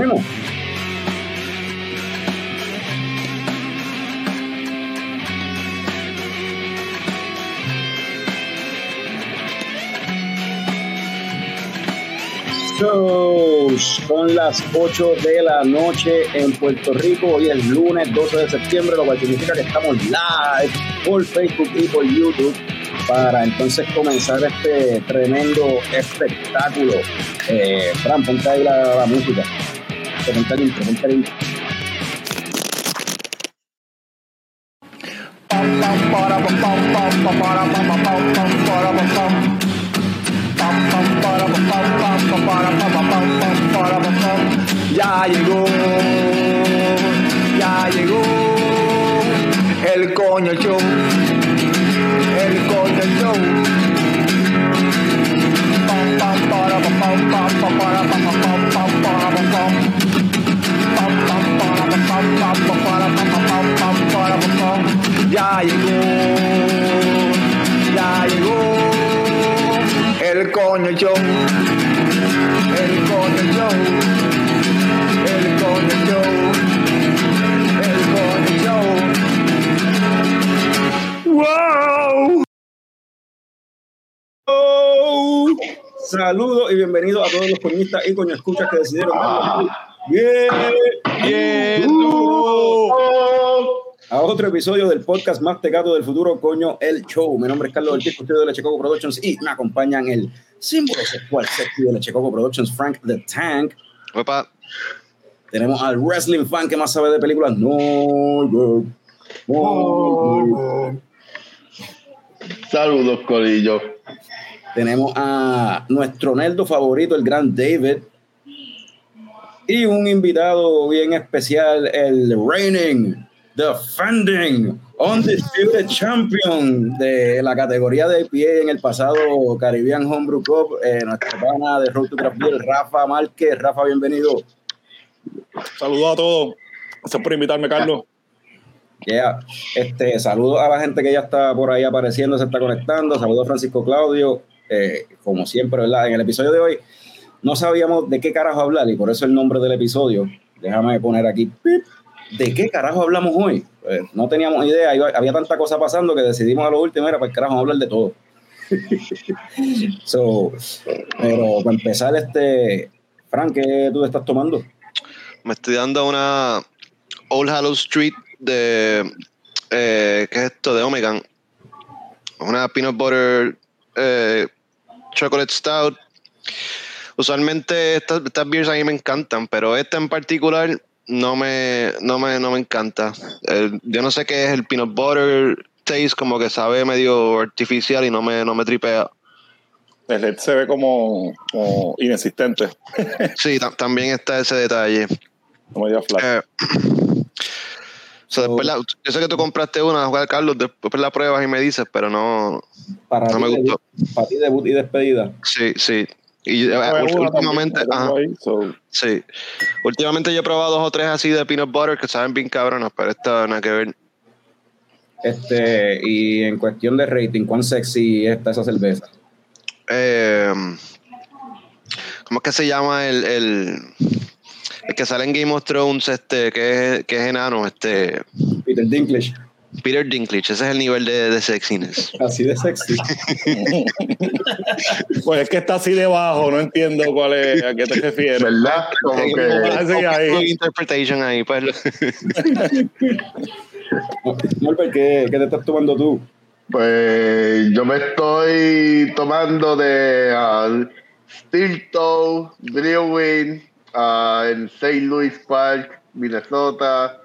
Fuimos. son las 8 de la noche en Puerto Rico. Hoy es lunes 12 de septiembre, lo cual significa que estamos live por Facebook y por YouTube para entonces comenzar este tremendo espectáculo. Eh, Fran, ponte ahí la, música. El intro, el intro. Ya llegó, ya llegó el coño show, el coño show. Ya llegó, ya llegó el coño show, el coño show. ¡Wow! Saludos y bienvenidos a todos los coñistas y coño escuchas que decidieron bien, bien a otro episodio del podcast más tecato del futuro, coño, el show. Mi nombre es Carlos del Tisco, de Lechecoco Productions y me acompañan el símbolo sexual sexy de Lechecoco Productions, Frank the Tank. Opa. Tenemos al wrestling fan que más sabe de películas. No, no, Saludos, Corillo. Tenemos a nuestro nerdo favorito, el gran David. Y un invitado bien especial, el reigning, defending, undisputed champion de la categoría de pie en el pasado Caribbean Homebrew Cup, eh, nuestra pana de Road to Craft Rafa Márquez. Rafa, bienvenido. Saludos a todos. Gracias por invitarme, Carlos. Yeah. Este, saludos a la gente que ya está por ahí apareciendo, se está conectando. Saludos a Francisco Claudio. Eh, como siempre, ¿verdad? En el episodio de hoy no sabíamos de qué carajo hablar y por eso el nombre del episodio. Déjame poner aquí. ¿De qué carajo hablamos hoy? Pues, no teníamos idea. Había tanta cosa pasando que decidimos a lo último, era para el carajo hablar de todo. pero para empezar, este, Frank, ¿qué tú estás tomando? Me estoy dando una Old Hallow Street de. Eh, ¿Qué es esto? De Omegan. Una peanut butter eh, chocolate stout. Usualmente estas, beers a mí me encantan, pero esta en particular no me, no me, no me encanta. yo no sé qué es el peanut butter taste, como que sabe medio artificial y no me, no me tripea. El se ve como, como inexistente. sí, también está ese detalle. Como ya flat. So, después la, yo sé que tú compraste una, jugar Carlos, después la pruebas y me dices, pero no, para no me gustó. Para ti debut y despedida. Sí, sí. Y eh, últimamente, sí. Últimamente yo he probado dos o tres así de peanut butter que saben bien cabronas, pero esta nada que ver. Este, y en cuestión de rating, ¿cuán sexy está esa cerveza? Eh, ¿Cómo es que se llama el, el el que sale en Game of Thrones, este, que es, que es enano, este. Peter Dinklage. Peter Dinklage, ese es el nivel de, de sexiness. Así de sexy. pues es que está así debajo, no entiendo cuál es, a qué te refieres. ¿Verdad? Como que. Hay interpretation ahí, pues. ¿qué, ¿qué te estás tomando tú? Pues yo me estoy tomando de uh, Steel Toe Brewing en St. Louis Park, Minnesota,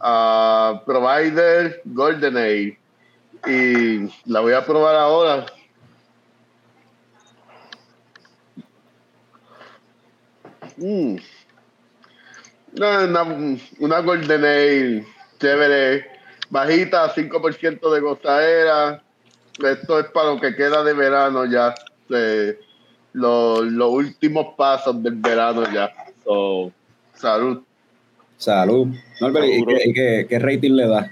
uh, Provider GoldenEye. Y la voy a probar ahora. Mm. Una, una GoldenEye chévere, bajita, 5% de gozadera. Esto es para lo que queda de verano ya. los, los últimos pasos del verano ya salud. Salud. ¿y, qué, rating le da?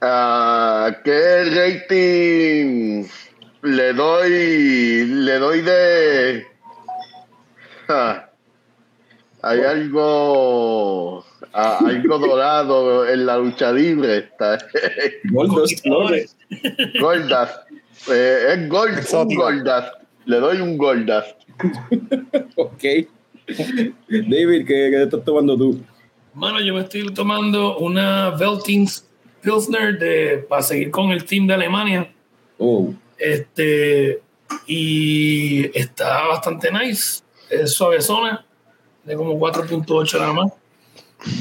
Uh, ¿Qué rating le doy? Le doy de. hay algo, ah, algo dorado en la lucha libre. Está, Goldust. Goldust. Eh, es gold, un. Goldust. Le doy un Goldust. Ok. David, ¿qué, qué estás tomando tú? Mano, yo me estoy tomando una Veltins Pilsner de, para seguir con el team de Alemania. Oh, Este, y está bastante nice. Es suavezona, de como 4.8 nada más.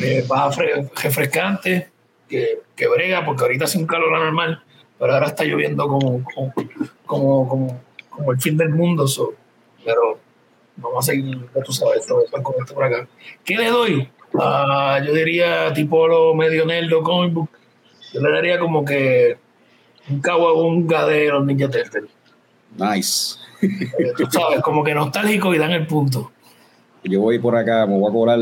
Eh, baja fre- refrescante, que, que brega, porque ahorita hace un calor anormal, pero ahora está lloviendo como, como, como, como, como el fin del mundo. so, pero vamos a seguir, ya tú sabes, esto, esto, con esto por acá. ¿Qué le doy? Ah, yo diría tipo lo medio nerdo comic book. Yo le daría como que un caguabunga de los Ninja Turtles. nice. Tú sabes, como que nostálgico y dan el punto. Yo voy por acá, me voy a colar,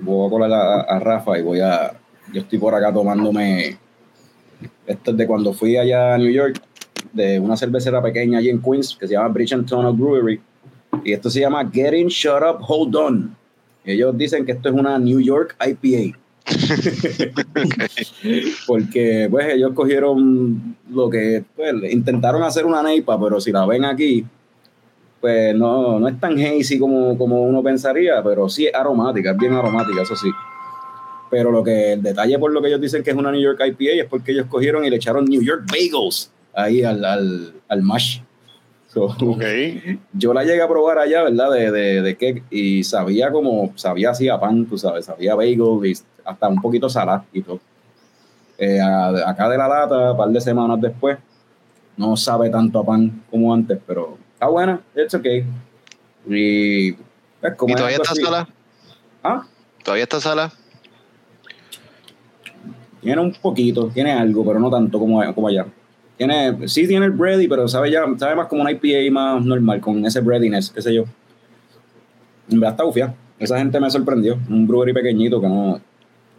voy a colar a, a Rafa y voy a. Yo estoy por acá tomándome. Esto es de cuando fui allá a New York, de una cervecera pequeña allí en Queens, que se llama Bridge and Tunnel Brewery. Y esto se llama Getting Shut Up, Hold On. Ellos dicen que esto es una New York IPA. Porque pues ellos cogieron lo que pues, intentaron hacer una neipa, pero si la ven aquí, pues no, no es tan hazy como, como uno pensaría, pero sí es aromática, es bien aromática, eso sí. Pero lo que el detalle por lo que ellos dicen que es una New York IPA es porque ellos cogieron y le echaron New York Bagels ahí al, al, al mash. So, Ok. yo la llegué a probar allá, ¿verdad? De, de, de cake y sabía como, sabía así a pan, tú sabes, sabía bagel y hasta un poquito salada y todo. Eh, a- acá de la lata, un par de semanas después, no sabe tanto a pan como antes, pero está buena, it's okay. Y, pues, como ¿Y todavía está así- sala? Ah, ¿Todavía está sala? tiene un poquito, tiene algo, pero no tanto como, como allá. Tiene, sí tiene el bready, pero sabe ya, sabe más como una IPA más normal, con ese breadiness, qué sé yo. En verdad está ufia. Esa gente me sorprendió. Un brewery pequeñito que no.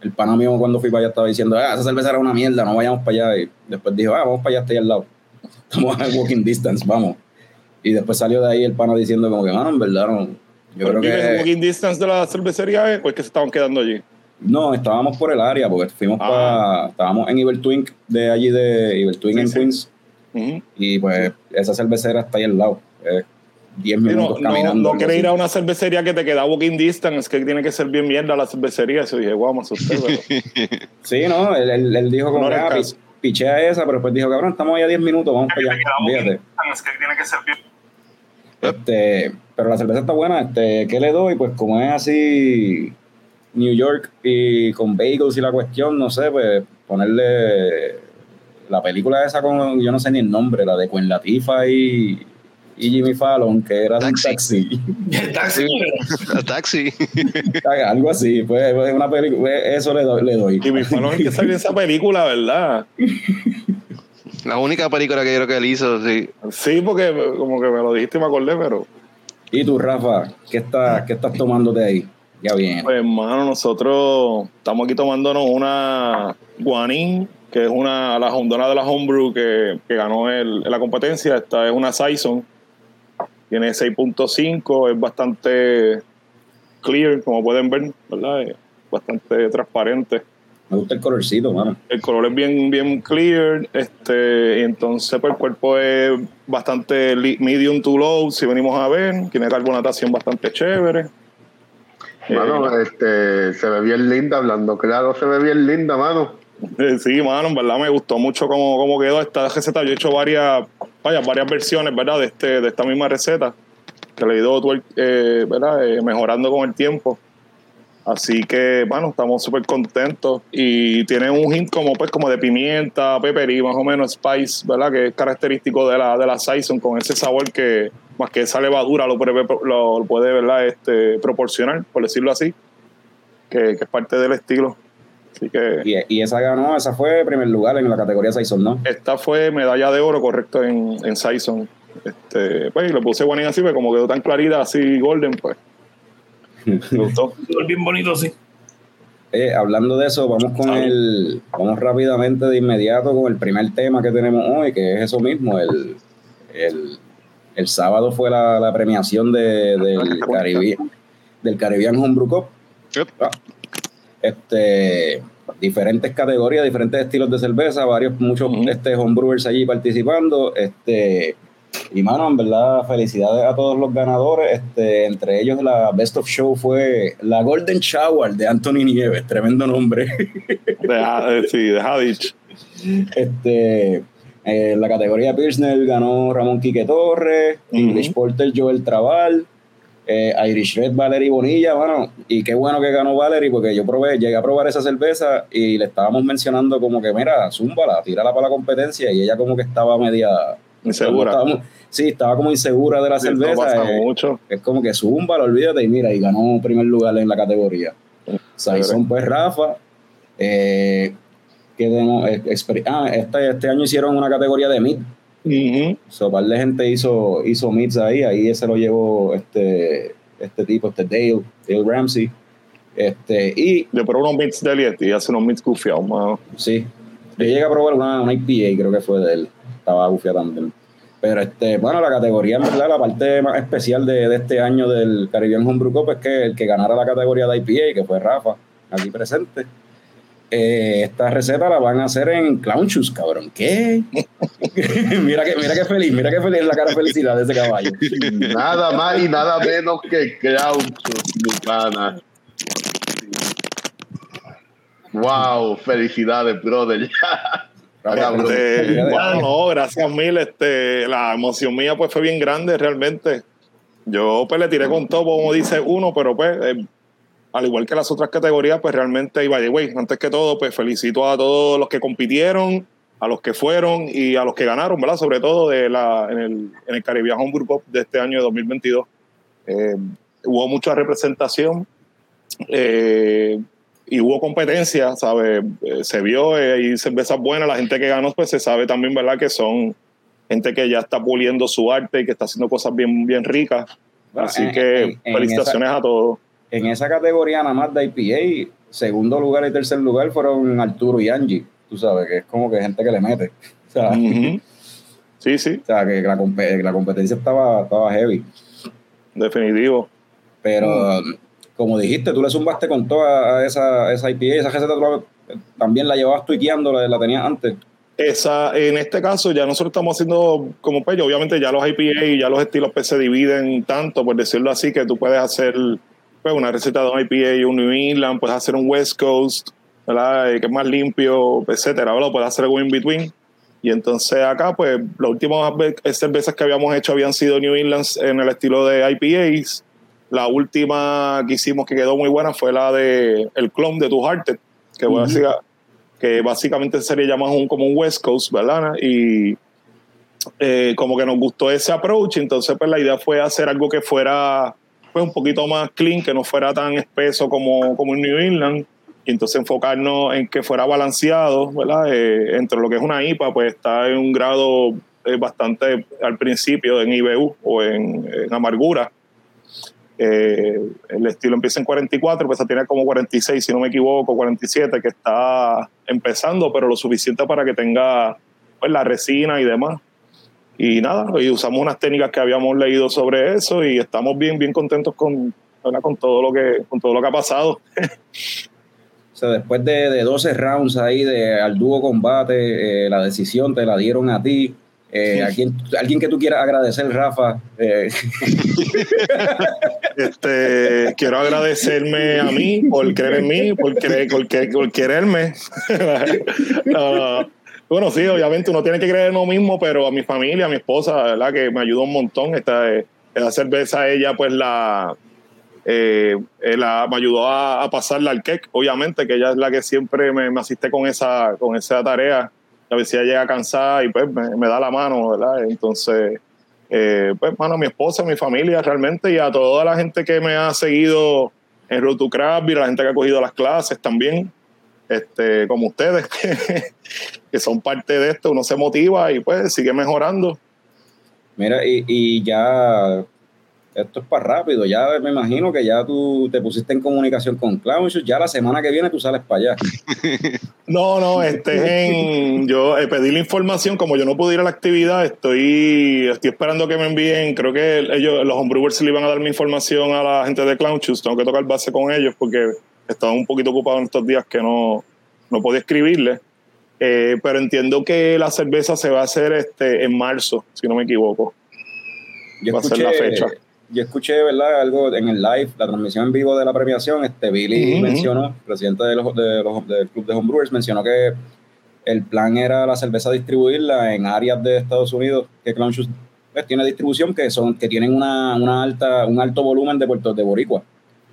El pana mío cuando fui para allá estaba diciendo, ah, esa cerveza era una mierda, no vayamos para allá. Y después dijo, ah, vamos para allá, ahí al lado. Estamos a walking distance, vamos. Y después salió de ahí el pana diciendo como que, mano, en verdad no. Yo creo ¿Y el que. walking distance de la cervecería es o es que se estaban quedando allí? No, estábamos por el área, porque fuimos Ah. para. Estábamos en Ibertwink de allí de Ibertwink Sí, en sí. Queens. Y pues esa cervecera está ahí al lado. Es 10 Sí, minutos no, no, caminando. no algo quiere así. ir a una cervecería que te queda walking distance, que tiene que ser bien mierda la cervecería. Eso dije, guau, me asusté, pero Sí, no, él, él- él dijo como No ah, caso. pi- pichea esa, pero después dijo, cabrón, estamos ahí a 10 minutos, vamos para allá. Fíjate. es que tiene que ser bien. Este, pero la cerveza está buena. Este, ¿Qué le doy? Pues como es así New York y con bagels y la cuestión, no sé, pues ponerle la película esa con, yo no sé ni el nombre, la de Queen Latifah y, y Jimmy Fallon, que era de un Taxi. taxi. El taxi, A taxi. Algo así, pues pues, una película, eso le doy. Le doy. Y mi fan es el que salió en esa película, ¿verdad? La única película que yo creo que él hizo, sí. Sí, porque como que me lo dijiste y me acordé, pero. ¿Y tú, Rafa? ¿Qué estás, qué estás tomándote ahí? Ya bien. Pues, hermano, nosotros estamos aquí tomándonos una Guanin, que es una la hondona de la Homebrew que, que ganó el, la competencia. Esta es una Saison. Tiene 6.5, es bastante clear, como pueden ver, ¿verdad? Es bastante transparente. Me gusta el colorcito, mano. El color es bien, bien clear, este, y entonces pues, el cuerpo es bastante medium to low, si venimos a ver, tiene carbonatación bastante chévere. Mano, este, se ve bien linda, hablando claro, se ve bien linda, mano. Eh, Sí, mano, en verdad me gustó mucho cómo, cómo quedó esta receta. Yo he hecho varias, vaya, varias versiones, ¿verdad? De, este, de esta misma receta, que le he ido eh, ¿verdad? Eh, mejorando con el tiempo. Así que, bueno, estamos súper contentos. Y tiene un hint como, pues, como de pimienta, pepper y más o menos spice, ¿verdad? Que es característico de la, de la Saison, con ese sabor que, más que esa levadura, lo puede, lo, lo puede ¿verdad? Este, proporcionar, por decirlo así, que, que es parte del estilo. Así que... Y, y esa ganó, esa fue primer lugar en la categoría Saison, ¿no? Esta fue medalla de oro, correcto, en, en Saison. Este, pues, y le puse Guanin así, pero como quedó tan clarita, así golden, pues. Me gustó. bien bonito, sí. Eh, hablando de eso, vamos con el, vamos rápidamente de inmediato con el primer tema que tenemos hoy, que es eso mismo, el, el, el sábado fue la, la premiación de, del, Caribbean, del Caribbean Homebrew Cup Yep. Ah. Este, diferentes categorías, diferentes estilos de cerveza, varios, muchos Ujú. este, homebrewers allí participando. Este, y mano, en verdad, felicidades a todos los ganadores. Este, entre ellos, la Best of Show fue la Golden Shower de Anthony Nieves, tremendo nombre. De, eh, sí, de Hadich. Este, en la categoría Pilsner ganó Ramón Quique Torres, Ujú. English Porter Joel Trabal, eh, Irish Red Valerie Bonilla, bueno, y qué bueno que ganó Valerie porque yo probé, llegué a probar esa cerveza y le estábamos mencionando como que, mira, zúmbala, tírala para la competencia y ella como que estaba media... Insegura. estaba sí, estaba como insegura de la Sí, cerveza. pasa eh, mucho. es como que zúmbala, olvídate y mira, y ganó primer lugar en la categoría. Saison pues Rafa. Eh, que demo- eh, ah, este, este año hicieron una categoría de mid. So, par de gente hizo, hizo mids ahí, ahí se lo llevó este, este tipo, este Dale, Dale Ramsey. Este, y Yo probé unos mix de Elliot y hace unos mix gufiados, mano. sí, yo llegué a probar una, una IPA, creo que fue de él. Estaba bufia también. Pero este, bueno, la categoría, en verdad, la parte más especial de, de este año del Caribbean Homebrew Cup es que el que ganara la categoría de IPA, que fue Rafa, aquí presente, eh, esta receta la van a hacer en Clown Shoes, cabrón. ¿Qué? mira que, mira que feliz, mira que feliz la cara de felicidad de ese caballo. Nada más y nada menos que Caucho, mi pana. Wow, felicidades, brother. Este, bueno, no, gracias mil. Este, la emoción mía pues fue bien grande realmente. Yo pues le tiré con todo, como dice uno, pero pues eh, al igual que las otras categorías, pues realmente, y by the way, antes que todo, pues felicito a todos los que compitieron, a los que fueron y a los que ganaron, ¿verdad? Sobre todo de la, en, el, en el Caribbean Homebrew Cup de este año de 2022. Eh, hubo mucha representación. Eh, y hubo competencia, ¿sabes? Eh, se vio eh, y cervezas buenas, la gente que ganó, pues se sabe también, ¿verdad? Que son gente que ya está puliendo su arte y que está haciendo cosas bien, bien ricas. Así En- que en- en felicitaciones a todos. En esa categoría nada más de IPA, segundo lugar y tercer lugar fueron Arturo y Angie. Tú sabes que es como que gente que le mete. O sea, Ujú. Sí, sí, o sea, que la, la competencia estaba, estaba heavy. definitivo. Pero. Como dijiste, tú le zumbaste con toda esa, esa IPA, esa receta también la llevabas tuiqueando, la, tenías antes. Esa, en este caso ya nosotros estamos haciendo como pello, obviamente ya los IPA y ya los estilos pues, se dividen tanto, por decirlo así, que tú puedes hacer pues, una receta de un IPA un New England, puedes hacer un West Coast, ¿verdad? Eh, que es más limpio, etcétera, ¿verdad? Puedes hacer algo in between. Y entonces acá, pues, las últimas ve- cervezas que habíamos hecho habían sido New Englands en el estilo de IPAs. La última que hicimos que quedó muy buena fue la de el clone de Tu Hearted, que, básica- que básicamente sería llamado un, como un West Coast, ¿verdad? Y eh, como que nos gustó ese approach, entonces pues la idea fue hacer algo que fuera pues un poquito más clean, que no fuera tan espeso como, como en New England, y entonces enfocarnos en que fuera balanceado, ¿verdad? Eh, entre lo que es una IPA, pues está en un grado eh, bastante al principio en IBU o en, en amargura. Eh, el estilo empieza en 44, pues tiene como 46, si no me equivoco, 47, que está empezando, pero lo suficiente para que tenga pues, la resina y demás. Y nada, y usamos unas técnicas que habíamos leído sobre eso y estamos bien, bien contentos con, con, todo, lo que, con todo lo que ha pasado. O sea, después de, de 12 rounds ahí de al dúo combate, eh, la decisión te la dieron a ti. Eh, ¿a quién- alguien que tú quieras agradecer, Rafa. Eh, Este, quiero agradecerme a mí por creer en mí, por, creer, por, por quererme. No. Bueno, sí, obviamente uno tiene que creer en uno mismo, pero a mi familia, a mi esposa, ¿verdad? Que me ayudó un montón. Esta, eh, esa cerveza, ella, pues la, eh, eh, la me ayudó a, a pasarla al cake, obviamente, que ella es la que siempre me, me asiste con esa, con esa tarea. A veces ella llega cansada y pues me, da la mano, ¿verdad? Entonces, eh, pues, mano, a mi esposa, a mi familia realmente y a toda la gente que me ha seguido en Road to Craft Beer, la gente que ha cogido las clases también, este, como ustedes, que son parte de esto, uno se motiva y pues sigue mejorando. mira, y, y ya esto es para rápido. Ya me imagino que ya tú te pusiste en comunicación con Clownshoes. Ya la semana que viene tú sales para allá. No, no, este en. Yo eh, pedí la información, como yo no pude ir a la actividad, estoy, estoy esperando que me envíen. Creo que ellos, los homebrewers le iban a dar mi información a la gente de Clownshoes. Tengo que tocar base con ellos porque estaba un poquito ocupado en estos días que no, no podía escribirle. Eh, pero entiendo que la cerveza se va a hacer este, en marzo, si no me equivoco. Yo va a ser la fecha. Yo escuché, ¿verdad? Algo en el live, la transmisión en vivo de la premiación. Este Billy Ujú, mencionó, presidente de los, de los- del club de homebrewers, mencionó que el plan era la cerveza distribuirla en áreas de Estados Unidos que Clown Shoes pues, tiene distribución que son que tienen una, una alta un alto volumen de puertos de boricua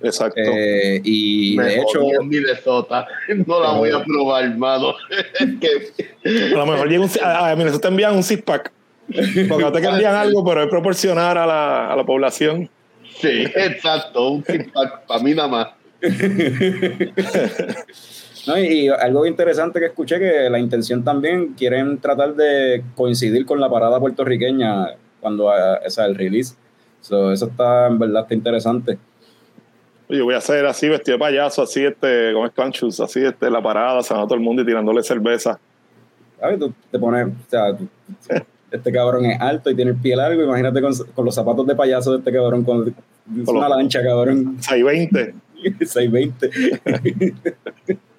Exacto. Eh, y Me de hecho Minnesota. No la voy a probar, hermano. que, a lo mejor llega un, a, a Minnesota te envían un six pack. Porque no te envían algo, pero es proporcionar a la, a la población. sí, exacto. Un para mí nada más. No, y, y algo interesante que escuché que la intención también quieren tratar de coincidir con la parada puertorriqueña cuando ah, o sea, el release. So, eso está en verdad está interesante. Yo voy a hacer así, vestido de payaso, así, este, con clanchus, así, este, la parada, sanando a todo el mundo y tirándole cerveza. ¿Sabes? Tú te pones, o sea, tú- este cabrón es alto y tiene el pie largo. Imagínate con, con los zapatos de payaso de este cabrón con, es una los- lancha, cabrón. 620. 620.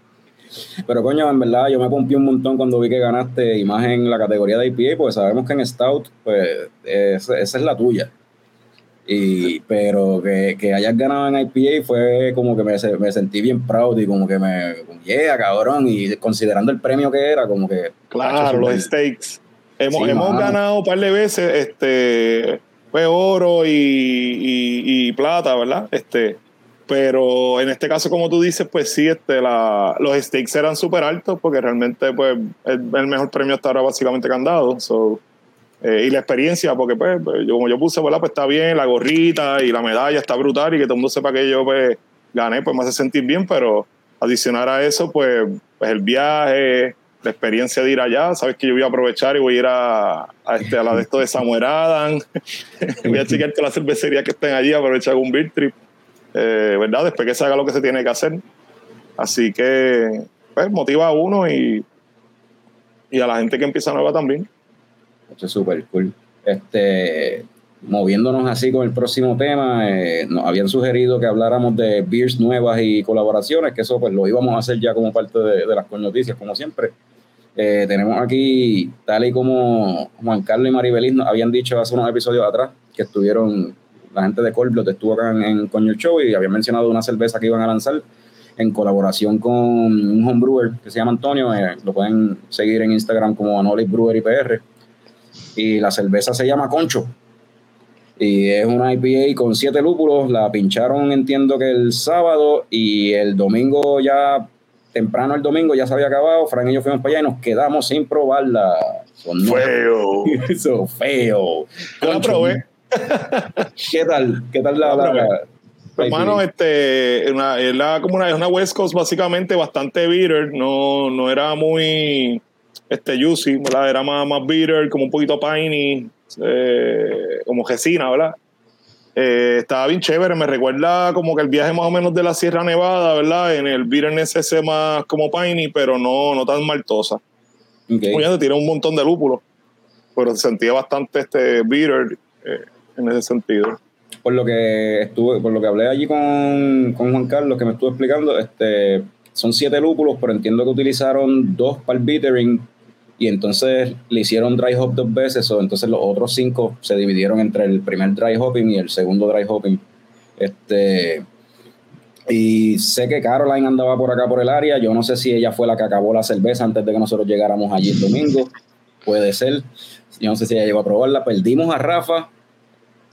Pero coño, en verdad, yo me pompié un montón cuando vi que ganaste más en la categoría de IPA, porque sabemos que en Stout, pues, es- esa es la tuya. Y, pero que, que hayas ganado en IPA fue como que me, me sentí bien proud y como que me, yeah, cabrón, y considerando el premio que era, como que... Claro, los stakes. Hemos, Sí, hemos ganado un par de veces este, pues, oro y, y- y plata, ¿verdad? Este, pero en este caso, como tú dices, pues sí, este, la, los stakes eran súper altos porque realmente pues, es el mejor premio hasta ahora básicamente que han dado. So, eh, y la experiencia, porque pues, pues, yo, como yo puse, ¿verdad? Pues está bien, la gorrita y la medalla está brutal y que todo el mundo sepa que yo pues, gané, pues me hace sentir bien, pero adicionar a eso, pues, pues el viaje, la experiencia de ir allá, sabes que yo voy a aprovechar y voy a ir a, a, este, a la de esto de Samuel Adam, voy a chequear todas las cervecerías que estén allí, aprovechar un beer trip, eh, ¿verdad? Después que se haga lo que se tiene que hacer. Así que, pues, motiva a uno y, y a la gente que empieza nueva también. Eso es súper cool. Este, moviéndonos así con el próximo tema, eh, nos habían sugerido que habláramos de beers nuevas y colaboraciones, que eso pues lo íbamos a hacer ya como parte de, de las noticias, como siempre. Eh, tenemos aquí, tal y como Juan Carlos y Maribeliz nos habían dicho hace unos episodios atrás, que estuvieron, la gente de Colblot estuvo acá en, en Coño Show y habían mencionado una cerveza que iban a lanzar en colaboración con un homebrewer que se llama Antonio, eh, lo pueden seguir en Instagram como Anolis Brewery PR y la cerveza se llama Concho. Y es una IPA con siete lúpulos. La pincharon, entiendo que el sábado y el domingo ya, temprano el domingo ya se había acabado. Fran y yo fuimos para allá y nos quedamos sin probarla. Son Feo. Eso, feo. Yo la probé. ¿Qué tal? ¿Qué tal la, La la- probé. la- la Hermano, este, una, es, la, como una, es una West Coast básicamente bastante bitter, no, no era muy este, juicy, ¿verdad? Era más, más bitter, como un poquito piney, eh, como resina, ¿verdad? Eh, estaba bien chévere, me recuerda como que el viaje más o menos de la Sierra Nevada, ¿verdad? En el bitterness ese más como piney, pero no, no tan maltosa. Ok. Obviamente tiene un montón de lúpulos, pero se sentía bastante este bitter eh, en ese sentido. por lo que estuve, por lo que hablé allí con, con Juan Carlos, que me estuvo explicando, este, son siete lúpulos, pero entiendo que utilizaron dos para el bittering y entonces le hicieron dry hop dos veces, o entonces los otros cinco se dividieron entre el primer dry hopping y el segundo dry hopping. Este, y sé que Caroline andaba por acá por el área, yo no sé si ella fue la que acabó la cerveza antes de que nosotros llegáramos allí el domingo, puede ser, yo no sé si ella llegó a probarla, perdimos a Rafa,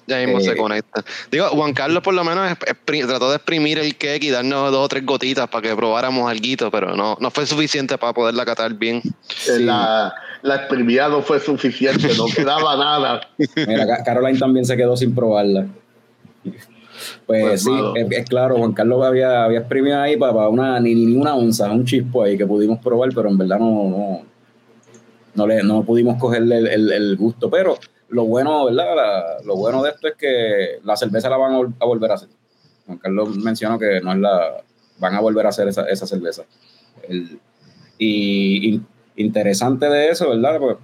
Ya mismo Eh, se conecta. Digo, Juan Carlos por lo menos trató de exprimir el cake y darnos dos o tres gotitas para que probáramos algo, pero no, no fue suficiente para poderla catar bien. Sí. La, la exprimida no fue suficiente, no quedaba nada. Mira, Ca- Caroline también se quedó sin probarla. Pues, Pues, sí, es claro, Juan Carlos había, había exprimido ahí para, una, ni, ni una onza, un chispo ahí que pudimos probar, pero en verdad no, no, no, le, no pudimos cogerle el, el- el gusto. Pero lo bueno, ¿verdad? Lo bueno de esto es que la cerveza la van a, vol- a volver a hacer. Juan Carlos mencionó que no es la. Van a volver a hacer esa, esa cerveza. Y in- interesante de eso, ¿verdad? Pues,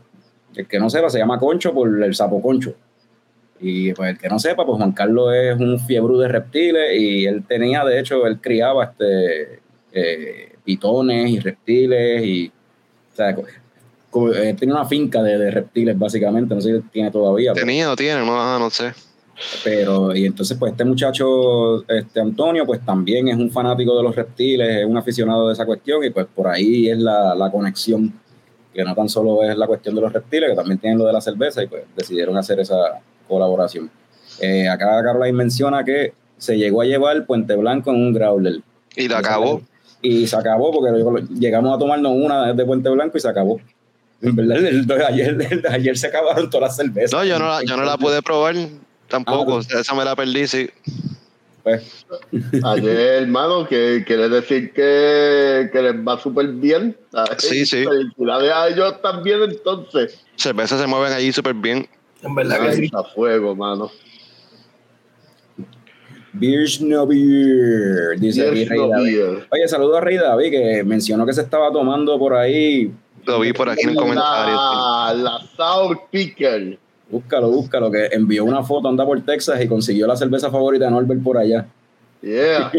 el que no sepa, se llama Concho por el sapo Concho. Y pues el que no sepa, pues Juan Carlos es un fiebrú de reptiles y él tenía, de hecho, él criaba este eh, pitones y reptiles y o sea, eh, tiene una finca de, de reptiles básicamente, no sé si tiene todavía, Tenía o tiene, no, ajá, no sé. pero y entonces pues este muchacho, este Antonio, pues también es un fanático de los reptiles, es un aficionado de esa cuestión y pues por ahí es la, la conexión, que no tan solo es la cuestión de los reptiles, que también tienen lo de la cerveza y pues decidieron hacer esa colaboración. Eh, acá Caroline menciona que se llegó a llevar Puente Blanco en un growler. Y la acabó. Y se acabó porque llegamos a tomarnos una de Puente Blanco y se acabó. En verdad, el- el- ayer, el- ayer se acabaron todas las cervezas. No, yo no la, yo no la pude probar tampoco. Ah, Esa me la perdí, sí. Pues, Ayer, hermano, que quiere decir que, que les va súper bien. Ay, Sí, sí. Felicidades a ellos también, entonces. Cervezas se mueven allí súper bien. En verdad que sí. a fuego, mano. Beers no beer, dice aquí Yes, Rey no David. beer. Oye, saludo a Rey David que mencionó que se estaba tomando por ahí. Lo vi por aquí en el comentario. La, la Sour Pickle. Búscalo, búscalo, que envió una foto, anda por Texas y consiguió la cerveza favorita de Norbert por allá. Yeah.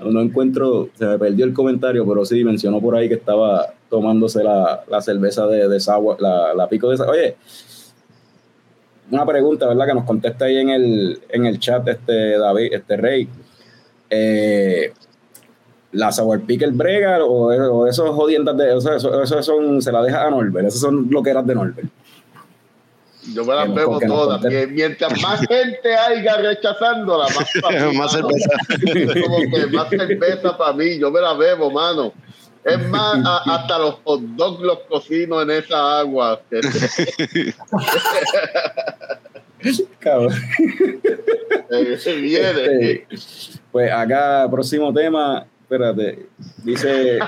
No, no encuentro, se me perdió el comentario, pero sí mencionó por ahí que estaba tomándose la, la cerveza de, de Sour, la, la pico de esa. Oye, una pregunta, ¿verdad? Que nos contesta ahí en el, en el chat este David, este Rey. Eh, la Sour Pickle Brega o, o esos jodiendas de eso, eso, eso son, se la deja a Norbert, esos son lo que eran de Norbert. Yo me las no- bebo no todas. Mientras más gente haya rechazándola, más para mí, Más cerveza. Es como que más cerveza para mí. Yo me la bebo, mano. Es más, a- hasta los hot dogs los cocino en esa agua. Cabrón. Eh, Viene. Este, pues acá, próximo tema, espérate, dice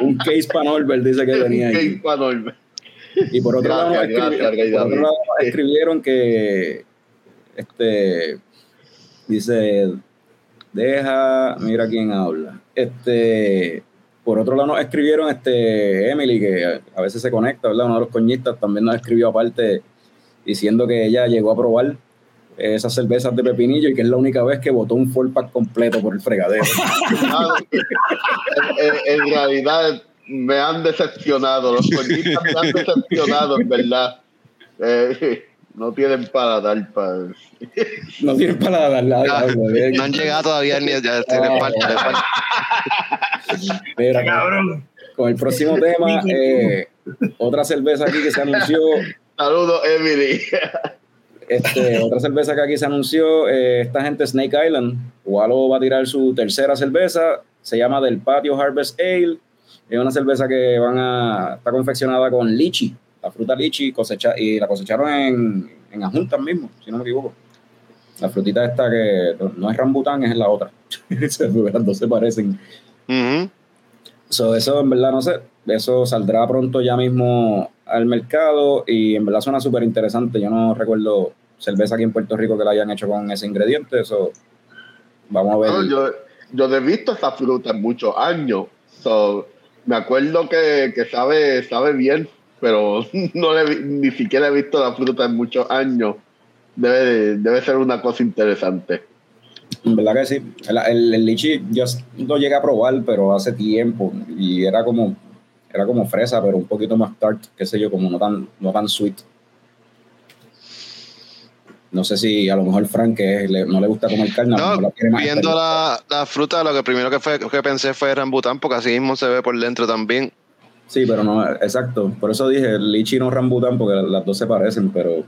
un case para Norbert, dice que tenía ahí. Qué enorme. Y por otro, lado, por otro escribieron que este dice deja, mira quién habla. Este por otro lado nos escribieron este Emily, que a veces se conecta, ¿verdad? Uno de los coñistas también nos escribió aparte diciendo que ella llegó a probar esas cervezas de pepinillo y que es la única vez que botó un full pack completo por el fregadero. En, en- en realidad me han decepcionado. Los coñistas me han decepcionado, en verdad. Eh, no tienen para dar para. No tiene para dar la Ya, no han llegado todavía ni ya falta. Mira, Cabrón. con el próximo tema, eh, otra cerveza aquí que se anunció, Saludos, Emily. Este, otra cerveza que aquí se anunció, eh, esta gente Snake Island, Walo va a tirar su tercera cerveza, se llama Del Patio Harvest Ale, es una cerveza que van a, está confeccionada con lichi, la fruta lichi, cosecha, y la cosecharon en, en Ajuntas mismo, si no me equivoco. La frutita esta que no es rambután, es la otra. Las dos se parecen. So, eso en verdad no sé, eso saldrá pronto ya mismo al mercado y en verdad suena súper interesante. Yo no recuerdo cerveza aquí en Puerto Rico que la hayan hecho con ese ingrediente, eso vamos a ver. Yo, yo he visto esa fruta en muchos años. So, me acuerdo que, que sabe, sabe bien, pero no le, ni siquiera he visto la fruta en muchos años. Debe, debe ser una cosa interesante. En verdad que sí. El, el, el lichi yo lo llegué a probar, pero hace tiempo y era como era como fresa, pero un poquito más tart, qué sé yo, como no tan, no tan sweet. No sé si a lo mejor Frank, que le- no le gusta comer carne, a lo No, mejor la más viendo la, la fruta, lo que primero que, fue, que pensé fue rambután, porque así mismo se ve por dentro también. Sí, pero no, exacto. Por eso dije el lichi no rambután, porque las dos se parecen, pero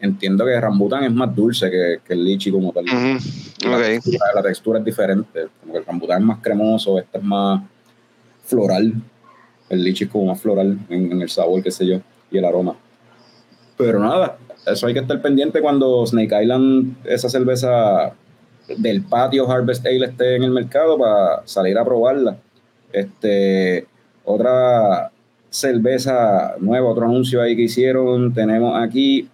entiendo que rambután es más dulce que, que el lichi como tal. Textura, la textura es diferente. Como que el rambután es más cremoso, este es más floral. El lichi es como más floral en, en el sabor, qué sé yo, y el aroma. Pero nada, eso hay que estar pendiente cuando Snake Island, esa cerveza del patio Harvest Ale esté en el mercado para salir a probarla. Este, otra, cerveza nueva, otro anuncio ahí que hicieron. Tenemos aquí,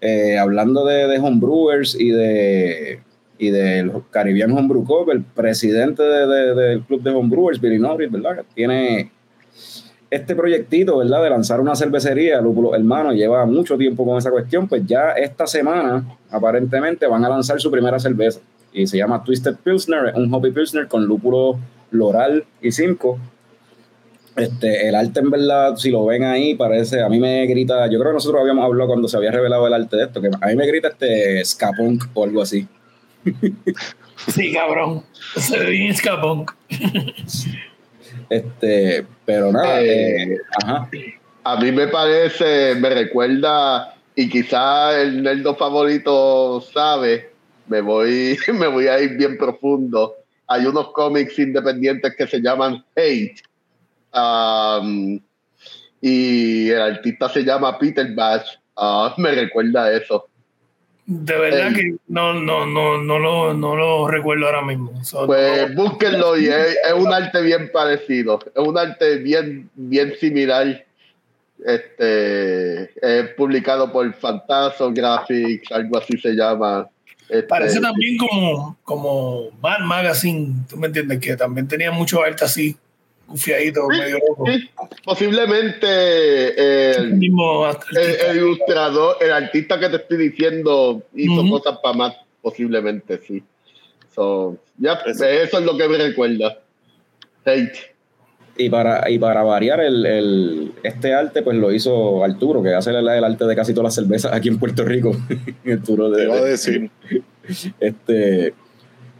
eh, hablando de, de homebrewers y de y del Caribbean Homebrew Cup, el presidente del club de homebrewers, Billy Norris, ¿verdad? Tiene este proyectito, ¿verdad? De lanzar una cervecería, Lúpulo Hermano, lleva mucho tiempo con esa cuestión, pues ya esta semana, aparentemente, van a lanzar su primera cerveza. Y se llama Twisted Pilsner, un hobby Pilsner con lúpulo loral y cinco. Este, el arte, en verdad, si lo ven ahí, parece, a mí me grita, yo creo que nosotros habíamos hablado cuando se había revelado el arte de esto, que a mí me grita este Skapunk o algo así. Sí, cabrón. Se ve bien. Este, pero nada, Eh, eh, ajá. A mí me parece, me recuerda, y quizá el nerdo favorito sabe, me voy, me voy a ir bien profundo. Hay unos cómics independientes que se llaman Hate. um, y el artista se llama Peter Bash. Ah, me recuerda a eso. De verdad que no, no, no, no, lo, no lo recuerdo ahora mismo. So, Pues no- búsquenlo y es, es un arte bien parecido. Es un arte bien, bien similar. Este es publicado por Fantaso Graphics, algo así se llama. Este, Parece también como, como Mad Magazine, tú me entiendes, que también tenía mucho arte así, gufiadito, Sí, medio loco. sí, posiblemente eh, El el, mismo el- artista. el ilustrador, el artista que te estoy diciendo hizo cosas para más, posiblemente sí. So, ya, Eso. eso es lo que me recuerda. Hate. Y para, y para variar, el, el- este arte pues lo hizo Arturo, que hace el, el arte de casi todas las cervezas aquí en Puerto Rico. Arturo Te de, iba a decir. Este,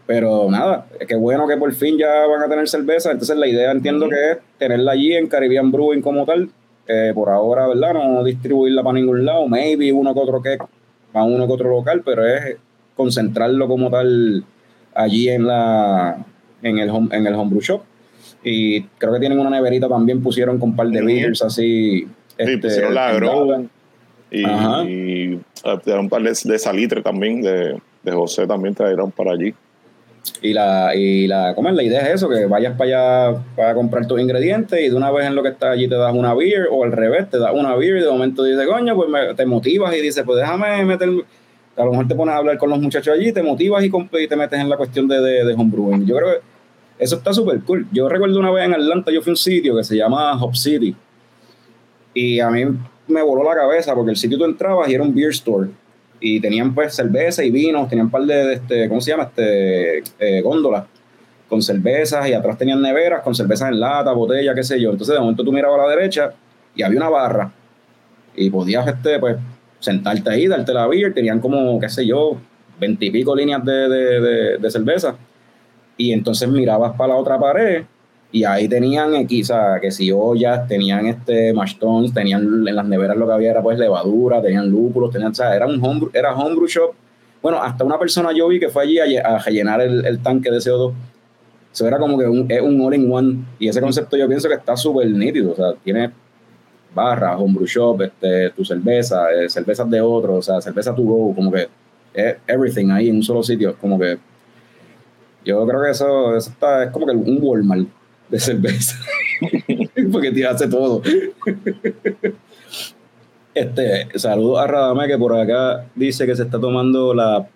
pero nada, qué bueno que por fin ya van a tener cerveza. Entonces la idea entiendo que es tenerla allí en Caribbean Brewing como tal. Eh, por ahora, ¿verdad? No distribuirla para ningún lado. Maybe uno que otro que para uno que otro local, pero es concentrarlo como tal allí en la en el home, en el homebrew shop. Y creo que tienen una neverita también, pusieron con un par de Ujú. beers así. Sí, este, pusieron la grow y, y trajeron un par de, de salitre también, de, de José también trajeron para allí. Y la, y la, ¿cómo es? La idea es eso, que vayas para allá para comprar tus ingredientes y de una vez en lo que estás allí te das una beer o al revés, te das una beer y de momento dices, coño, pues me- te motivas y dices, pues déjame meter, a lo mejor te pones a hablar con los muchachos allí, te motivas y, y te metes en la cuestión de, de, de homebrewing. Yo creo que eso está súper cool. Yo recuerdo una vez en Atlanta, yo fui a un sitio que se llama Hop City y a mí me voló la cabeza porque el sitio tú entrabas y era un beer store y tenían pues cerveza y vinos, tenían un par de, este, ¿cómo se llama? Este, eh, góndolas con cervezas y atrás tenían neveras con cervezas en lata, botella, qué sé yo. Entonces de momento tú mirabas a la derecha y había una barra y podías este, pues, sentarte ahí, darte la beer, tenían como, qué sé yo, veintipico líneas de, de, de, de cerveza y entonces mirabas para la otra pared y ahí tenían sea, que si ollas, tenían este mash tuns, tenían en las neveras lo que había era pues levadura, tenían lúpulos, tenían, o sea, era un homebrew, era homebrew shop. Bueno, hasta una persona yo vi que fue allí a, a rellenar el, el tanque de CO2. Eso era como que un, es un all in one. Y ese concepto yo pienso que está súper nítido. O sea, tiene barras, homebrew shop, este, tu cerveza, eh, cervezas de otros, o sea, cerveza to go, como que es everything ahí en un solo sitio. Como que yo creo que eso, eso está, es como que un Walmart de cerveza. Porque te hace todo. Este, saludos a Radame que por acá dice que se está tomando la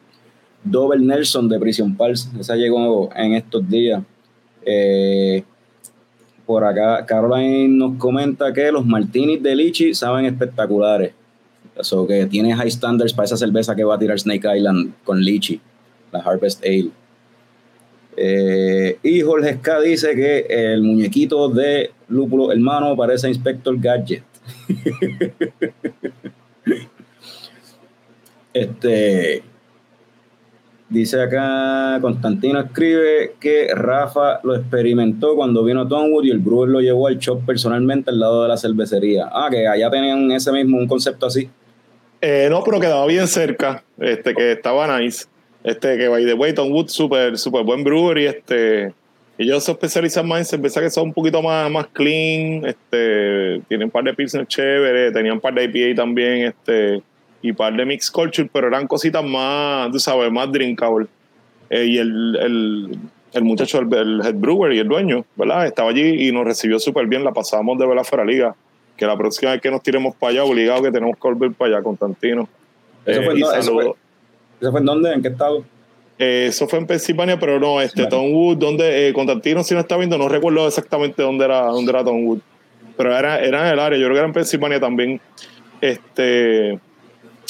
Double Nelson de Prison Pulse. Esa llegó en estos días. Eh, por acá, Caroline nos comenta que los martinis de Lichi saben espectaculares. Eso que tiene high standards para esa cerveza que va a tirar Snake Island con Lichi, la Harvest Ale. Eh, y Jorge Ska dice que el muñequito de Lúpulo Hermano parece Inspector Gadget. este dice acá Constantino escribe que Rafa lo experimentó cuando vino a Tonwood y el brewer lo llevó al shop personalmente al lado de la cervecería. Ah, que allá tenían ese mismo un concepto así. Eh, no, pero quedaba bien cerca, este, que estaba nice. Este, que by the way, Wood, súper, súper buen brewery, este. Ellos se especializan más en cerveza que son un poquito más, más clean, este, tienen un par de pilsner chéveres, tenían un par de IPA también, este, y un par de mix culture, pero eran cositas más, tú sabes, más drinkable. Eh, y el, el, el muchacho, el, el head brewer y el dueño, ¿verdad? Estaba allí y nos recibió súper bien, la pasamos de verdad fuera liga. Que la próxima vez que nos tiremos para allá, obligado que tenemos que volver para allá, Constantino. ¿Eso, Eh, fue, dó- eso, fue, ¿Eso fue en dónde? ¿En qué estado? Eh, eso fue en Pensilvania, pero no, este, Vale. Townwood, donde eh, Constantino si no está viendo, no recuerdo exactamente dónde era, dónde era Townwood, pero era, era en el área, yo creo que era en Pensilvania también. Este,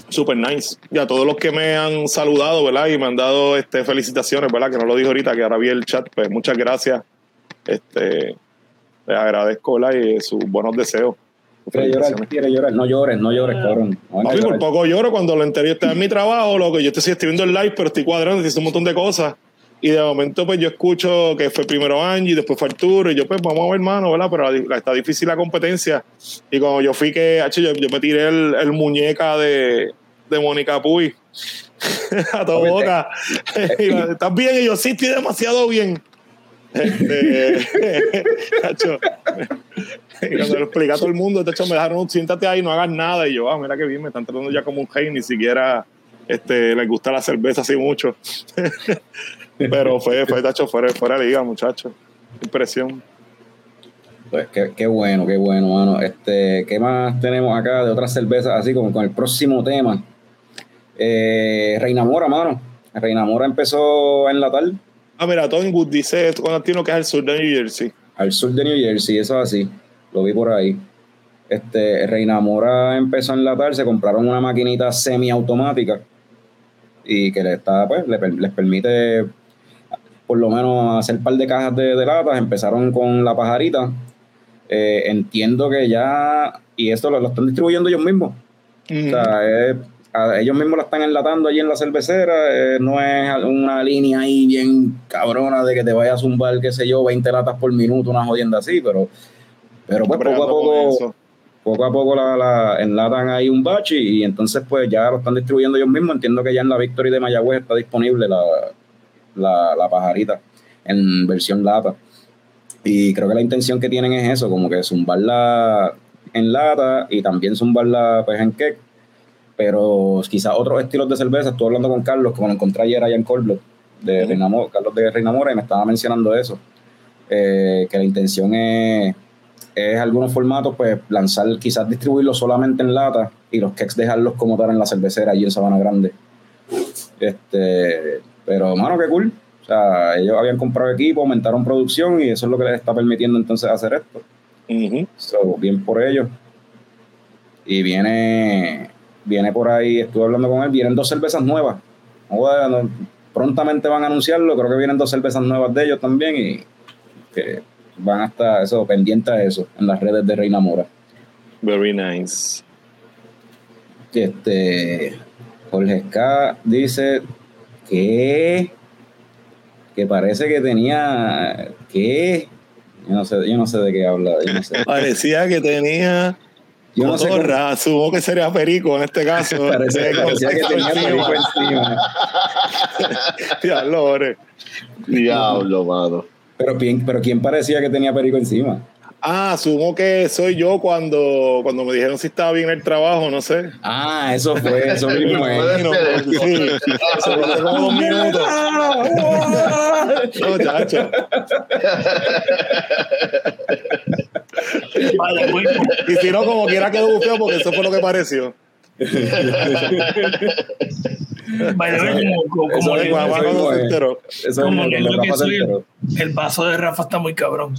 super nice. Y a todos los que me han saludado, ¿verdad? Y me han dado este, felicitaciones, ¿verdad? Que no lo dijo ahorita, que ahora vi el chat, pues muchas gracias. Este, les agradezco, ¿verdad? Y sus buenos deseos. Quiere llorar, quiere llorar. No llores, no llores, cabrón. No Papi, por poco lloro cuando lo enteré. Yo estaba en mi trabajo, loco. Yo estoy escribiendo el live, pero estoy cuadrando, estoy haciendo un montón de cosas. Y de momento, pues yo escucho que fue primero Angie, después fue Arturo. Y yo, pues vamos a ver, hermano, ¿verdad? Pero la- la- está difícil la competencia. Y cuando yo fui que, hacho, yo, yo me tiré el, el muñeca de, de Mónica Puy a toda boca. Yo, ¿Estás bien? Y yo, sí, estoy demasiado bien. Este, hacho, y cuando lo explica a todo el mundo, hecho, me dejaron, siéntate ahí, no hagas nada. Y yo, ah, mira que bien, me están tratando ya como un rey, ni siquiera este, les gusta la cerveza así mucho. Pero fue, fue, tacho, fuera, fuera de liga, muchacho. Impresión. Pues qué, qué bueno, qué bueno, mano. Este, ¿Qué más tenemos acá de otras cervezas? Así como con el próximo tema. Eh, Reina Mora, mano. Reina Mora empezó a enlatar Ah, mira, Tonywood dice esto Constantino que es el sur de New Jersey. al sur de New Jersey, eso es así. Lo vi por ahí. Este, Reina Mora empezó a enlatar, se compraron una maquinita semiautomática y que le está, pues, le les permite por lo menos hacer un par de cajas de, de latas. Empezaron con la pajarita. Eh, entiendo que ya, y esto lo, lo están distribuyendo ellos mismos. O sea, es- a- ellos mismos la están enlatando allí en la cervecera. eh, no es una línea ahí bien cabrona de que te vaya a zumbar, qué sé yo, 20 latas por minuto, una jodienda así, pero, pero pues poco a poco, poco a poco la, la enlatan ahí un batch y, y entonces pues ya lo están distribuyendo ellos mismos. Entiendo que ya en la Victory de Mayagüez está disponible la, la, la pajarita en versión lata. Y creo que la intención que tienen es eso, como que zumbarla en lata y también zumbarla pues, en cake. Pero quizás otros estilos de cerveza. Estuve hablando con Carlos, como lo encontré ayer allá en Cold de Mora, Carlos de Reina Mora, y me estaba mencionando eso. eh, que la intención es, es algunos formatos, pues lanzar, quizás distribuirlos solamente en lata y los cakes dejarlos como tal en la cervecera allí en Sabana Grande. Este, pero, mano, qué cool. O sea, ellos habían comprado equipo, aumentaron producción y eso es lo que les está permitiendo entonces hacer esto. Ujú. So, bien por ellos. Y viene, viene por ahí, estuve hablando con él, vienen dos cervezas nuevas. Bueno, prontamente van a anunciarlo, creo que vienen dos cervezas nuevas de ellos también y que van a estar eso, pendientes a eso en las redes de Reina Mora. Very nice. Este, Jorge K dice que que parece que tenía que yo no sé, yo no sé de qué habla, yo no sé. Parecía que tenía Yo no sé cómo- asumo que sería perico en este caso. Parece- parecía que tenía perico encima. Diablo, ore. Diablo, mano. Pero, ¿quién, pero ¿quién parecía que tenía perico encima? Ah, asumo que soy yo cuando, cuando me dijeron si estaba bien el trabajo, no sé. Ah, eso fue, eso mismo es. No, eso. sí. Se me hace como dos minutos. No, chacho. Y si no, como quiera quedó bufeo porque eso fue lo que pareció. Se se el vaso de Rafa está muy cabrón.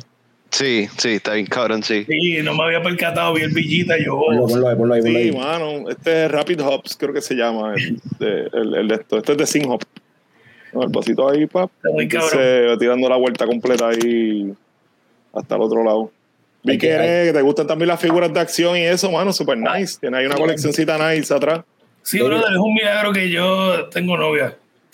Sí, sí, está bien cabrón, sí. Sí, no me había percatado, vi el villita yo. Ponlo, ponlo ahí, ponlo ahí, ponlo Sí, mano. Este es Rapid Hops, creo que se llama. El, de, el, el de esto. Este es de Sin Hop. No, el vasito ahí, pap. Está muy Entonces, cabrón. va tirando la vuelta completa ahí hasta el otro lado. Vi que, eres- que te gustan también las figuras de acción y eso, mano, super nice. Tiene ahí una coleccioncita nice atrás. Sí, brother, es un milagro que yo tengo novia.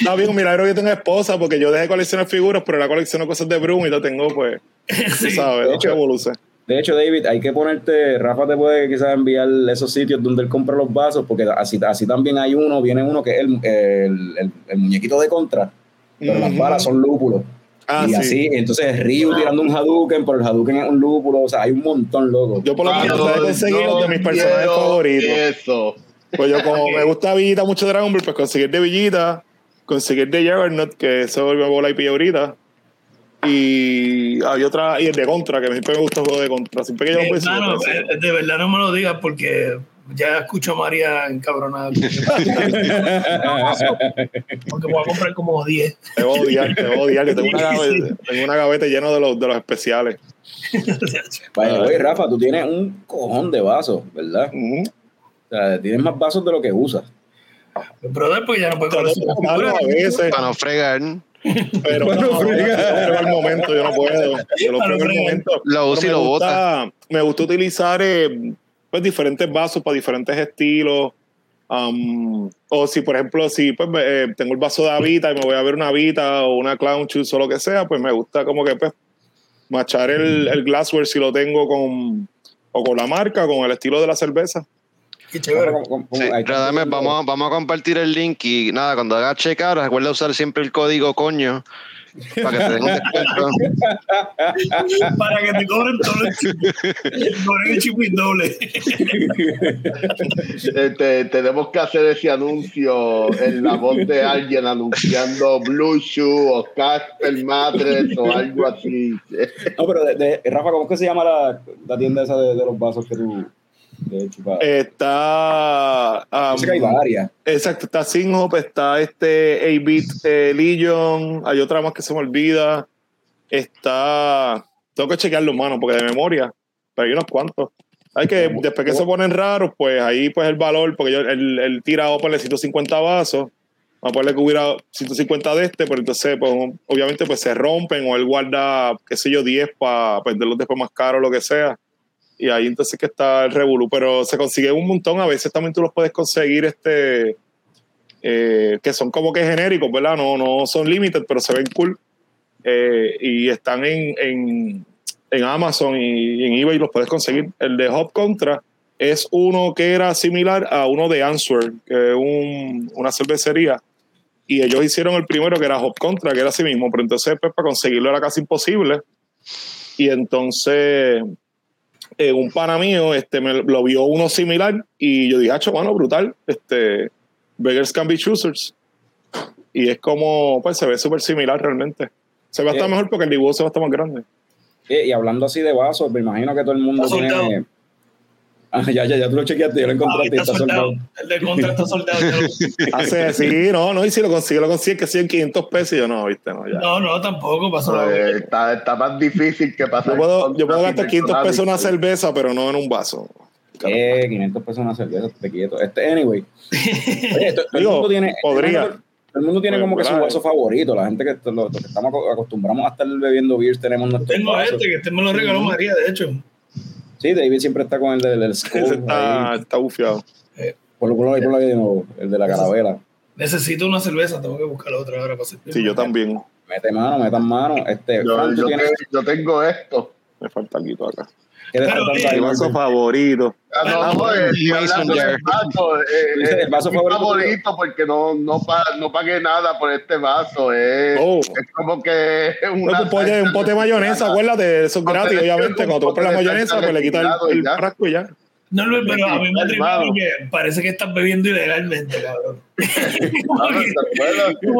Está bien, un milagro que yo tenga esposa porque yo dejé de coleccionar figuras, pero la colecciono cosas de Broom y lo tengo, pues, Sí. sabes, de hecho- hecho, De hecho, David, hay que ponerte, Rafa te puede quizás enviar esos sitios donde él compra los vasos, porque así, así también hay uno, viene uno que es el, el, el- el muñequito de contra, pero las balas son lúpulos. Ah, y sí. así, entonces Ryu tirando un Hadouken, pero el Hadouken es un lúpulo, o sea, hay un montón, loco. Yo por lo menos Mano, traté de conseguir mis personajes favoritos. Eso. Pues yo como me gusta Villita, mucho Dragon Ball, pues conseguir de Villita conseguí el de Juggernaut, que eso me voló la IP ahorita. Y hay otra, y el de Contra, que siempre me gusta el juego de Contra. Siempre que yo Eh, pienso. eh, de verdad no me lo digas porque ya escucho a María encabronada. porque voy a comprar como 10. Te voy a odiar, te voy a odiar. Yo tengo una gaveta, tengo una gaveta llena de los, de los especiales. Vaya, oye, Rafa, tú tienes un cojón de vasos, ¿verdad? O sea, tienes más vasos de lo que usas. Brother, pues ya no conocer claro, a veces, Para no fregar. pero Bueno, no, no, al momento, yo no puedo. Yo lo Para momento. Lo usa y Pero lo me bota. gusta, me gusta utilizar eh, pues, diferentes vasos para diferentes estilos. Um, o si, por ejemplo, si pues, eh, tengo el vaso de Avita y me voy a ver una Avita o una Clown Shoes o lo que sea, pues me gusta como que pues, machar el, el glassware si lo tengo con, o con la marca con el estilo de la cerveza. Qué chévere. Sí, viendo- vamos, a- vamos a compartir el link y nada, cuando hagas checkout, recuerda usar siempre el código coño para que te den un descuento. Para que te cobren todo el chip. Cobren el chip doble. Este, tenemos que hacer ese anuncio en la voz de alguien anunciando Blue Shoe o Casper Matres o algo así. No, pero de, de- Rafa, ¿cómo es que se llama la, la tienda esa de, de los vasos que tú de? Eh, Está. Um, que hay varias. Exacto, está Sinhop, está este 8-Bit eh, Legion, hay otra más que se me olvida. Está. Tengo que chequearlo, mano, porque de memoria, pero hay unos cuantos. Hay que, después que se ponen raros, pues ahí pues el valor, porque yo, el, el tira a ponerle 150 vasos, a ponerle que hubiera 150 de este, pero entonces, pues, obviamente, pues se rompen o él guarda, qué sé yo, 10 para venderlos después más caros, lo que sea. Y ahí entonces que está el Revolu, pero se consigue un montón, a veces también tú los puedes conseguir este eh, que son como que genéricos, ¿verdad? No, no son limited, pero se ven cool. Eh, y están en, en, en Amazon y, en eBay los puedes conseguir. El de Hop Contra es uno que era similar a uno de Answer, que es un- una cervecería. Y ellos hicieron el primero que era Hop Contra, que era así mismo, pero entonces pues, para conseguirlo era casi imposible. Y entonces eh, un pana mío este, me lo vio uno similar y yo dije, hacho, bueno, brutal, este, Beggars Can Be Choosers. Y es como, pues se ve súper similar realmente. Se ve hasta Eh. mejor porque el dibujo se ve hasta más grande. Eh, y hablando así de vasos, me imagino que todo el mundo tiene. Ah, ya, ya, ya tú lo chequeaste, yo lo Ah, encontraste. está está soldado. soldado. El de contra está soldado. Hace, sí, no, no, y si lo consigue, lo consigue que 100, 500 pesos y yo no, viste, no, ya. No, no, tampoco pasó nada. Eh, está, está más difícil que pasar. Yo puedo, yo puedo contra gastar 500 pesos en una cerveza, pero no en un vaso. Eh, 500 pesos una cerveza, te quieto. Este, anyway. Oye, todo el mundo tiene. podría. Todo el mundo tiene Pues, como que su vaso favorito. La gente que estamos aco- acostumbramos a estar bebiendo beers tenemos nuestros Tengo este, que este me lo regaló María, de hecho. Sí, David siempre está con el del, del Ese Skull está, ahí. está bufiado. Por lo por ahí, por ahí de nuevo, el de la carabela. Necesito una cerveza, tengo que buscar otra ahora para hacer. Sí, yo también. Mete mano, metan mano. Este, Yo, yo tienes- te- yo tengo esto. Me falta algo acá. ¿Qué te Pero, está dando eh, ahí, Mi vaso favorito. Ah, no, Ah, no, eh, vaso. eh, el vaso favorito favorito porque no, no, pa- no pagué nada por este vaso. eh. Oh. Es como que una un pote, un pote de mayonesa, acuérdate, eso es gratis, obviamente. Cuando tú compras la mayonesa, pues le quitas el, el frasco y ya. No, no, pero a mí me atribuye porque parece que estás bebiendo ilegalmente, cabrón. como,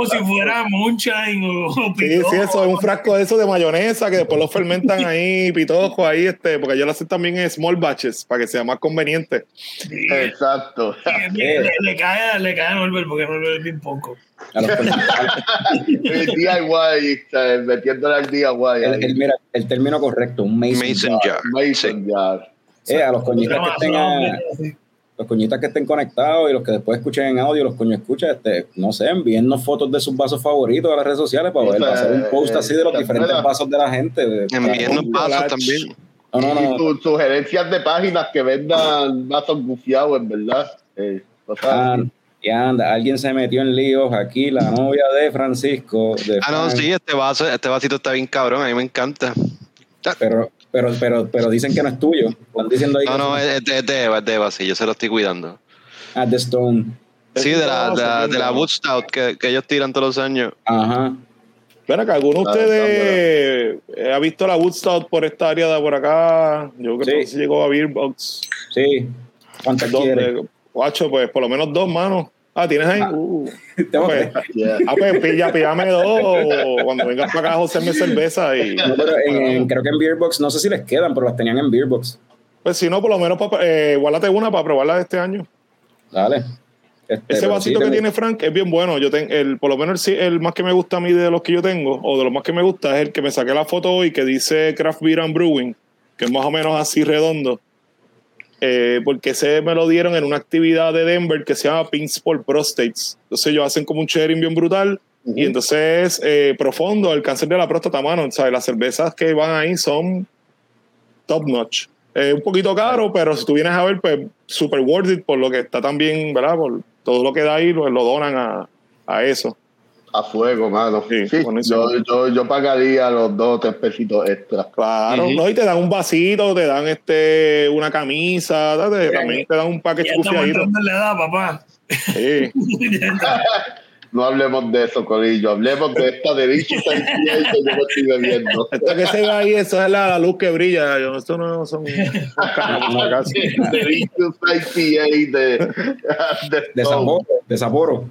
que- si fuera moonshine o, o Sí, pitojo. sí, eso es un frasco de eso de mayonesa que después lo fermentan ahí, pitojo ahí, este, porque yo lo hacen también en small batches para que sea más conveniente. Sí, Exacto. le, le- le cae, le cae a Norbert porque Norbert es bien poco. A los- El DIY, ¿sabes? metiéndole al DIY. el, mira, el término correcto, un mason, Mason jar. jar. Mason jar. Eh, a los coñitas que estén a- los coñitas que estén conectados y los que después escuchen en audio, los coños escuchan, este, no sé, envíennos fotos de sus vasos favoritos a las redes sociales para, ver, para hacer un post así de los ¿Te diferentes vasos de la gente. Envíennos pasos también. No, no, Y sugerencias de páginas que vendan vasos gufiados, en verdad. Eh, Ah, y anda, alguien se metió en líos aquí, la novia de Francisco. de Ah, no, sí, este vaso, este vasito está bien cabrón, a mí me encanta. Pero, pero, pero, pero dicen que no es tuyo. Están diciendo ahí No, que no, es de es de Eva, es de Eva, sí, yo se lo estoy cuidando. ah, The Stone. Sí, de la, de la, de la que, que ellos tiran todos los años. Ajá. Ven acá, ¿alguno de ustedes eh, ha visto la Woodstock por esta área de por acá? Yo creo Sí. que sí llegó a Beerbox. Sí. ¿Cuántas ¿Dónde? quieres? Guacho, pues por lo menos dos manos. Ah, ¿tienes ahí? Uh, Tengo pues, tres. Yeah. ah, pues pilla, píllame dos. Cuando vengas para acá, José me cerveza y. No, pero en- en- creo que en Beerbox, no sé si les quedan, pero las tenían en Beerbox. Pues si no, por lo menos para, eh, guárdate una para probarla de este año. Dale. Este, Ese vasito sí, que tiene Frank es bien bueno. Yo tengo el, por lo menos el, sí- el más que me gusta a mí de los que yo tengo, o de los más que me gusta, es el que me saqué la foto hoy que dice Craft Beer and Brewing, que es más o menos así redondo. Eh, porque ese me lo dieron en una actividad de Denver que se llama Pins for Prostates. Entonces ellos hacen como un sharing bien brutal y entonces eh, profundo el cáncer de la próstata, mano. O sea, las cervezas que van ahí son top notch. Eh, un poquito caro, pero si tú vienes a ver, pues super worth it por lo que está también, ¿verdad? Por todo lo que da ahí, lo, lo donan a, a eso. A fuego, mano. Sí, Sí, yo, yo, yo pagaría los dos o tres pesitos extra. Claro. ¿no? Y te dan un vasito, te dan este una camisa, te- también te dan un paquete en la edad, papá. Sí. No hablemos de eso, Corillo. Hablemos de esta delicious IPA que yo me estoy bebiendo. Esto que se ve ahí, eso es la, la luz que brilla. Yo, esto no son. IPA de, de, De. Sapporo. De Sapporo.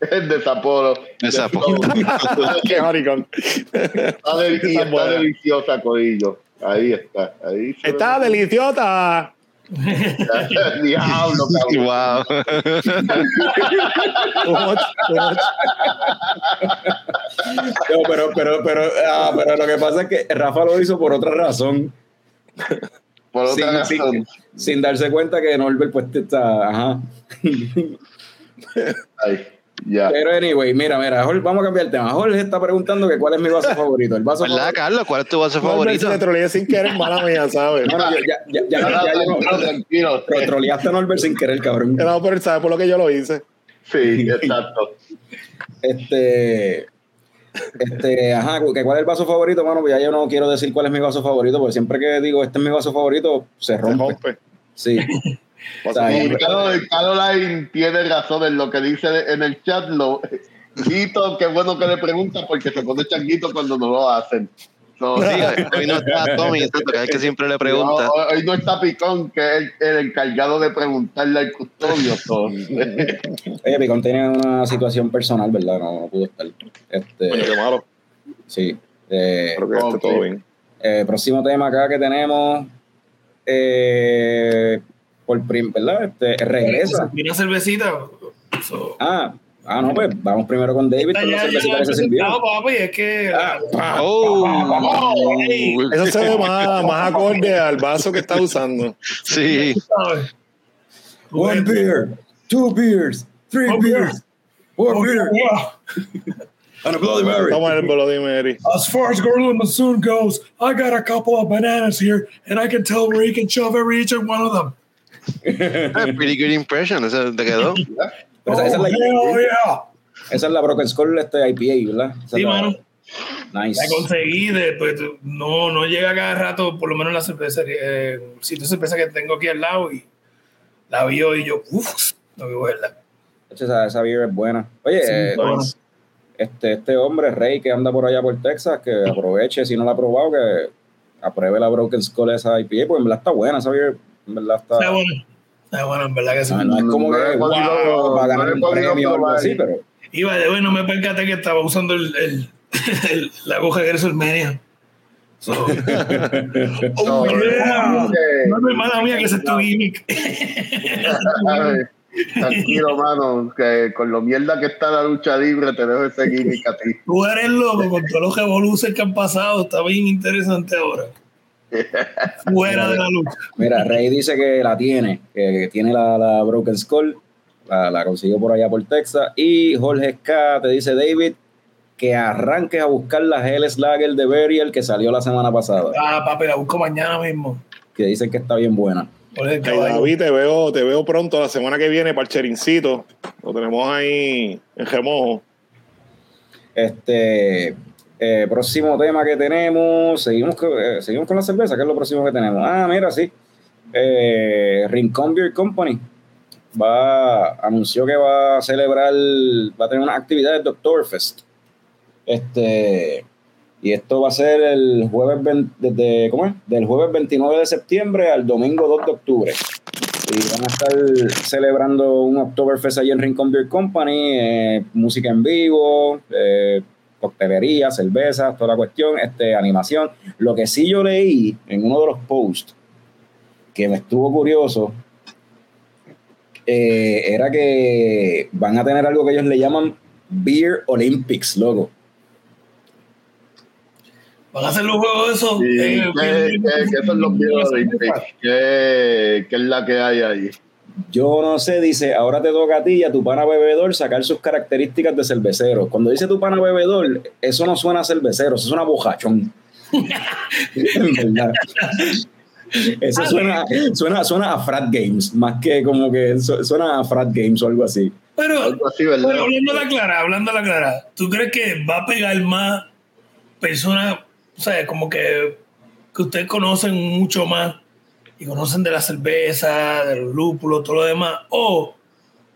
de Sapporo. De Sapporo. Qué maricón. Está, del- y Está está buena. deliciosa, Corillo. Ahí está. Ahí Está deliciosa. Diablo, cabrón. Wow. No, pero, pero, pero, ah, pero lo que pasa es que Rafa lo hizo por otra razón, Por otra sin darse cuenta que Norbert pues está, ajá. Ay, Pero anyway, mira, mira, Jorge, vamos a cambiar el tema. Jorge está preguntando que cuál es mi vaso favorito. El vaso ¿Verdad, favorito. Carlos? ¿Cuál es tu vaso favorito? troleé sin querer, mala mía, ¿sabes? No, no, ya, ya, ya, ya, No, ya, tranquilo, no- tranquilo. pero troleaste a Norbert sin querer, cabrón. No, pero él sabe por lo que yo lo hice. Sí, exacto. Este, este, ajá, que cuál es el vaso favorito, mano, pues ya yo no quiero decir cuál es mi vaso favorito, porque siempre que digo este es mi vaso favorito, se Se rompe. rompe. Sí. O sea, Y y- Carol- Caroline tiene razón en lo que dice en el chat. Lo, Guito, qué bueno que le pregunta porque se pone changuito cuando no lo hacen. So, Sí, hoy no está Tommy, exacto, que es que siempre le pregunta. no, hoy no está Picón, que es el, el encargado de preguntarle al custodio. so. Oye, Picón tiene una situación personal, ¿verdad? No, no pudo estar. Este, Coño, qué malo. sí. Eh, Espero que esté ok. todo bien. eh, próximo tema acá que tenemos. Eh, por prim, ¿verdad? Este, regresa. Una cervecita. So, Ah, ah, no, pues vamos primero con David con la ya, ya que se presentado, papi, es que Ah, pa, Oh, Eso se ve más, más acorde al vaso que está usando. sí. One beer, two beers, three Oh, beers, four beers, and a Bloody Mary. Toma el Bloody Mary. As far as Gorilla Monsoon goes, I got a couple of bananas here, and I can tell where he can shove every each and one of them. Ah, Pretty good impression, ¿ese te quedó? Pero esa, esa es la, oh, yeah. esa es la Broken Skull este IPA, ¿verdad? Esa Sí, la- mano. Nice. La conseguí, de, pues, no, no llega cada rato, por lo menos en la cerveza, eh, sitio de cerveza que tengo aquí al lado, y la vi hoy y yo, uff, no a verla. Esa, esa beer es buena. Oye, Sí, eh, bueno. este, este hombre, Rey, que anda por allá por Texas, que aproveche, si no la ha probado, que apruebe la Broken Skull esa IPA, porque en verdad está buena esa beer. En verdad está. Está bueno, está bueno, en verdad que sí. No, no es como No que wow, ganar un premio o algo así, pero Iba de bueno, me percaté que estaba usando el, el, el- la aguja de WrestleMania. So, oh, No, yeah. No hermana mía que ese es tu gimmick. Tranquilo, mano, que con lo mierda que está la lucha libre te dejo ese gimmick a ti. Tú eres loco con todos los revoluciones que han pasado. Está bien interesante ahora. Fuera de la lucha. Mira, Rey dice que la tiene, que tiene la, la Broken Skull, la, la consiguió por allá por Texas. Y Jorge K te dice, David, que arranques a buscar la Hell Slager de Burial que salió la semana pasada, Ah, papi, la busco mañana mismo. que dicen que está bien buena. Hey. David, te veo, te veo pronto la semana que viene para el cherincito. Lo tenemos ahí en remojo. Este eh, próximo tema que tenemos, seguimos eh, seguimos con la cerveza, que es lo próximo que tenemos. Ah, mira, sí. Eh, Rincon Beer Company va anunció que va a celebrar, va a tener una actividad de Oktoberfest. Este y esto va a ser el jueves 20 desde, ¿cómo es? Del jueves 29 de septiembre al domingo 2 de octubre. y van a estar celebrando un Oktoberfest allí en Rincon Beer Company, eh, música en vivo, eh, coctelería, cerveza, toda la cuestión, este, animación. Lo que sí yo leí en uno de los posts que me estuvo curioso eh, era que van a tener algo que ellos le llaman Beer Olympics, loco. Van a hacer los juegos de esos. Sí, eh, ¿qué, qué- qué son los Olympics? ¿Qué, ¿Qué es la que hay ahí? Yo no sé, dice, ahora te toca a ti y a tu pana bebedor sacar sus características de cervecero. Cuando dice tu pana bebedor, eso no suena a cervecero, eso suena a bojachón. En verdad. Eso suena, suena, suena a frat games, más que como que su- suena a frat games o algo así. Pero, Algo así, ¿verdad? pero hablando a la clara, hablando a la clara, ¿tú crees que va a pegar más personas, o sea, como que, que ustedes conocen mucho más y conocen de la cerveza, de los lúpulos, todo lo demás? ¿O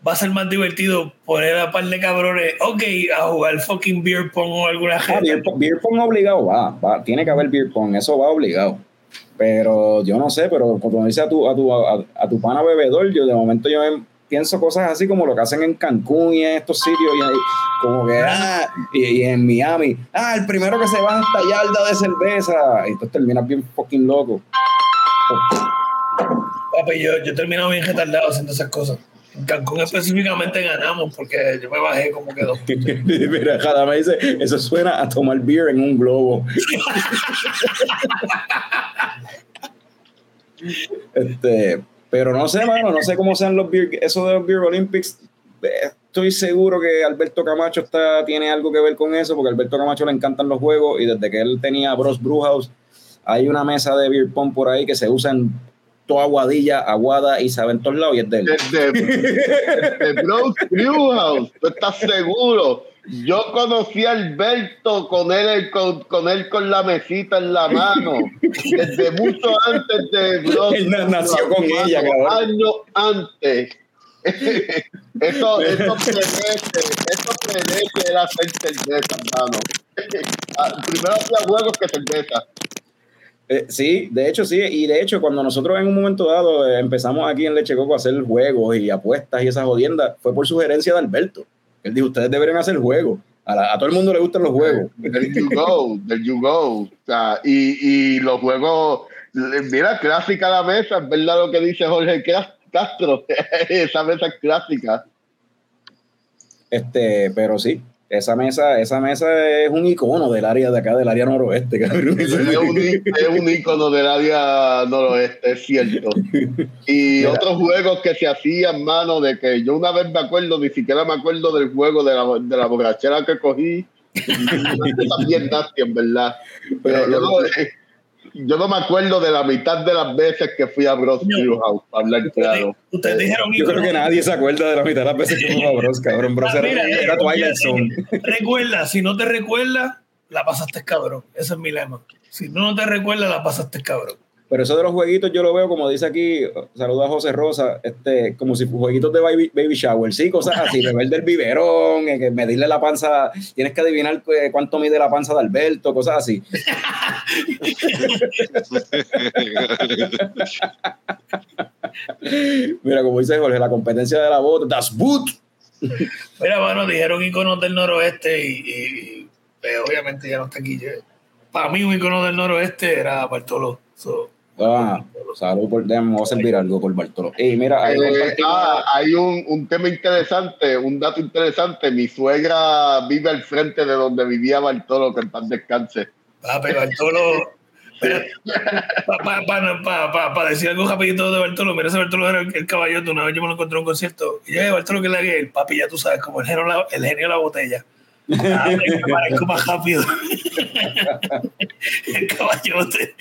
va a ser más divertido poner a par de cabrones, ok, a jugar fucking beer pong o alguna Ah, gente? beer, pong- beer pong obligado va, va, tiene que haber beer pong, eso va obligado. Pero yo no sé, pero cuando dice a tu, a tu, a, a tu pana bebedor, yo de momento yo em- pienso cosas así como lo que hacen en Cancún y en estos sitios, y ahí, como que, ah, y, y en Miami, ah, el primero que se va a esta yarda de cerveza, y entonces terminas bien fucking loco. Papi, yo, yo he terminado bien retardado haciendo esas cosas. En Cancún específicamente ganamos porque yo me bajé como que dos. Mira, cada me dice, eso suena a tomar beer en un globo. este, pero no sé, mano, no sé cómo sean los beer, eso de los Beer Olympics. Estoy seguro que Alberto Camacho está, tiene algo que ver con eso, porque a Alberto Camacho le encantan los juegos y desde que él tenía Bros Brewhouse, hay una mesa de beer pong por ahí que se usa en toda aguadilla, aguada y sabe en todos lados y es de él. Desde, ¿tú estás seguro? Yo conocí a Alberto con él, con, con él con la mesita en la mano, desde mucho antes de Bros Él na- nació con ella, cabrón. Años antes. eso, eso predece, eso predece el hacer cerveza, hermano. Ah, Primero hacía juegos que cerveza. Eh, sí, de hecho sí, y de hecho cuando nosotros en un momento dado eh, empezamos aquí en Leche Coco a hacer juegos y apuestas y esas jodiendas, fue por sugerencia de Alberto. Él dijo, ustedes deberían hacer juegos. A, la- a todo el mundo le gustan los juegos. There you go, there you go. O sea, y, y los juegos, mira, clásica la mesa, es verdad lo que dice Jorge Cas- Castro, esa mesa es clásica. Este, pero sí, esa mesa, esa mesa es un icono del área de acá, del área noroeste, cabrón. Es un, í- es un ícono del área noroeste, es cierto. Y Mira. otros juegos que se hacían, mano, de que yo una vez me acuerdo, ni siquiera me acuerdo del juego de la, de la borrachera que cogí. También nasty, en verdad. Pero yo no, yo no me acuerdo de la mitad de las veces que fui a Bros No. Brewhouse, para hablar claro. Ustedes dijeron Yo creo que nadie se acuerda de la mitad de las veces que fue a Bros, cabrón. Bros Ah, era, mira, era eh, Twilight mira, Zone. Recuerda, si no te recuerdas, la pasaste cabrón. Ese es mi lema. Si no te recuerdas, la pasaste cabrón. Pero eso de los jueguitos yo lo veo, como dice aquí, saluda a José Rosa, este, como si jueguitos de baby, baby shower, sí, cosas así, beber del biberón, eh, que medirle la panza, tienes que adivinar eh, cuánto mide la panza de Alberto, cosas así. Mira, como dice Jorge, la competencia de la bota, das boot. Mira, bueno, dijeron iconos del noroeste y, y- eh, obviamente ya no está aquí. Para mí, un icono del noroeste era Bartolo. So, Ah, salud por vamos a servir algo por Bartolo. Y mira, Eh, compartimos- ah, hay un, un tema interesante, un dato interesante. Mi suegra vive al frente de donde vivía Bartolo, que en paz descanse. papi, Bartolo. Para decir algo rapidito de Bartolo, mira, ese Bartolo era el, el caballote. Una vez yo me lo encontré en un concierto. Y yo, "Eh, Bartolo, que le haga el papi, ya tú sabes, como el genio, la- el genio de la botella. Ah, parezco más rápido. caballote.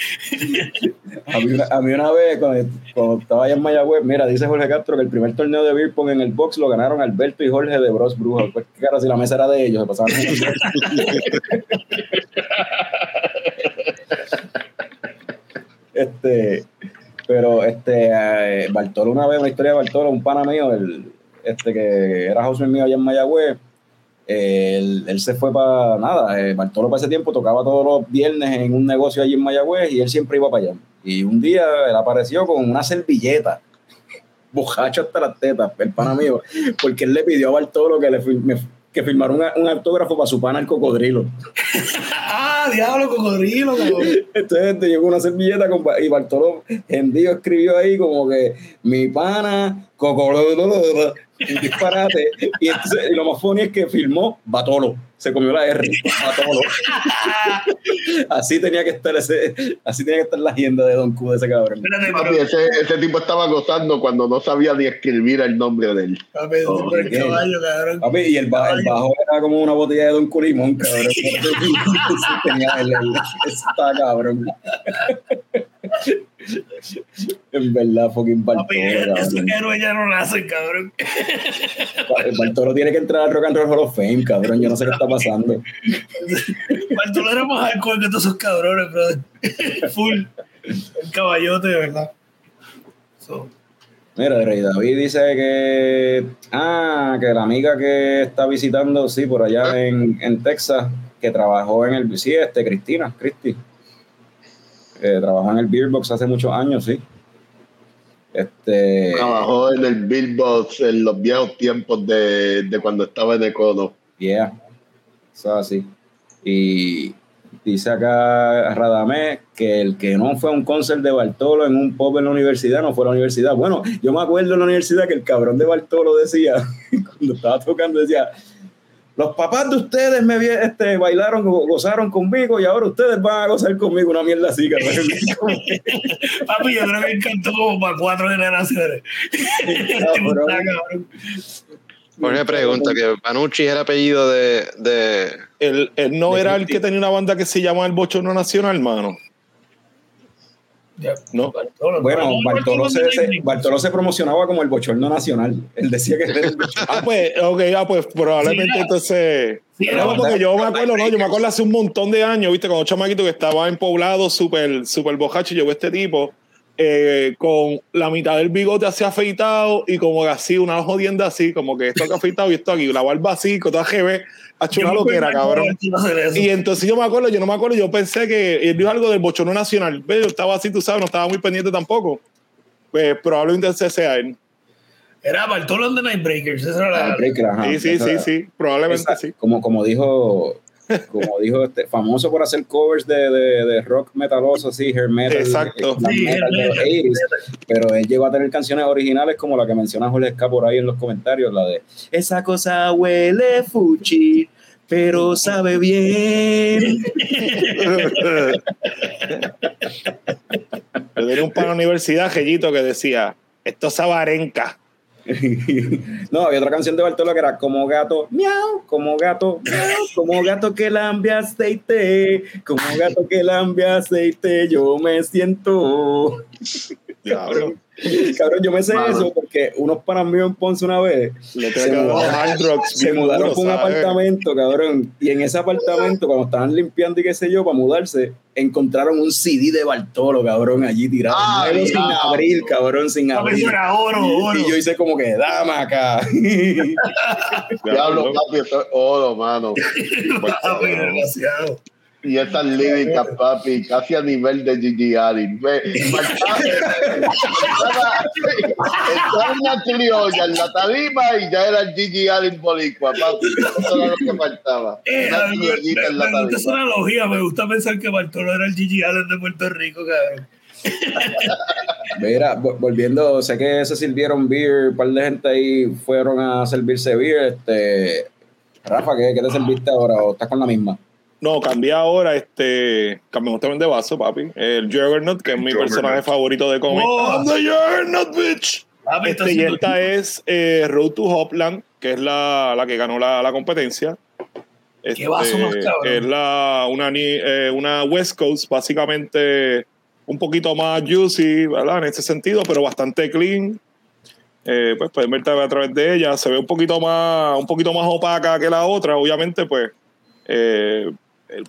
A mí, una, vez, cuando, estaba allá en Mayagüez, mira, dice Jorge Castro que el primer torneo de beer en el box lo ganaron Alberto y Jorge de Bros Bruja. Pues cara, si la mesa era de ellos, se pasaban Este, pero este, eh, Bartolo una vez, una historia de Bartolo, un pana mío, el, este que era houseman mío allá en Mayagüez, eh, él, él se fue para nada. eh, Bartolo para ese tiempo tocaba todos los viernes en un negocio allí en Mayagüez y él siempre iba para allá. Y un día él apareció con una servilleta bojacho hasta las tetas, el pana mío, porque él le pidió a Bartolo que le firme- que firmara un, un autógrafo para su pana el cocodrilo. ah, diablo, cocodrilo. Entonces te llegó una servilleta con, y Bartolo Gendío escribió ahí como que mi pana, cocodrilo, un disparate. Y, entonces, y lo más funny es que firmó Batolo. Se comió la R. Así tenía que estar ese, así tenía que estar la agenda de Don Q de ese cabrón. Espérate, Papi, ese, ese tipo estaba gozando cuando no sabía ni escribir el nombre de él. papi, Oh, por el ¿qué? caballo, cabrón. Papi, y el, ba- el bajo era como una botella de Don Q limón, cabrón. Sí, tenía el- el- eso estaba cabrón. en verdad, fucking Papi, Bartolo, esos cabrón. héroes ya no nacen, cabrón. Bartolo tiene que entrar al Rock and Roll Hall of Fame, cabrón. Yo no sé qué está pasando. Bartolo era más alcohol que todos esos cabrones, brother. Full. El caballote, de verdad. So, Mira, Rey David dice que. Ah, que la amiga que está visitando, sí, por allá en, en Texas, que trabajó en el. Sí, este, Cristina, Cristi. Trabajó en el Beer Box hace muchos años, sí. Este. Trabajó en el Billbox en los viejos tiempos de, de cuando estaba en Econo. Yeah. Eso es así. Y dice acá Radamés que el que no fue a un concert de Bartolo en un pub en la universidad no fue a la universidad. Bueno, yo me acuerdo en la universidad que el cabrón de Bartolo decía, cuando estaba tocando, decía. Los papás de ustedes me este, bailaron, go- gozaron conmigo y ahora ustedes van a gozar conmigo. Una mierda así, papi, yo creo que encantó como para cuatro generaciones. Este tipo Una pregunta, que Panucci es el apellido de, de Él, él no De era el que tenía una banda que se llama El Bochorno Nacional, mano. Ya, No. Bartolo, Bueno, no, Bartolo se, se- no, Bartolo se promocionaba como el bochorno nacional. Él decía que era el bochorno. Ah, pues, ok, ah, pues probablemente Sí, entonces. Sí, No, era porque yo me acuerdo, no, yo me acuerdo hace un montón de años, viste, cuando chamaquito que estaba en poblado, súper, súper bojacho, y llegó este tipo eh, con la mitad del bigote así afeitado y como que así, una jodienda así, como que esto acá afeitado y esto aquí, la barba así, con toda GB, ha hecho Yo una loquera, cabrón. de. Y entonces yo me acuerdo, yo no me acuerdo, yo pensé que él dijo algo del bochorno nacional. Ve, Yo estaba así, tú sabes, no estaba muy pendiente tampoco. Pues probablemente ese sea él. Era Bartolo the Nightbreakers. Esa era la. Ah, Breaker, ajá. Sí, sí, sí, sí, probablemente esa- sí. Como, como dijo, como dijo este, famoso por hacer covers de, de, de rock metaloso, así, hair metal, Exacto. Sí, metal metal, 80s, pero él llegó a tener canciones originales como la que menciona Jorge Ska por ahí en los comentarios, la de Esa cosa huele fuchi, pero sabe bien. Yo tenía un pan universidad, Gellito, que decía, esto es abarenca. no, había otra canción de Bartolo que era como gato, miau, como gato, miau, como gato que lambe aceite, como gato que lambe aceite, yo me siento. Cabrón, yo me sé Mano. eso porque unos panas míos en Ponce una vez Le Se mudaron- rocks se mudaron duros, con un ¿sabes? apartamento, cabrón. Y en ese apartamento, cuando estaban limpiando y qué sé yo, para mudarse, encontraron un CD de Bartolo, cabrón, allí tirado. Ay, Nuevo sin abrir, cabrón, sin abrir. eso era oro, oro. Y yo hice como que, dame acá. Diablo, papi, es oro, mano. Papi, demasiado. Y esas líricas, papi, casi a nivel de Gigi faltaba- Estaba en una criolla en la tarima y ya era el Gigi Allen boricua, papi. Eso era lo que faltaba. Eh, Una criollita en la me- me gusta esa analogía. Me gusta pensar que Bartolo era el Gigi Allen de Puerto Rico, cabrón. Mira, vo- volviendo, sé que se sirvieron beer, un par de gente ahí fueron a servirse beer. Este, Rafa, ¿qué, qué te serviste ahora? ¿O estás con la misma? No, cambié ahora, este, cambiamos también de vaso, papi. El Juggernaut, que es mi Juggernaut. personaje favorito de cómic. Oh. I'm the Juggernaut, bitch. Papi, está Este, y esta es eh, Road to Hopland, que es la, la que ganó la, la competencia. Este, vaso más cabrón. Es la, una, eh, una West Coast, básicamente un poquito más juicy, ¿verdad? En ese sentido, pero bastante clean. Eh, pues pueden verte a través de ella. Se ve un poquito más, un poquito más opaca que la otra, obviamente, pues, eh,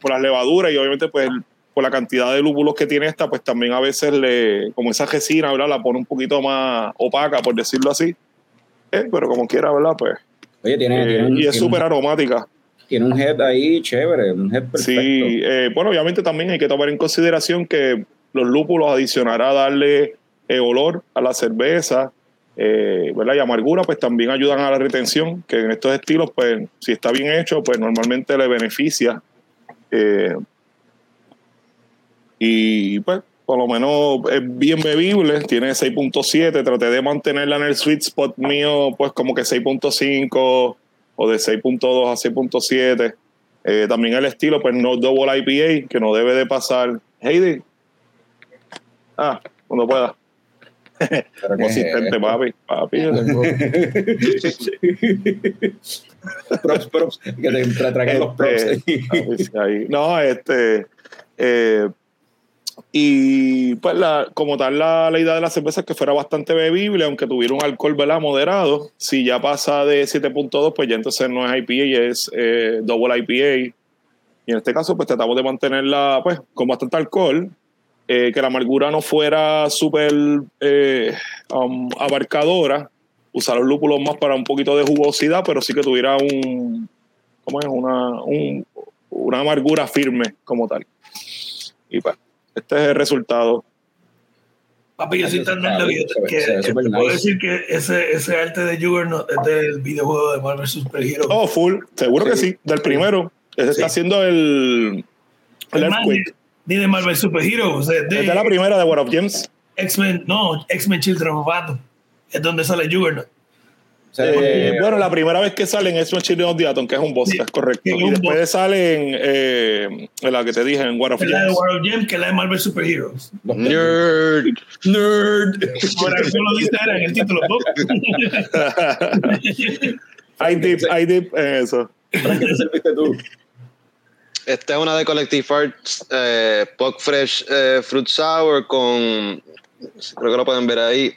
por las levaduras y obviamente, pues, por la cantidad de lúpulos que tiene esta, pues también a veces le, como esa resina, ¿verdad? La pone un poquito más opaca, por decirlo así. Eh, pero como quiera, ¿verdad? Pues. Oye, tiene, eh, tiene un, y es súper aromática. tiene un head ahí chévere, un head perfecto. Sí, eh, bueno, obviamente también hay que tomar en consideración que los lúpulos adicionará a darle eh, olor a la cerveza eh, ¿verdad? Y amargura, pues también ayudan a la retención, que en estos estilos, pues si está bien hecho, pues normalmente le beneficia. Eh, y pues por lo menos es bien bebible, tiene 6.7, traté de mantenerla en el sweet spot mío, pues como que 6.5 o de 6.2 a 6.7. Eh, también el estilo, pues no double IPA, que no debe de pasar. Heidi. Ah, cuando pueda. Como asistente, papi. Papi. props, props. Que te traigan los props. Este, ahí. No, este. Eh, y pues la, como tal la, la, idea de la cerveza es que fuera bastante bebible, aunque tuviera un alcohol ¿verdad? moderado. Si ya pasa de 7.2, pues ya entonces no es IPA, es eh, double IPA. Y en este caso, pues tratamos de mantenerla pues, con bastante alcohol, eh, que la amargura no fuera súper eh, um, abarcadora, usar los lúpulos más para un poquito de jugosidad, pero sí que tuviera un, ¿cómo es? Una, un, una amargura firme como tal. Y pues este es el resultado. Papi, yo soy tan nervioso que, que, que puedo nice. decir que ese, ese arte de Juggernaut es del videojuego de Marvel Super Hero. Oh, full. Seguro sí. que sí. Del primero. Ese sí. está haciendo el. El, el Earthquake. Ni de Marvel Super Hero. O sea, de, es de la primera de World of Gems. X-Men, no, X-Men Children of Atom. Es donde sale Juggernaut. Eh, bueno, la primera vez que salen es Children of the Atom, que es un boss, sí, es correcto. Y después boss. salen eh, la que te dije en War of Gems. La de War of Gems, que es la de Marvel Super Heroes. Nerd. Nerd. Por eso lo dice era en el título. I dip, I dip en eso. ¿Para qué te serviste tú? Esta es una de Collective Arts, eh, Pog Fresh eh, Fruit Sour con, creo que lo pueden ver ahí,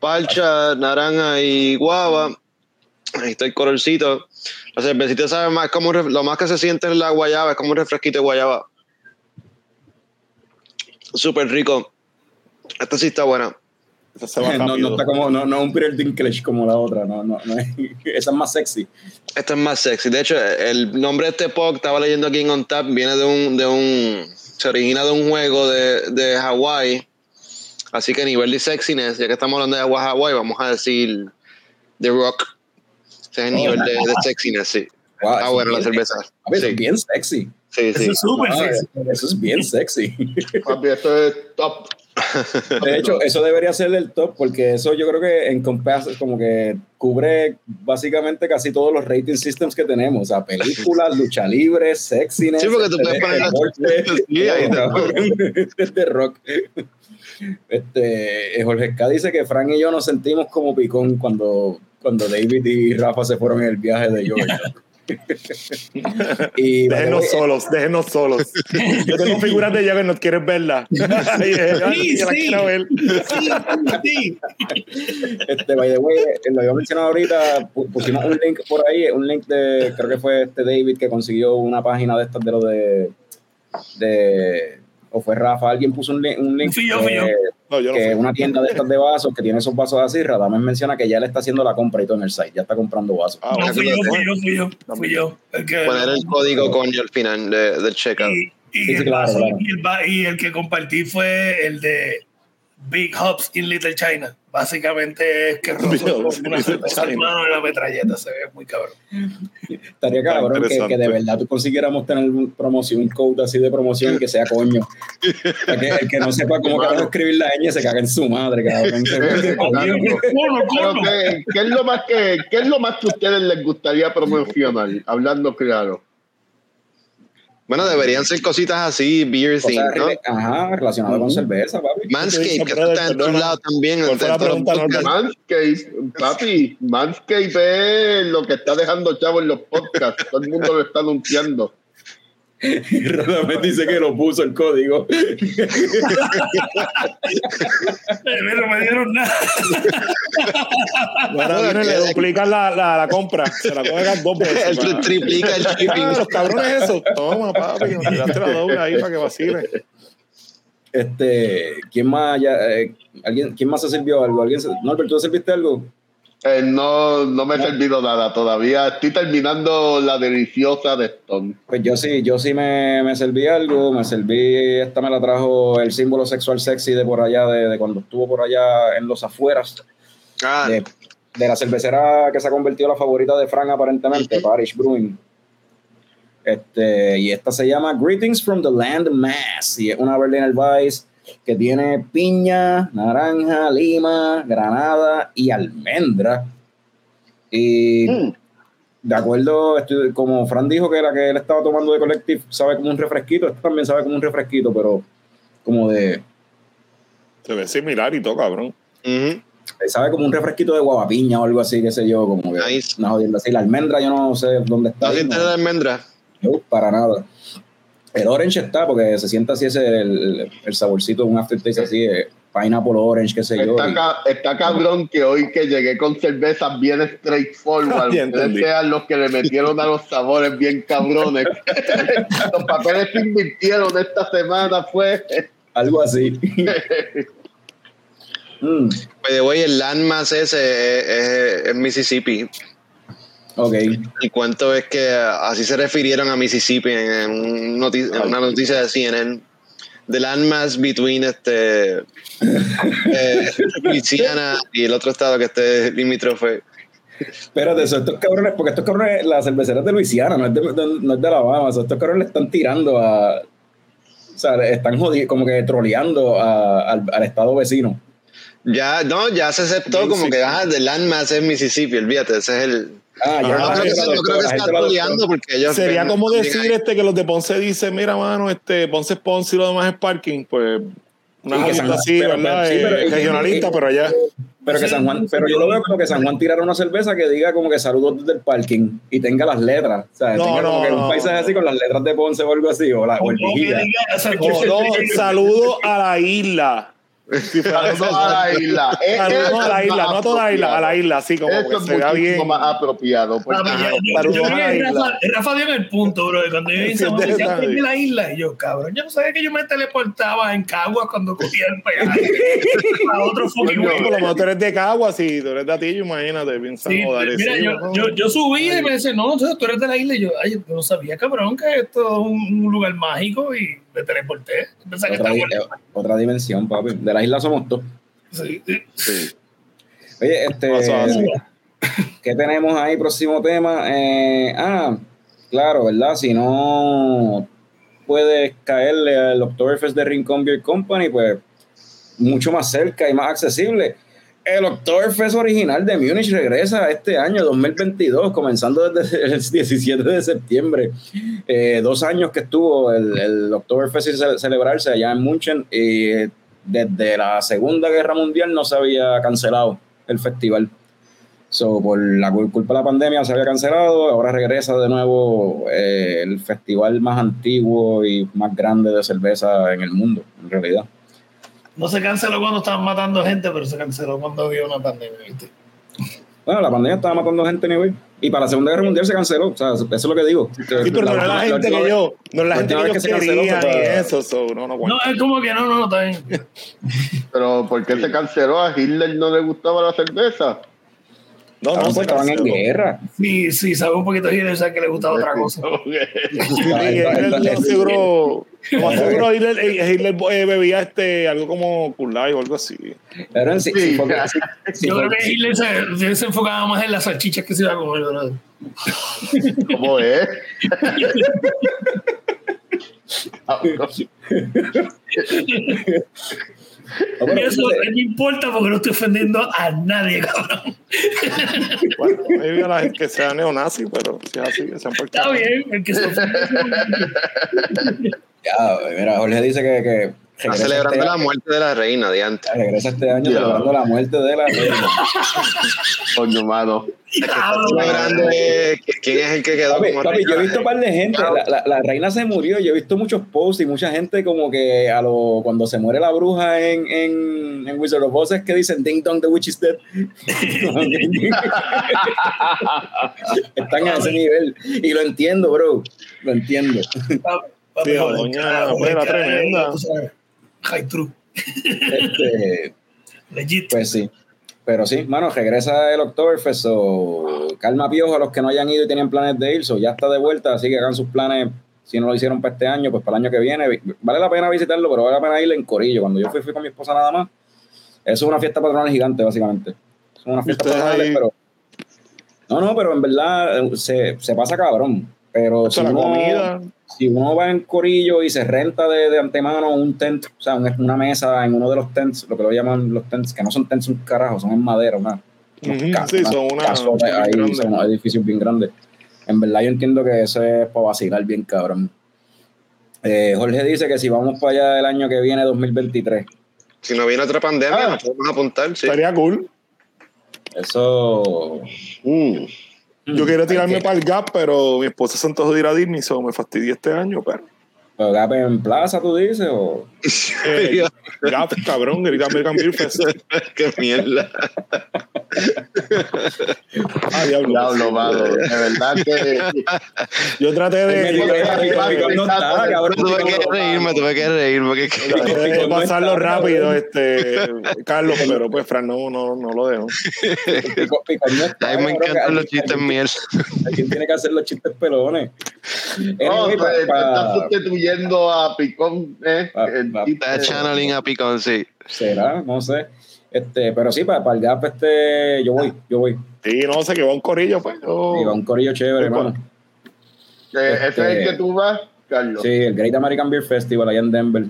parcha, naranja y guava. Ahí está el colorcito. La cervecita sabe más como lo más que se siente es la guayaba, es como un refresquito de guayaba. Súper rico. Esta sí está buena. No, no, está como, no, no un Peter Dinklage como la otra, no, no, no es, esa es más sexy. Esta es más sexy. De hecho, el nombre de este POC, estaba leyendo aquí en On Tap, viene de un, de un, se origina de un juego de, de Hawái. Así que a nivel de sexiness, ya que estamos hablando de agua Hawái, vamos a decir The Rock. Ese es el nivel de, de sexiness, sí. Wow, ah, bueno, la cerveza. A ver, sí. bien sexy. Sí, sí. Eso es súper Ah, sexy. Eso es bien sexy. Papi, esto es top. De hecho, eso debería ser el top porque eso yo creo que en Compass como que cubre básicamente casi todos los rating systems que tenemos. O sea, películas, lucha libre, sexiness. Sí, porque tú puedes poner deporte, Sí, ahí de este rock. Este, Jorge K dice que Frank y yo nos sentimos como picón cuando, cuando David y Rafa se fueron en el viaje de Georgia. Y déjenos bueno, solos, déjenos solos. Yo tengo figuras de Juggernaut, ¿quieres verla? sí, sí. La quiero ver. sí, sí. Este, by the way, lo había mencionado ahorita, pusimos un link por ahí, un link de, creo que fue este David que consiguió una página de estas de lo de, de o fue Rafa, alguien puso un link, un link fui yo, yo. No, yo no que una tienda de estas de vasos que tiene esos vasos así, Radames menciona que ya le está haciendo la compra y todo en el site, ya está comprando vasos. Ah, no, fui yo, fui yo, fui yo, fui yo. El que, Poner el código con al final de, del checkout. Y, y, Sí, sí, el claro, vaso- claro. y el va- y el que compartí fue el de Big Hops in Little China. Básicamente es que Hops con una cerveza en mano en la metralleta, se ve muy cabrón. Estaría cabrón que, de verdad tú consiguiéramos tener un promoción, un code así de promoción que sea coño. Que el que no sepa cómo carajo escribir la ñ se caga en su madre, cabrón. Cono, Pero cono. ¿qué, qué es lo más que, ¿qué es lo más que a ustedes les gustaría promocionar? Hablando claro. Bueno, deberían ser cositas así, beer thing, ¿no? Ajá, relacionado con cerveza, papi. Manscape, que esto está en todos lados también. ¿Cuál fue la pregunta. Manscape, papi, Manscape es lo que está dejando chavo en los podcasts. Todo el mundo lo está anunciando. Realmente dice que lo puso el código. No me dieron nada. Ahora viene, le duplican la, la, la compra. Se la cogen dos veces. El para- triplica el shipping. Ah, los cabrones esos. Toma, papi. nos tiraste la doble ahí para que vacile. Este, ¿quién más ya, eh, alguien, quién más se sirvió algo? ¿Alguien se, Norbert, ¿tú te serviste algo? Eh, no, no me he servido nada todavía. Estoy terminando la deliciosa de Stone. Pues yo sí, yo sí me, me serví algo, me serví, esta me la trajo el símbolo sexual sexy de por allá, de, de cuando estuvo por allá en los afueras. Ah, de, de la cervecera que se ha convertido en la favorita de Frank aparentemente, Parish Brewing. Este, y esta se llama Greetings from the Land Mass y es una Berliner Weiss que tiene piña, naranja, lima, granada y almendra. Y Mm. de acuerdo, estoy- como Fran dijo que la que él estaba tomando de Collective sabe como un refresquito, esto también sabe como un refresquito, pero como de Se ve similar y todo, cabrón. ujú. sabe como un refresquito de guavapiña o algo así, qué sé yo, como que Nice. una jodienda así. La almendra yo no sé dónde está. ¿No sientes la almendra? No, para nada. El orange está porque se siente así ese el, el saborcito de un aftertaste así, de pineapple orange, qué sé yo. Está, ca- está cabrón que hoy que llegué con cervezas bien straightforward, ustedes entendí. sean los que le metieron a los sabores bien cabrones. los papeles que invirtieron esta semana fue algo así. Mm, By the way, el landmass ese es, es- es Mississippi. Ok. ¿Y cuánto es que así se refirieron a Mississippi en, un noti- en una noticia de CNN? The landmass between este eh, Louisiana y el otro estado que esté limítrofe. Espérate, eso, estos cabrones, porque estos cabrones, la cervecera es de Luisiana, no es de, de- no es de Alabama, so, estos cabrones le están tirando a. O sea, están jodiendo, como que troleando a- al, al estado vecino. Ya, no, ya se aceptó como que ah, the landmass es Mississippi, olvídate, ese es el. Ah, no la creo que, creo está troleando porque ellos. Sería ven- como decir este que los de Ponce dicen, mira, mano, este Ponce es Ponce y lo demás es parking, pues una San- así, pero- ¿verdad? sí, Eh, pero- regionalista, pero allá. Pero que San Juan, pero yo lo veo como que San Juan tirara una cerveza que diga como que saludos desde el parking y tenga las letras. O sea, No, tenga como no, que no. un paisaje así con las letras de Ponce o algo así, o, la, o el Como vigía. no, saludo a la isla. Si a la isla. Saludos eso a la isla, no a toda la isla, a la apropiado. isla, así como Eso que es se vea bien. más apropiado. porque- Papi, yo- yo- yo a creo que. Rafa, Rafa dio en el punto, bro. de Cuando yo hice decía verdad. "Ay, la isla, y yo, cabrón, yo no sabía que yo me teleportaba en Caguas cuando cogía el peaje a otro fucking güey. por lo menos tú eres de Cagua, si tú eres de Atillo, imagínate, piensa Sí, joder, mira, sí, yo, ¿no? yo, yo subí y me dice, no, entonces tú eres de la isla. Y yo, ay, yo no sabía, cabrón, que esto es un, un lugar mágico y me teleporté. Pensaba que Otra, estaba di- eh, otra dimensión, papi. De la isla somos todos. Sí, sí. Sí. Oye, este. ¿qué tenemos ahí? Próximo tema. Eh, ah, claro, ¿verdad? Si no puedes caerle al Oktoberfest de Rincon Beer Company, pues mucho más cerca y más accesible. El Oktoberfest original de Múnich regresa este año, 2022, comenzando desde el 17 de septiembre. Eh, dos años que estuvo el, el Oktoberfest celebrarse allá en München y eh, desde la Segunda Guerra Mundial no se había cancelado el festival. So, por la cul- culpa de la pandemia se había cancelado, ahora regresa de nuevo eh, el festival más antiguo y más grande de cerveza en el mundo, en realidad. No se canceló cuando estaban matando gente, pero se canceló cuando había una pandemia, ¿viste? Bueno, la pandemia estaba matando gente anyway. Y para la Segunda Guerra Mundial se canceló. O sea, eso es lo que digo. Sí, pero no era la gente que yo, no era la la gente que yo que se canceló quería eso, so, no, no No, es como que no, no, no, está bien. Pero ¿por qué se canceló? ¿A Hitler no le gustaba la cerveza? No, no, Estaban, se estaban en guerra. Sí, sí, sabe un poquito de sabe que le gustaba otra cosa. Seguro, seguro Hitler, bebía este, algo como Kulai o algo así. Pero en sí, Sí. sí, porque- sí, sí, Yo creo que Hitler se, se enfocaba más en las salchichas que se iba a comer, ¿verdad? ¿Cómo es? No, pero Y eso fíjate, no importa porque no estoy ofendiendo a nadie, cabrón. Bueno, maybe a la gente que sea neonazi, pero si es así, que sean Está bien, el que se ofende. ya, mira, Jorge dice que, que Está regresa celebrando este la año- muerte de la reina de antes. Regresa este año celebrando la muerte de la reina. Coño, mano. Quién es el que quedó Papi, como papi, reina. yo he visto un par de gente, la, la- la reina se murió, yo he visto muchos posts y mucha gente como que a lo, cuando se muere la bruja en, en, en Wizard of Oz es que dicen Ding Dong, the witch is dead. Están a ese nivel y lo entiendo, bro, lo entiendo. joder, doña, pues, era tremenda. High true, Este, legit. pues sí, pero sí, mano, regresa el Oktoberfest, so, calma piojo a los que no hayan ido y tenían planes de ir, so, ya está de vuelta, así que hagan sus planes, si no lo hicieron para este año, pues para el año que viene, vale la pena visitarlo, pero vale la pena ir en Corillo, cuando yo fui, fui con mi esposa nada más, eso es una fiesta patronal gigante, básicamente. fiestas ustedes patronales, ahí- pero. No, no, pero en verdad eh, se, se pasa cabrón. Pero O sea, si la uno, comida. Si uno va en corillo y se renta de, de antemano un tent, o sea, un- una mesa en uno de los tents, lo que lo llaman los tents, que no son tents un carajo, son en madera, una, sí, unas son una- ahí, son unos edificios bien grandes. En verdad yo entiendo que eso es para vacilar bien cabrón. Eh, Jorge dice que si vamos para allá el año que viene, 2023, Si no viene otra pandemia, Ah. nos podemos apuntar, sí. Estaría cool. eso... Mm. Yo quería tirarme para el Gap, pero mi esposa se antojó de ir a Disney, so me fastidié este año, pero. ¿Pero Gap en plaza, tú dices? O... Eh, Gap, cabrón, el American Beer Fest. Qué mierda. Ah, diablo. Diablo, mano. De verdad que. Yo traté de, cabrón. tuve que reírme, tuve que reírme. porque- traté de pasarlo está, rápido, cabrón. este, Carlos, pero pues Fran no, no, no lo dejo. A mí me encantan los chistes miel. Alguien tiene que hacer los chistes pelones. No, te, pa- pa- estás sustituyendo a Picón. Eh, Pa- el pa- Está channeling a Picón, sí. será, no sé. Este, pero sí, para, para el Gap, este, yo voy, yo voy. Sí, no sé, que va un corillo, pues. Y va un corillo chévere, pues. hermano. eh, ese es el este- que tú vas, Carlos. Sí, el Great American Beer Festival allá en Denver.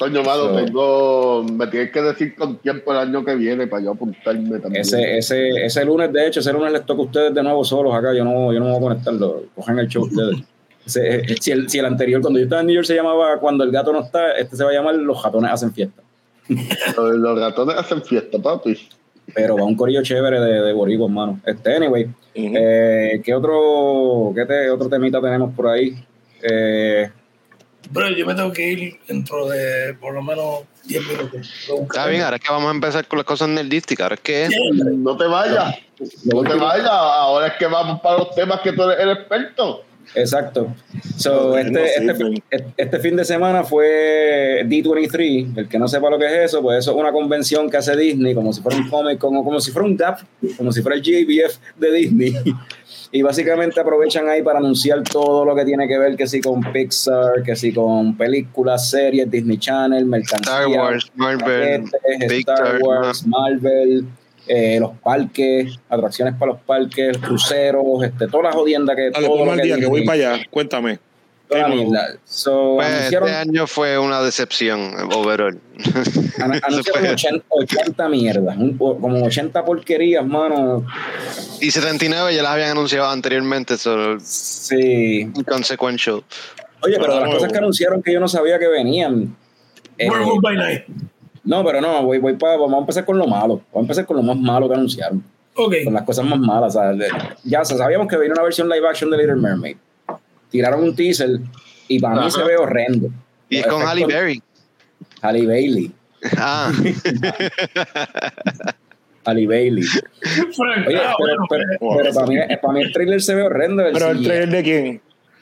Coño, mano, So- tengo. Me tienes que decir con tiempo el año que viene para yo apuntarme también. Ese, ese, ese lunes, de hecho, ese lunes les toca a ustedes de nuevo solos acá. Yo no, yo no me voy a conectarlo. Cogen el show ustedes. Ese- si, el, si el anterior, cuando yo estaba en New York, se llamaba Cuando el gato no está, este se va a llamar Los ratones hacen fiesta. Los, ratones hacen fiesta, papi. Pero va un corillo chévere de, de boricos, hermano. Este, anyway, eh, ¿qué otro, qué te- otro temita tenemos por ahí? Eh, Pero yo me tengo que ir dentro de por lo menos 10 minutos. Está bien, ahora es que vamos a empezar con las cosas nerdísticas. Ahora es que es. No te vayas. No te vayas. Ahora es que vamos para los temas que tú eres el experto. Exacto. So, este, este, fin- este fin de semana fue D23. El que no sepa lo que es eso, pues eso es una convención que hace Disney, como si fuera un cómic, como, como si fuera un DAP, como si fuera el GABF de Disney. Y básicamente aprovechan ahí para anunciar todo lo que tiene que ver, que si con Pixar, que si con películas, series, Disney Channel, mercancía, Star Wars, Marvel, paquetes, Star Wars, Marvel, eh, los parques, atracciones para los parques, cruceros, este, toda la jodienda que Dale, todo lo que día, que voy para allá. Cuéntame. Toda mierda. So, Pues, anunciaron, este año fue una decepción overall. an- anunciaron fue. 80, 80 mierdas, un- como 80 porquerías, mano. Y 79 ya las habían anunciado anteriormente, so Sí. inconsequential. Oye, pero de las cosas que anunciaron que yo no sabía que venían. eh, by Night. no, pero no, voy, voy para, vamos a empezar con lo malo. Vamos a empezar con lo más malo que anunciaron. Ok. Con las cosas más malas. o sea, de- ya sabíamos que venía una versión live action de Little Mermaid. Tiraron un teaser y para mí Ajá. se ve horrendo. Y es con Halle Berry. Halle Bailey. Ah, Halle Bailey. Oye, pero, bueno, pero- pero para, mí, para mí el trailer se ve horrendo. El Pero el trailer de quién?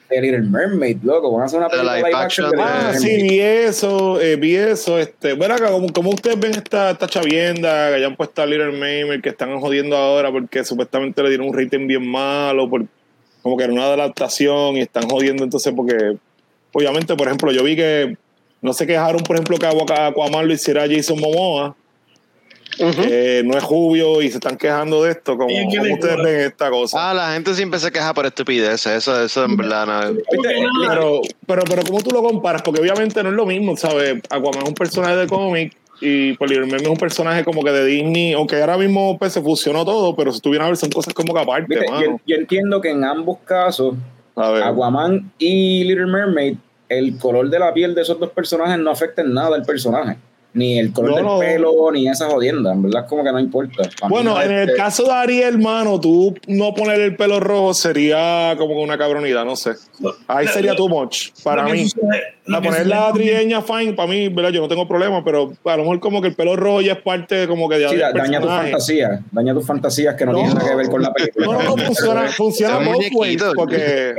de Little Mermaid, loco. Van a hacer una película live live action de Ah, sí, vi eso, eh, vi eso. Este, bueno, acá, como, como ustedes ven esta, esta chavienda que hayan puesto a Little Mermaid, que están jodiendo ahora porque supuestamente le dieron un rating bien malo, por, como que era una adaptación y están jodiendo entonces porque, obviamente, por ejemplo, yo vi que no se quejaron, por ejemplo, que Aqua- Aquaman lo hiciera Jason Momoa, que no es rubio y se están quejando de esto. como ¿Y quién ¿Cómo es ustedes ven esta cosa? ah, la gente siempre se queja por estupideces. Eso, eso en verdad no. Pero, pero, pero, ¿cómo tú lo comparas? Porque obviamente no es lo mismo, ¿sabes? Aquaman es un personaje de cómic y pues Little Mermaid es un personaje como que de Disney, aunque ahora mismo pues se fusionó todo, pero si tuviera a ver son cosas como que aparte, mano. yo entiendo que en ambos casos, A ver. Aquaman y Little Mermaid, el color de la piel de esos dos personajes no afecta en nada al personaje. Ni el color No, del no. pelo, ni esa jodienda. En verdad, como que no importa. Bueno, no- en el caso de Ariel, mano, tú no poner el pelo rojo sería como que una cabronidad, no sé. Ahí sería too much para mí. sucede- A poner la trigueña fine, para mí, ¿verdad? Yo no tengo problema, pero a lo mejor como que el pelo rojo ya es parte como que de Sí, da- daña tus fantasías. Daña tus fantasías que no, No. tienen nada que ver con la película. No, no, no, funciona, funciona both ways, porque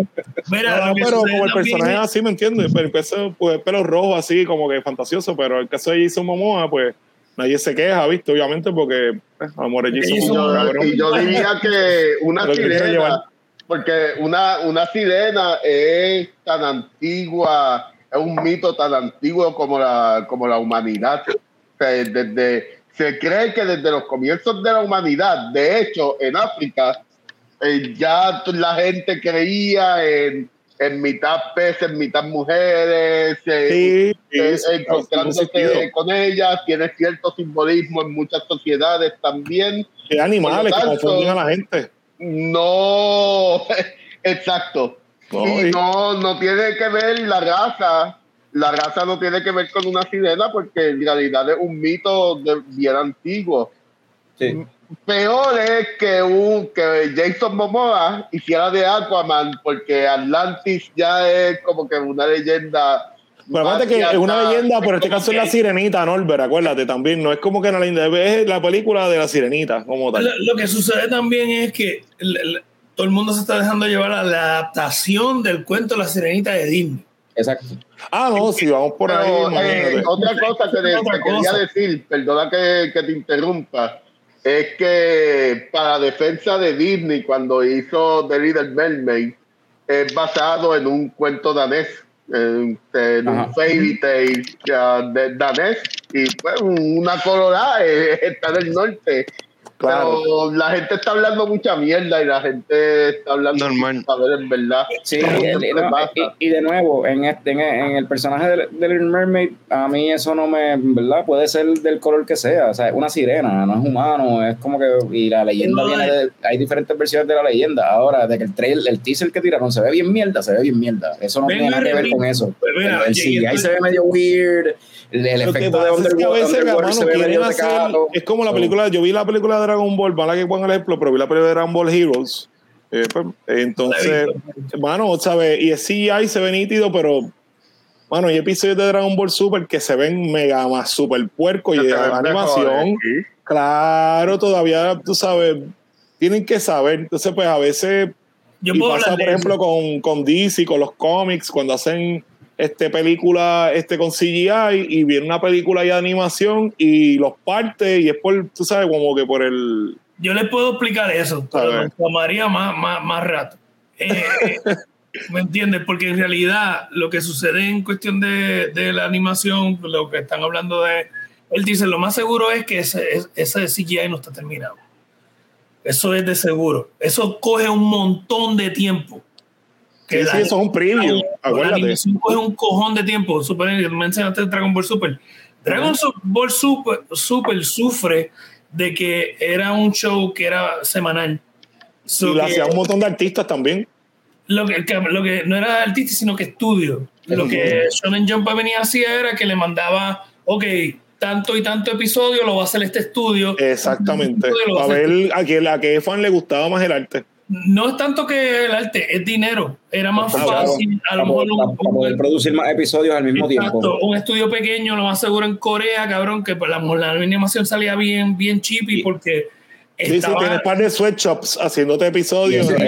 Mira, No, pero como el personaje es es- así, ¿me entiendes? Pero el peso, pues, el pelo rojo así, como que fantasioso, pero el caso de Jason Momoa, pues nadie se queja, ¿viste? Obviamente, porque eh, amor es Jason Y yo, y yo diría que una sirena, porque una, una sirena es tan antigua, es un mito tan antiguo como la, como la humanidad. O sea, desde, se cree que desde los comienzos de la humanidad, de hecho, en África, eh, ya la gente creía en, en mitad peces, mitad mujeres, eh, Sí, eh, sí, encontrándose con ellas, tiene cierto simbolismo en muchas sociedades también. Hay animales que tanto- confunden a la gente. No, exacto. No, no, no tiene que ver la raza. La raza no tiene que ver con una sirena porque en realidad es un mito de- bien antiguo. Sí. Peor es que, un, que Jason Momoa hiciera de Aquaman porque Atlantis ya es como que una leyenda. Pero aparte que es una leyenda, pero en este caso es la que- sirenita, Norbert, acuérdate también. No es como que la leyenda, es la película de la sirenita, como tal. Lo, lo que sucede también es que todo el mundo se está dejando llevar a la adaptación del cuento La Sirenita de Disney. Exacto. Ah, no, si vamos por ahí, eh, otra cosa que te, Otra te quería cosa. decir, perdona que, que te interrumpa, es que para defensa de Disney, cuando hizo The Little Mermaid, es basado en un cuento danés, en, en un fairy tale danés, y pues una colorada eh, está en el norte. Claro. Pero la gente está hablando mucha mierda y la gente está hablando Normal. saber en verdad. Sí, y, el- siempre no, y- y de nuevo, en, este, en, en el personaje de, de Little Mermaid, a mí eso no me, ¿verdad? Puede ser del color que sea, o sea, es una sirena, no es humano, es como que, y la leyenda No, viene de, hay diferentes versiones de la leyenda. Ahora, de que el trail, el teaser que tiraron se ve bien mierda, se ve bien mierda. Eso no tiene nada que ver con eso. Pues mira, el, el y- y CGI se ve medio weird, el, el efecto de pasa es que se ve hacer- es como la película, yo vi la película de Dragon Ball, para que ponga el ejemplo, pero vi la película de Dragon Ball Heroes. Eh, pues, entonces, hermano, ¿sabes? Y el CGI se ve nítido, pero, bueno, hay episodios de Dragon Ball Super que se ven mega más super puerco y de animación. sí. Claro, todavía, tú sabes, tienen que saber. Entonces, pues a veces Yo y puedo pasa, por ejemplo, con, con DC, con los cómics, cuando hacen este película este con CGI y viene una película ya de animación y los parte y es por, tú sabes, como que por el... Yo les puedo explicar eso, pero nos tomaría más, más, más rato. Eh, ¿Me entiendes? Porque en realidad lo que sucede en cuestión de, de la animación, lo que están hablando de él dice, lo más seguro es que ese, ese CGI no está terminado. Eso es de seguro. Eso coge un montón de tiempo. Sí, la- sí, eso es un preview, acuérdate. coge un cojón de tiempo. Super, mencionaste Dragon Ball Super. Dragon Ball Super, Super sufre de que era un show que era semanal. So Y lo que- hacía un montón de artistas también. lo que, que- lo que no era artista, sino que estudio. Lo que Shonen Jump venía hacía era que le mandaba, ok, tanto y tanto episodio lo va a hacer este estudio. Exactamente. Estudio A ver a que, a qué fan le gustaba más el arte. No es tanto que el arte, es dinero. Era más claro. fácil, a lo mejor poder- un, producir más episodios al mismo Exacto, tiempo. un estudio pequeño, lo más seguro en Corea, cabrón, que pues, la, la animación salía bien, bien porque Sí, sí, estaba- tienes par de sweatshops haciéndote episodios. Sí, Sí,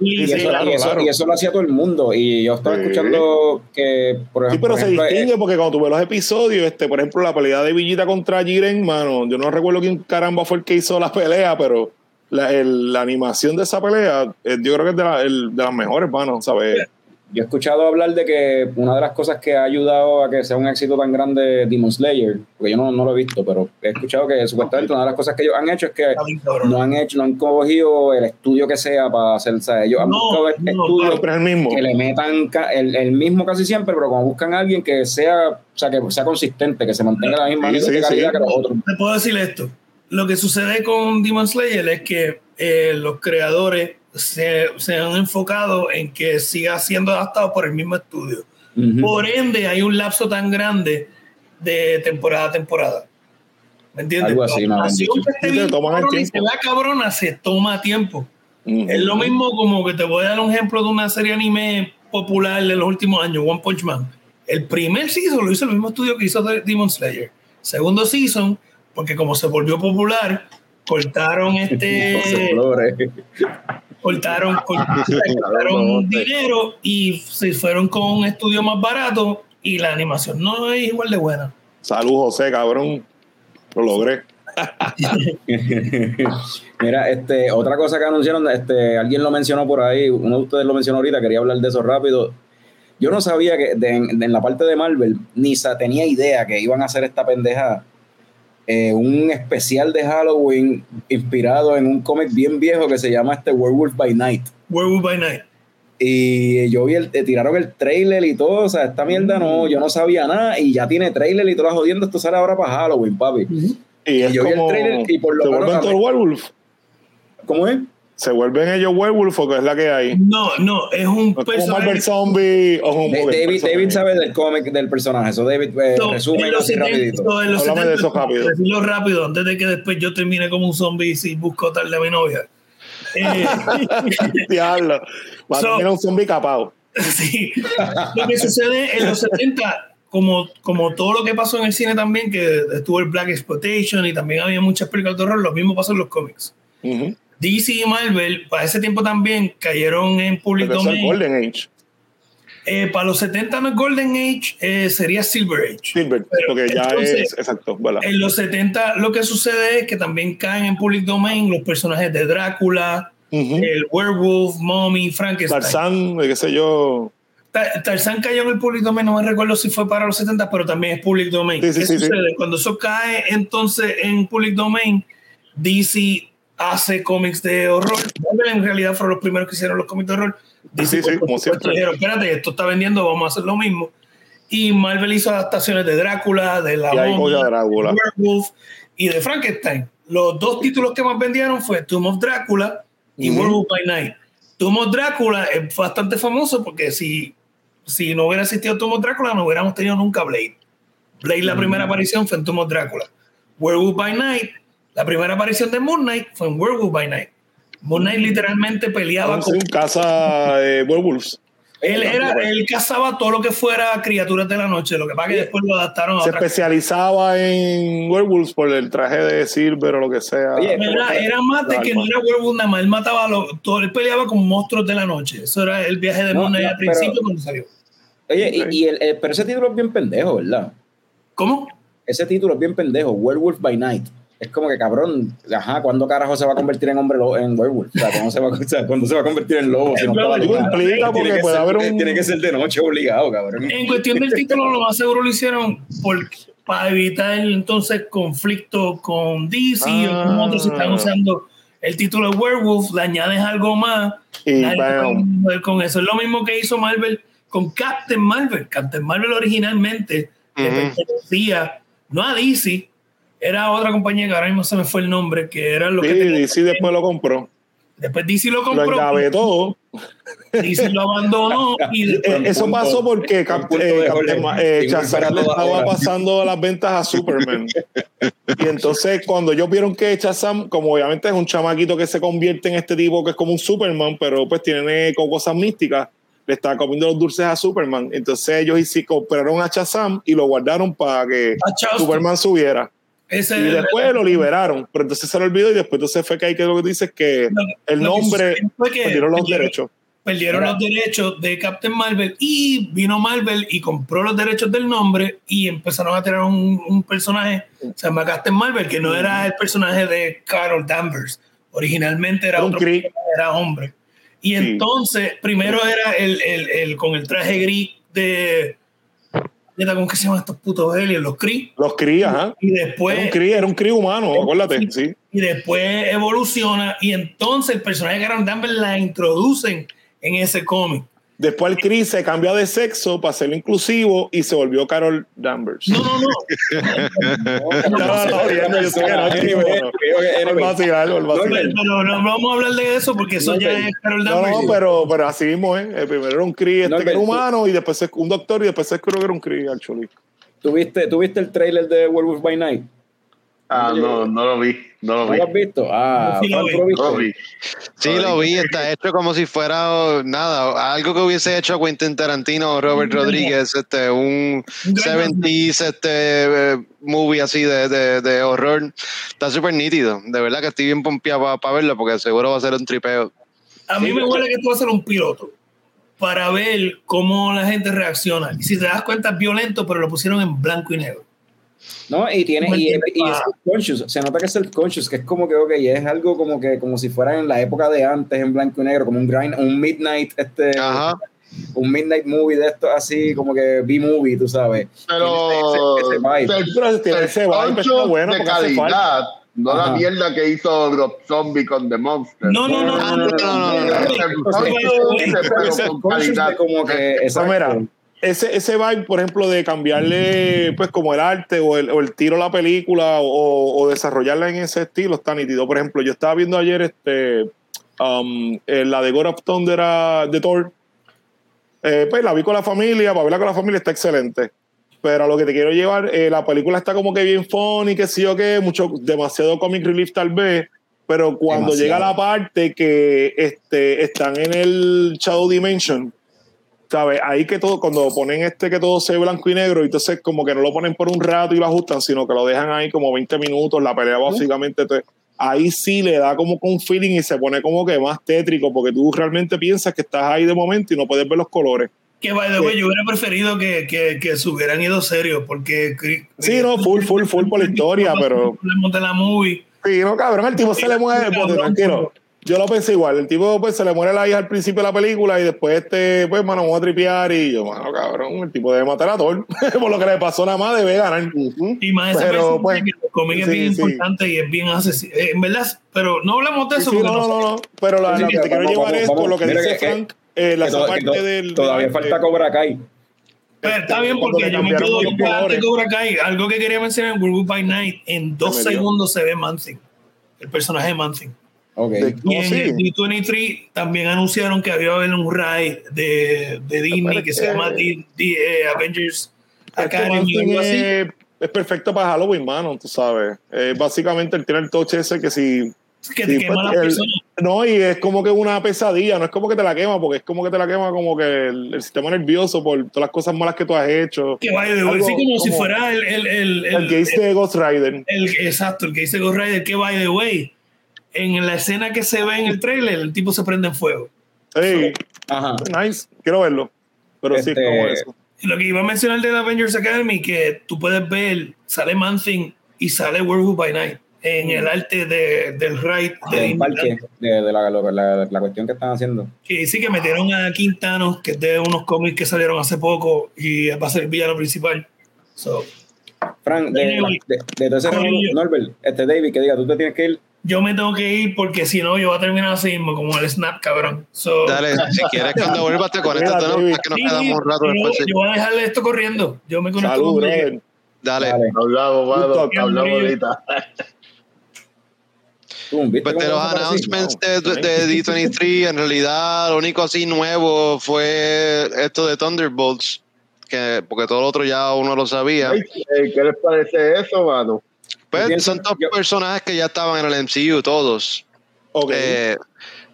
y sí, eso- lo hacía todo el mundo. Y yo estaba Sí. escuchando que, por Sí, pero por se distingue eh, porque cuando tú ves los episodios, este, por ejemplo, la pelea de Villita contra Jiren, mano, yo no recuerdo quién caramba fue el que hizo la pelea, pero la, el- la animación de esa pelea, eh, yo creo que es de, la- el- de las mejores, mano, ¿sabes? yo he escuchado hablar de que una de las cosas que ha ayudado a que sea un éxito tan grande Demon Slayer, porque yo no, no lo he visto, pero he escuchado que supuestamente una de las cosas que ellos han hecho es que no han hecho, no han cogido el estudio que sea para hacer, o sea, ellos han No, buscado no, estudios Siempre es el mismo. que le metan el, el mismo casi siempre, pero como buscan a alguien que sea, o sea, que sea consistente, que se mantenga la misma Sí, sí, calidad sí. que los otros. Te puedo decir esto. Lo que sucede con Demon Slayer es que eh, los creadores se, se han enfocado en que siga siendo adaptado por el mismo estudio. Ujú. Por ende, hay un lapso tan grande de temporada a temporada. ¿Me entiendes? Algo así, La esté Sí, te toman el tiempo. se vea cabrona se toma tiempo. Ujú. Es lo mismo como que te voy a dar un ejemplo de una serie anime popular de los últimos años, One Punch Man. El primer season lo hizo el mismo estudio que hizo Demon Slayer. Segundo season, porque como se volvió popular, cortaron este cortaron, cortaron dinero y se fueron con un estudio más barato y la animación no es igual de buena. Salud, José, cabrón. Lo logré. Mira, este, otra cosa que anunciaron, este, alguien lo mencionó por ahí, uno de ustedes lo mencionó ahorita, quería hablar de eso rápido. Yo no sabía que de- en, en la parte de Marvel, ni sa- tenía idea que iban a hacer esta pendeja. Eh, un especial de Halloween inspirado en un cómic bien viejo que se llama este Werewolf by Night. Werewolf by Night. Y yo vi el, eh, tiraron el trailer y todo, o sea, esta mierda no, yo no sabía nada y ya tiene trailer y todas jodiendo, esto sale ahora para Halloween, papi. Y es yo vi el como, trailer y por lo ¿Se menos vuelven werewolf? ¿Cómo es? ¿Se vuelven ellos werewolf o qué es la que hay? No, no, es un ¿O es como personaje. Marvel Zombie o un David, personaje. David sabe del cómic del personaje, eso David eh, So, resume así 70, rapidito. en los Háblame de 70, eso rápido. decirlo rápido, antes de que después yo termine como un zombie si busco tal de mi novia. Eh, Diablo. Va a So- tener un zombie capado. sí. Lo que sucede en los 70, como, como todo lo que pasó en el cine también, que estuvo el Black Exploitation y también había muchas películas de horror, lo mismo pasó en los cómics. Ujú. DC y Marvel, para ese tiempo también, cayeron en public Pero eso es domain. Golden Age. Eh, para los 70 no es Golden Age, eh, sería Silver Age. Silver, Pero porque ya es exacto. En los 70 lo que sucede es que también caen en public domain los personajes de Drácula, el Werewolf, Mommy, Frankenstein. Tarzán, qué sé yo. Ta- Tarzán cayó en el public domain, no me recuerdo si fue para los 70, pero también es public domain. Sí, sí, ¿Qué sí? Cuando eso cae entonces en public domain, DC hace cómics de horror. Marvel en realidad fueron los primeros que hicieron los cómics de horror. DC Sí, sí, como siempre. dijeron, espérate, esto está vendiendo, vamos a hacer lo mismo. Y Marvel hizo adaptaciones de Drácula, de la Y ahí momia, cogió a Drácula. de Werewolf y de Frankenstein. Los dos títulos que más vendieron fue Tomb of Drácula y Ujú. Werewolf by Night. Tomb of Drácula es bastante famoso porque si, si no hubiera existido Tomb of Drácula no hubiéramos tenido nunca Blade. Blade la primera aparición fue en Tomb of Drácula. Werewolf by Night, la primera aparición de Moon Knight fue en Werewolf by Night. Moon Knight literalmente peleaba con... un caza de werewolves. Él, era, él cazaba todo lo que fuera criaturas de la noche, lo que pasa es que después lo adaptaron a Se otra especializaba en werewolves por el traje de Silver o lo que sea. Oye, Era, era más de que no era werewolf nada más, él mataba a los, todo, él peleaba con monstruos de la noche. Eso era el viaje de No, Moon Knight no, al principio pero- cuando salió. Oye, y, y el, el- pero ese título es bien pendejo, ¿verdad? ¿Cómo? Ese título es bien pendejo, Werewolf by Night. Es como que cabrón, ajá, ¿cuándo carajo se va a convertir en hombre lo- en werewolf? O sea, ¿cuándo se va, a- o sea, ¿cuándo se va a convertir en lobo? Si no implica Tiene porque que puede ser- haber un- Tiene que ser de noche obligado, cabrón. En cuestión del título, lo más seguro lo hicieron por, para evitar entonces conflicto con DC o con Ah. otros. Si están usando el título de Werewolf, le añades algo más. Y puede con eso. Es lo mismo que hizo Marvel con Captain Marvel. Captain Marvel originalmente le Ujú. pertenecía no a DC, era otra compañía que ahora mismo se me fue el nombre, que era lo Sí, que tenía- DC después lo compró. Después DC lo Lo compró, engavetó. DC lo abandonó y Eh, eso punto- pasó porque eh, eh, para le estaba pasando las ventas a Superman. y entonces cuando ellos vieron que Shazam, como obviamente es un chamaquito que se convierte en este tipo que es como un Superman, pero pues tiene co- cosas místicas, le estaba comiendo los dulces a Superman. Entonces ellos sí compraron a Shazam y lo guardaron para que Superman subiera. Ese Y después lo liberaron, pero entonces se lo olvidó y después entonces fue que hay que lo que dices que el que nombre sucedió fue que perdieron los perdieron- derechos. Perdieron los derechos de Captain Marvel y vino Marvel y compró los derechos del nombre y empezaron a tener un, un personaje, se llama Captain Marvel, que no era el personaje de Carol Danvers. Originalmente era un otro hombre. Y Sí. entonces, primero era el, el, el- con el traje gris de. Neta, ¿Cómo que se llaman estos putos aliens? Los Kree. Los crías, ¿ah? Y Era un después, cría, era un cría humano, acuérdate, sí. y después evoluciona. Y entonces el personaje de Carol Danvers la introducen en ese cómic. Después el Chris se cambió de sexo para ser inclusivo y se volvió Carol Danvers. No, no, no. No, no, vamos a hablar de eso porque eso No, ya es Carol No, Danvers. no, pero, pero así mismo, ¿eh? El primero era un Cree este No, que era humano y después es un doctor y después se descubrió que era un Cree, actually. ¿Tuviste, ¿Tuviste el trailer de Werewolf by Night? Ah, no, no lo vi, no lo ¿No vi. lo has visto? Ah, Sí, lo vi. ¿tú lo viste? No lo vi. Sí, lo vi, está hecho como si fuera oh, nada, algo que hubiese hecho Quentin Tarantino o Robert Rodríguez, este, un Un gran 70s este, eh, movie así de, de, de horror. Está súper nítido, de verdad que estoy bien pompeado para verlo porque seguro va a ser un tripeo. A mí Sí, me huele que tú vas a ser un piloto para ver cómo la gente reacciona. Y si te das cuenta, es violento, pero lo pusieron en blanco y negro. No, y tiene, ¿Cómo y, y es Ah. self-conscious, se nota que es self-conscious, que es como que, ok, es algo como que, como si fuera en la época de antes, en blanco y negro, como un grind, un midnight, este, Ajá. un midnight movie de esto así, como que B-movie, tú sabes. Pero Ese- ese ese vibe, bueno de calidad, no la mierda que hizo Rob Zombie con The Monster. No, no, no, No, no, no, no, no, no. Calidad. como que, Pues exacto. mira, ese, ese vibe, por ejemplo, de cambiarle, pues, como el arte o el, o el tiro a la película o, o desarrollarla en ese estilo está nítido. Por ejemplo, yo estaba viendo ayer este, um, la de God of Thunder a- de Thor. Eh, pues la vi con la familia, para verla con la familia está excelente. Pero a lo que te quiero llevar, eh, la película está como que bien funny, que sí o qué, mucho, demasiado comic relief tal vez. Pero cuando Demasiado. llega la parte que este, están en el Shadow Dimension, ¿sabes? Ahí que todo, cuando ponen este que todo se ve blanco y negro, entonces como que no lo ponen por un rato y lo ajustan, sino que lo dejan ahí como 20 minutos, la pelea básicamente, entonces, ahí sí le da como con feeling y se pone como que más tétrico, porque tú realmente piensas que estás ahí de momento y no puedes ver los colores. Que by the way, yo hubiera preferido que, que, que se hubieran ido serios, porque. Sí, no, full, full, full por la historia, pero... De la movie. Sí, no, cabrón, el tipo se le pues, tranquilo. Yo lo pensé igual, el tipo pues se le muere la hija al principio de la película y después este, pues, mano, vamos a tripear y yo, mano, cabrón, el tipo debe matar a Thor. por lo que le pasó nada más, debe ganar. Y más ese Pero, pues, que el cómic es bien sí. importante y es bien asesino. Eh, en verdad, pero no hablemos de eso sí, porque no, no, no, no, pero la, que te quiero vamos, llevar vamos, es por lo que Mira dice que- Frank, eh, la Que to- que parte del... todavía del- falta Cobra Kai. Pero está bien porque yo me quedo colores. Cobra Kai. Algo que quería mencionar en Werewolf by Night, en dos segundos se ve Mansing, el personaje de Mansing. Ok. de- Y no, en sí. el D23 también anunciaron que había un raid de, de Disney que es se que- llama D- D- eh, Avengers Es que Academy es, es perfecto para Halloween, mano, tú sabes. Eh, básicamente él tiene el toche ese que si... Que sí, te quema pues, las el- personas. No, y es como que una pesadilla, no es como que te la quema, porque es como que te la quema como que el, el sistema nervioso por todas las cosas malas que tú has hecho. Que vaya de sí, como, si como- fuera el, el, el, El que dice Ghost Rider. el- exacto, el que dice Ghost Rider, que by the way, en la escena que se ve en el trailer, el tipo se prende en fuego. Hey, Ajá. nice, quiero verlo. Pero sí, Este, es como eso. Y lo que iba a mencionar de la Avengers Academy, que tú puedes ver, sale Man-Thing y sale Werewolf by Night en el arte de, del raid de Del Disney. parque, de, de la, la, la cuestión que están haciendo. Que sí que metieron a Quintanos, que es de unos cómics que salieron hace poco y va a ser el villano principal. So, Frank, de, de, de todo ese Anyway. Norbert, este David, que diga, tú te tienes que ir. Yo me tengo que ir porque si no, yo voy a terminar así mismo, como el Snap, cabrón. So, Dale, si quieres, cuando vuelvas te conectas, ¿no? Que nos sí, quedamos un rato yo, después. yo voy a dejarle esto corriendo. Yo me conecto Salud. Dale. Dale. Hablamos, Gusto. hablamos ahorita. Tú, ¿viste Pues de los announcements de, de D23, en realidad lo único así nuevo fue esto de Thunderbolts, que, porque todo lo otro ya uno lo sabía. ¿Qué les parece eso, mano? Pues son yo- personajes que ya estaban en el MCU, todos. Ok. Eh,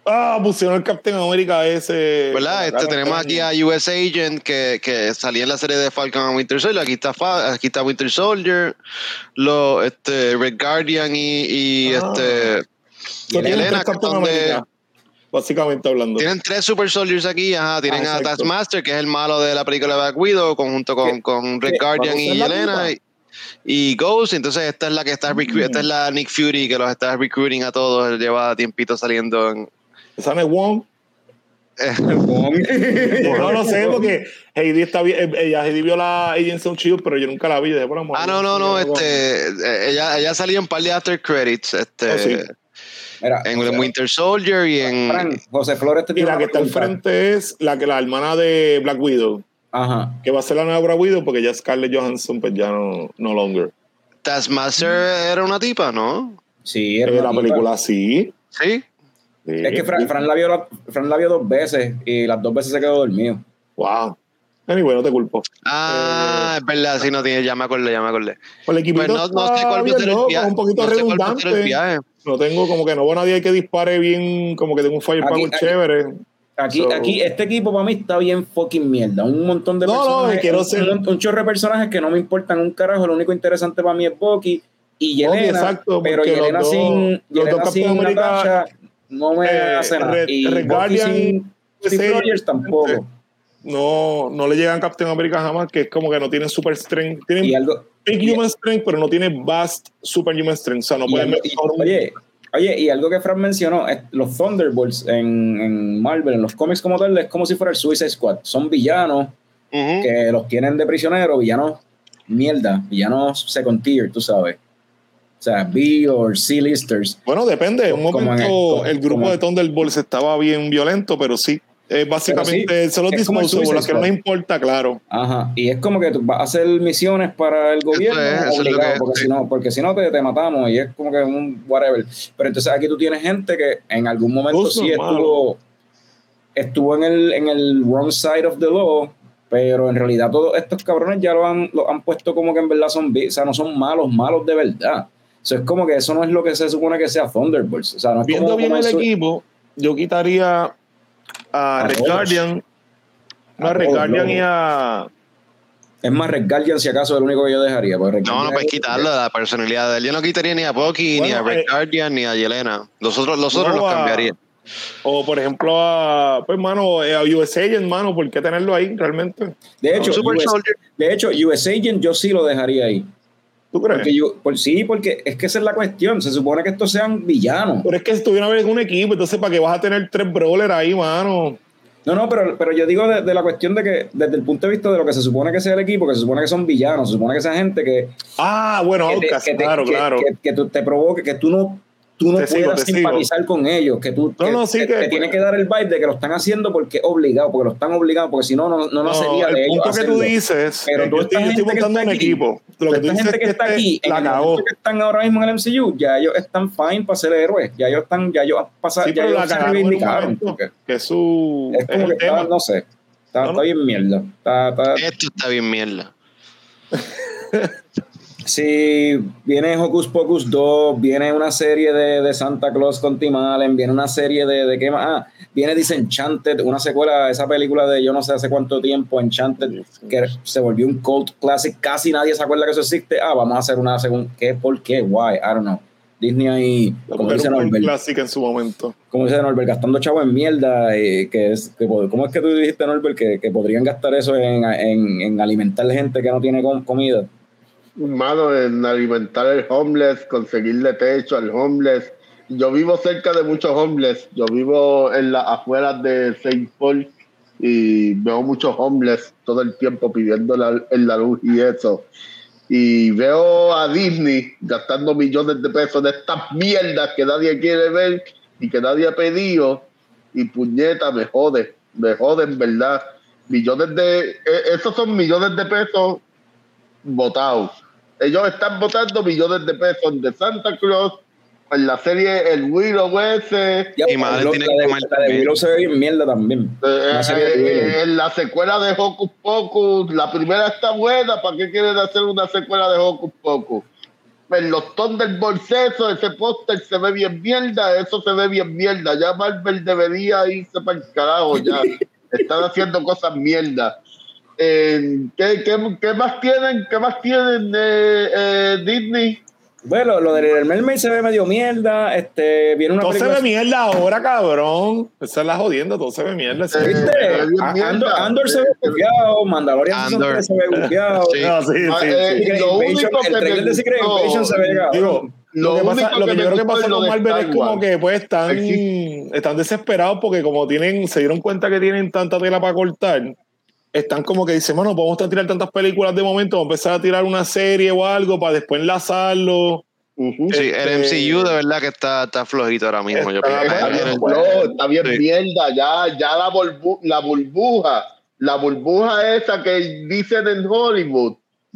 ah, pusieron el Captain América ese. ¿Verdad? Este, tenemos aquí a US Agent que, que salía en la serie de Falcon and Winter Soldier. Aquí está, Fa- aquí está Winter Soldier, lo, este, Red Guardian y, y Ah. este. Y tienen Elena, que son de- Básicamente hablando. Tienen tres Super Soldiers aquí, ajá, tienen Ah, a exacto. Taskmaster, que es el malo de la película de Black Widow, conjunto con, con Red. Guardian ¿Vamos a y Elena. Y, y Ghost, entonces esta es la que está recru- esta es la Nick Fury que los está recruiting a todos, él lleva tiempito saliendo en ¿Esa no es Wong? eh, No, no sé, porque Heidi está bien. eh, Ella Heidi vio la Agents of Shield, pero yo nunca la vi. Dije, por amor, Ah, no, no, no, este eh, ella, ella salió en un par de after credits, este Oh, sí. Mira, en José- Winter Soldier y en Frank, José Flores te Y la que está al frente es la, que, la hermana de Black Widow, Ajá. que va a ser la nueva Black Widow, porque ya Scarlett Johansson, pues ya no, no longer. Taskmaster era una tipa, ¿no? Sí, Eh, la hermanito. película sí. Sí. Sí. Es que Fran, Fran la vio, la- Fran la vio dos veces y las dos veces se quedó dormido. Wow. Anyway, no te culpo. Ah, Eh, es verdad, sí, no tiene, ya me acordé, ya me acordé. Pues el equipo Pues no, no sé cuál va a ser el viaje. un poquito no redundante. No tengo como que no veo a nadie que dispare bien, como que tenga un firepower chévere. Aquí, So- aquí, este equipo para mí está bien fucking mierda. Un montón de No, personajes. un, un, un chorro de personajes que no me importan un carajo. Lo único interesante para mí es Bucky y Bucky, Yelena. exacto, pero los Yelena dos- sin, los Yelena dos sin Natasha no me eh, hace nada. Red- y Red Bucky Guardian, sin Steve ese- Rogers tampoco. No, no le llegan Captain America jamás, que es como que no tienen super strength. Tienen Y algo, big human strength, pero no tienen vast superhuman strength. O sea, no pueden oye, Oye, y algo que Fran mencionó, es los Thunderbolts en, en Marvel, en los cómics como tal, es como si fuera el Suicide Squad. Son villanos que los tienen de prisionero, villanos mierda, villanos second tier, tú sabes. O sea, B o C-listers. Bueno, depende. En un Como en momento el- como- el grupo como- de Thunderbolts estaba bien violento, pero sí. Eh, básicamente son los dispositivos, los que no les importa, claro. Ajá. Y es como que tú vas a hacer misiones para el gobierno es, obligado, es, porque sí. si no, porque si no te, te matamos y es como que un whatever. Pero entonces aquí tú tienes gente que en algún momento Justo, sí estuvo, estuvo en el, en el wrong side of the law, pero en realidad todos estos cabrones ya lo han, lo han puesto como que en verdad son, o sea, no son malos, malos de verdad. O sea, es como que eso no es lo que se supone que sea Thunderbolts. O sea, no es Viendo como, bien como el eso- equipo, yo quitaría a, A Red todos. Guardian, no, a Red todos, Guardian no. y a. Es más, Red Guardian, si acaso, es el único que yo dejaría. Red No, no puedes es- quitarlo de la personalidad de él. Yo no quitaría ni a Bucky, ni a Bueno, Red eh, Guardian, ni a Yelena. Los otros, los otros No, los a- cambiaría. O por ejemplo a. Pues, mano, eh, a USA Agent, mano, ¿por qué tenerlo ahí realmente? De hecho, US de hecho, US Agent yo sí lo dejaría ahí. ¿Tú crees? Porque yo, por, sí, porque es que esa es la cuestión. Se supone que estos sean villanos. Pero es que si estuvieran en un equipo, entonces, ¿para qué vas a tener tres brawlers ahí, mano? No, no, pero, pero yo digo de, de la cuestión de que, desde el punto de vista de lo que se supone que sea el equipo, que se supone que son villanos, se supone que sea gente que, Ah, bueno, que, te- Outcast, que te- claro, que- claro. que- que tú te provoque, que tú no, tú no Te sigo, puedas te sigo. simpatizar con ellos, que tú No, que, no, sí que que- te tiene que dar el vibe de que lo están haciendo porque obligado, porque lo están obligando, porque si no, no, no, no No, sería el de ellos que tú dices, Pero yo estoy, montando un aquí, equipo. Lo que tú esta dices gente que está este aquí, en la el momento que están ahora mismo en el MCU, ya ellos están fine para ser héroes, ya ellos están, ya ellos han pasado, Sí, ya ellos se en reivindicaron. porque Que su. Es como que está, no sé, está, bien mierda. Está- Esto está bien mierda. Si viene Hocus Pocus 2, viene una serie de, de Santa Claus con Tim Allen, viene una serie de, de qué más, ah, viene Disenchanted, una secuela de esa película de yo no sé hace cuánto tiempo, Enchanted, que se volvió un cult classic, casi nadie se acuerda que eso existe, ah, vamos a hacer una segunda, ¿qué? ¿Por qué? Why? I don't know. Disney ahí, como dice Norbert, clásico en su momento. como dice Norbert, gastando chavo en mierda, eh, que es, que, ¿cómo es que tú dijiste, Norbert, que, que podrían gastar eso en, en, en alimentar gente que no tiene com- comida? Mano, en alimentar al homeless, conseguirle techo al homeless. Yo vivo cerca de muchos homeless. Yo vivo en las afueras de St. Paul y veo muchos homeless todo el tiempo pidiendo la, en la luz y eso. Y veo a Disney gastando millones de pesos de estas mierdas que nadie quiere ver y que nadie ha pedido. Y puñeta, me jode, me jode en verdad. Millones de. eh, Esos son millones de pesos votados. Ellos están votando millones de pesos de Santa Claus en la serie El Willow ese. Y Willow- tiene la que la de también. Willow se ve bien mierda también. Eh, serie de eh, eh, en la secuela de Hocus Pocus, la primera está buena, ¿para qué quieren hacer una secuela de Hocus Pocus? En los Thunderbolts eso, ese póster se ve bien mierda, eso se ve bien mierda, ya Marvel debería irse para el carajo ya, están haciendo cosas mierda. Eh, ¿qué, qué, qué más tienen? ¿Qué más tienen eh, eh, Disney? Bueno, lo de Little Mermaid se ve medio mierda. Este, viene una Todo se ve mierda ahora, cabrón. Esa es la jodiendo, todo se ve mierda. sí. Eh, ¿Viste? mierda. Andor, Andor se ve bufiado, Mandalorian Andor. 3 se ve bufiado. Sí. No, sí, Ah, sí, eh, sí. Secret lo Invasion, único el que trailer me de Secret Invasion se ve. Digo, Lo lo, que, pasa, único lo que que, yo creo que pasa con de Marvel es como que pues están, están desesperados porque como tienen, se dieron cuenta que tienen tanta tela para cortar, están como que dicen, bueno, podemos estar tirar tantas películas de momento, vamos a empezar a tirar una serie o algo para después enlazarlo. Sí, el Este- MCU de verdad que está, está flojito ahora mismo. Está bien, bueno. no, está bien Sí. mierda, ya, ya la, burbu- la burbuja, la burbuja esa que dicen en Hollywood,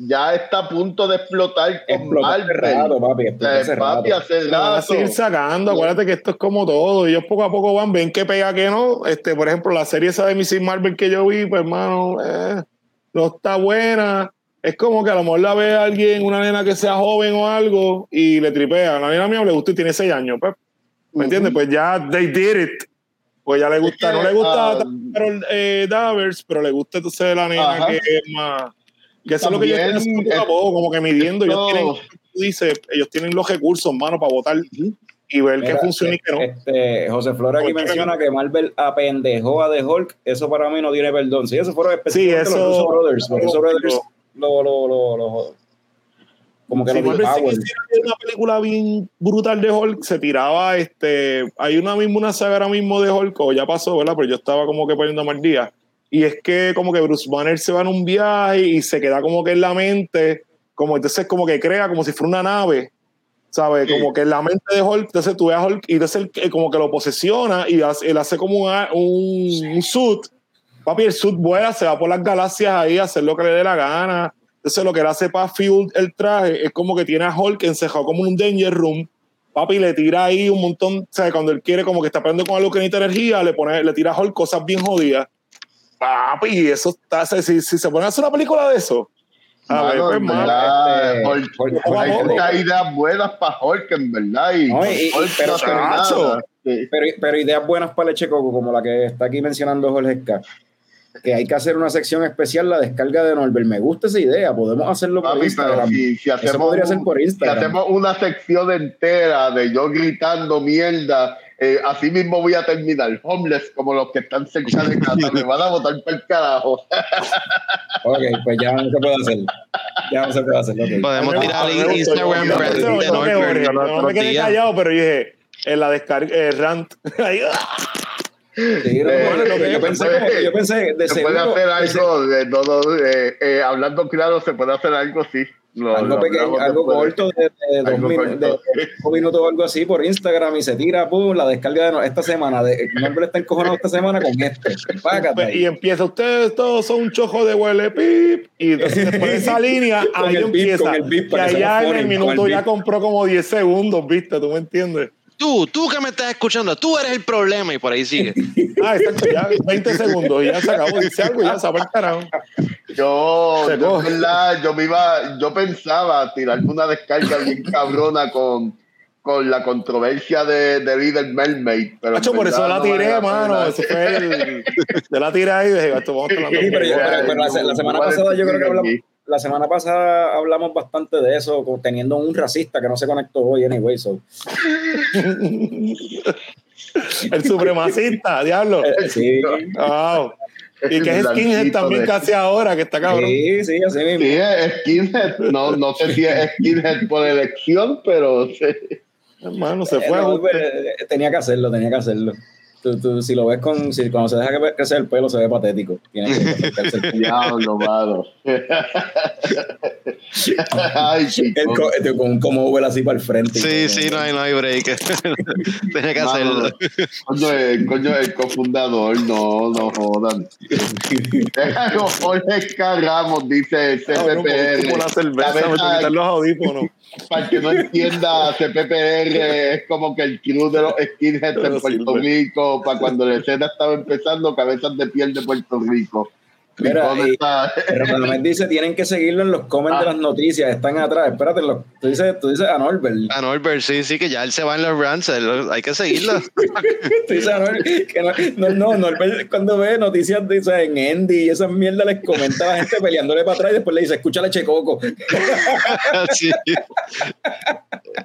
ya está a punto de explotar con Marvel. rato, papi. explotó Eh, hace papi, rato. hace van a seguir sacando, acuérdate que esto es como todo, ellos poco a poco van, ven que pega que no, este, por ejemplo, la serie esa de Mrs. Marvel que yo vi, pues hermano, eh, no está buena, es como que a lo mejor la ve alguien, una nena que sea joven o algo, y le tripea, a la nena mía le gusta y tiene 6 años, pues, ¿me Ujú. entiendes? Pues ya, they did it, pues ya le gusta, que, no le gusta ah, Carol eh, pero le gusta entonces la nena Ajá. que es más... Que eso es lo que ellos haciendo poco a eh, poco, como que midiendo. Ellos no. tienen, dices, ellos tienen los recursos, mano, para votar y ver Mira, qué funciona y qué no. Este, José Flores aquí menciona que Marvel apendejó a The Hulk. Eso para mí no tiene perdón. Si eso fueron Sí, específicamente eso- los Russo Brothers. Los Russo Brothers lo, lo, lo, lo- como que Si powers. quisiera hacer una película bien brutal de Hulk, se tiraba este. Hay una misma, una saga ahora mismo de Hulk, o ya pasó, ¿verdad? Pero yo estaba como que poniendo mal día. Y es que como que Bruce Banner se va en un viaje y se queda como que en la mente, como entonces como que crea como si fuera una nave, ¿sabes? Sí. Como que en la mente de Hulk, entonces tú ves a Hulk y entonces él, eh, como que lo posesiona y hace- él hace como un, un, un suit. Papi, el suit vuela, se va por las galaxias ahí a hacer lo que le dé la gana. Entonces lo que él hace para fuel el traje es como que tiene a Hulk encejado como en un danger room. Papi le tira ahí un montón, o sea, cuando él quiere como que está peleando con algo que necesita energía, le pone, le tira a Hulk cosas bien jodidas. Papi, eso está, si, si se pone a hacer una película de eso, a ver, pues, en mano, verdad, este, hay ideas buenas para Hulk, en verdad. Y, No, y- y- Hulk pero. Sí. pero, pero ideas buenas para Leche Coco, como la que está aquí mencionando Jorge Esca. Que hay que hacer una sección especial, la descarga de Norbert. Me gusta esa idea, podemos hacerlo por Papi, Instagram. si, si Eso hacemos, podría ser un- por si Instagram. hacemos una sección entera de yo gritando mierda, eh, así mismo voy a terminar homeless como los que están cerca de casa. Me van a botar para el carajo. Ok, pues ya no se puede hacer. Ya no se puede hacer. Podemos tirar el Instagram los No me quedé callado, pero yo dije, en la descarga, eh, rant. Ahí, Sí, no, Eh, bueno, lo que yo pensé, puede- yo pensé, de se seguro, puede hacer algo, de, no, no, eh, eh, hablando claro, se puede hacer algo, sí. Lo- algo lo pequeño, algo después. corto de, de dos de minutos o algo así por Instagram y se tira, pum, la descarga de no- esta semana. De, Norbert está encojonado esta semana con este. Págate. y empieza, ustedes todos son un chojo de huele pip. Y entonces después de esa línea, ahí el empieza. el beep, y allá en el minuto el ya compró como 10 segundos, ¿viste? ¿Tú me entiendes? Tú, tú que me estás escuchando, tú eres el problema y por ahí sigue. Ah, exacto, ya 20 segundos y ya se acabó. Dice algo y ya se va el carajo. Yo, yo, verdad, yo me iba, yo pensaba tirarme una descarga bien cabrona con, con la controversia de, de Little Mermaid. Pero por eso la tiré, la mano. Eso fue el. Yo la tiré ahí y dije, esto vamos a estar Sí, hablando. pero, yo- Ya, pero- pero la, semana pasada yo creo que aquí. hablamos, la semana pasada hablamos bastante de eso, teniendo un racista que no se conectó hoy, anyway. So. El supremacista, diablo. Eh, sí. Y que es skinhead también de- casi ahora, que está cabrón. sí, sí, así mismo. Sí, es skinhead. No, no sé si es skinhead por elección, pero sí. Hermano, se Eh, fue. no, pero, eh, tenía que hacerlo, tenía que hacerlo. Tú, tú, si lo ves con, si cuando se deja que- crecer el pelo se ve patético. Tiene que el. Diablo, mano. Ay, El este, con un como Uber así para el frente. Sí, sí, no hay, no hay break. Tenía que hacerlo. Coño, el, coño, el cofundador, no, no jodan. Jorge K. Ramos dice Cabrón, CPPR. como la cerveza, La me verdad, quitar los audífonos. Para el que no entienda, CPPR es como que el club de los skinheads en Puerto. Rico, para cuando la escena estaba empezando, cabezas de piel de Puerto Rico. Mira, ¿Dónde y- está? Ramón dice, tienen que seguirlo en los comments de Ah. las noticias, están atrás. Espérate, los- tú dices, tú dices a Norbert. A Norbert, sí, sí, que ya él se va en los runs, él- hay que seguirlo. Tú dices a Norbert que no, no, no, Norbert cuando ve noticias dice en Andy y esas mierdas les comenta a la gente peleándole para atrás y después le dice, escúchale Checoco. Sí.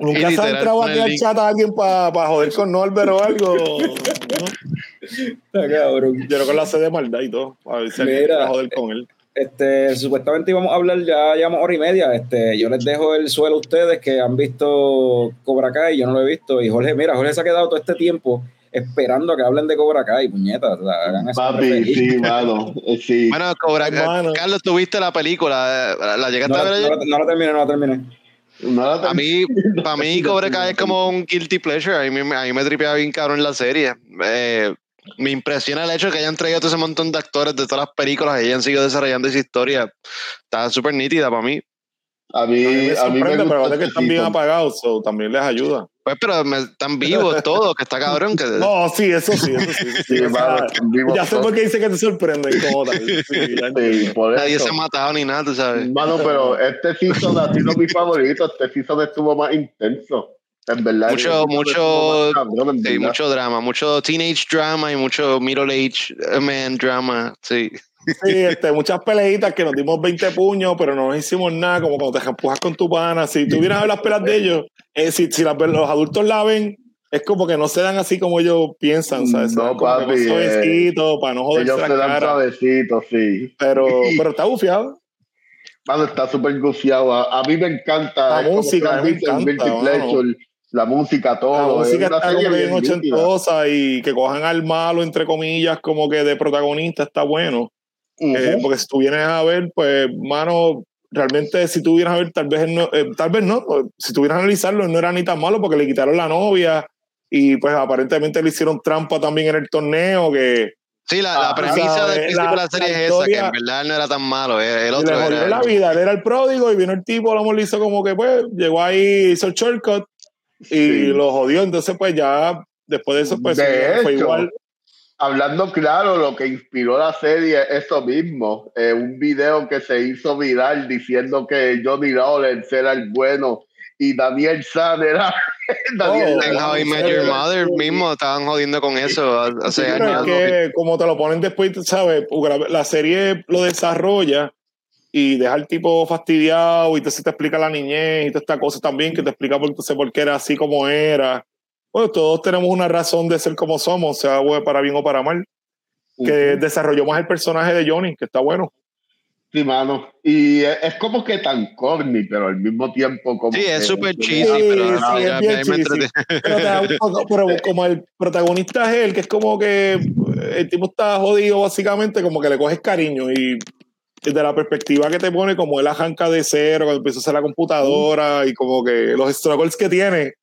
Nunca se ha entrado aquí al chat a alguien para joder con Norbert o algo. ¿no? Está cabrón. Yo creo que lo hace de maldad y todo. A ver si Mira. va a joder con él. Este, supuestamente íbamos a hablar, ya llevamos hora y media. Este, yo les dejo el suelo a ustedes que han visto Cobra Kai, yo no lo he visto. Y Jorge, mira, Jorge se ha quedado todo este tiempo esperando a que hablen de Cobra Kai, puñeta. o sea, hagan eso Papi, sí, mano. eh, Sí. Bueno, Cobra, Hermano. Carlos, ¿tuviste la película? ¿La la llegaste No, a la- ver no, la- no la terminé, no la terminé. No la A mí, para mí, Cobra Kai es como un guilty pleasure. A mí, me- a mí me tripea bien cabrón la serie. Eh, me impresiona el hecho de que hayan traído todo ese montón de actores de todas las películas y hayan seguido desarrollando esa historia. Está súper nítida para mí. A A mí a mí me sorprende, pero es que están bien apagados, so también les ayuda. Pues, pero me, están vivos todos, que está cabrón. Que, No, sí, eso sí, eso sí. sí, Sí, vivo ya sé por qué dice que te sorprenden como tal. Sí, Sí, nadie eso. se ha matado ni nada, tú sabes. Mano, pero este season ha sido mi favorito. Este season estuvo más intenso. En verdad. Mucho- mucho- cabrón, Sí, verdad. mucho drama, mucho teenage drama y mucho middle age eh, man drama. Sí. Sí, este, muchas peleitas que nos dimos 20 puños, pero no hicimos nada, como cuando te empujas con tu pana. Si tú vienes a ver las pelas de ellos, eh, si, si las- los adultos la ven, es como que no se dan así como ellos piensan, ¿sabes? No, papi, con suavecito, para no joderse Ellos la se dan suavecitos, sí. Pero, pero está bufiado. Mano, está súper gufiado. A, a mí me encanta. La música, me encanta, mano. La música, todo. La es música una está como bien ochentosa y que cojan al malo, entre comillas, como que de protagonista está bueno. Eh, Ujú. porque si tú vienes a ver, pues, mano, realmente si tú vienes a ver, tal vez, no, eh, tal vez no, pues, si tú vienes a analizarlo, no era ni tan malo porque le quitaron la novia y pues aparentemente le hicieron trampa también en el torneo, que Sí, la, la Ah, premisa del principio de la la- serie la es esa, que en verdad él no era tan malo, el, el le otro jodió era... la vida, él era el pródigo y vino el tipo, lo le hizo como que pues, llegó ahí, hizo el shortcut y Sí. lo jodió, entonces pues ya, después de eso pues De fue hecho, igual. Hablando claro, lo que inspiró la serie es eso mismo. eh, un video que se hizo viral diciendo que Johnny Lawrence era el bueno y Daniel San era. Daniel Oh, How I Met Your Mother mismo estaban jodiendo con eso hace Sí, años. es que como te lo ponen después, ¿sabes? La serie lo desarrolla y deja al tipo fastidiado y entonces te explica la niñez y toda esta cosa también que te explica por, entonces por qué era así como era. Bueno, todos tenemos una razón de ser como somos, sea para bien o para mal. Que Ujú. desarrolló más el personaje de Johnny, que está bueno. Sí, mano. Y es, como que tan corny, pero al mismo tiempo como. Sí, es que- súper que- cheesy, Sí, pero sí, ya- es bien cheesy. te pero como el protagonista es él, que es como que el tipo está jodido básicamente, como que le coges cariño y desde la perspectiva que te pone, como él arranca de cero, cuando empieza a hacer la computadora y como que los struggles que tiene,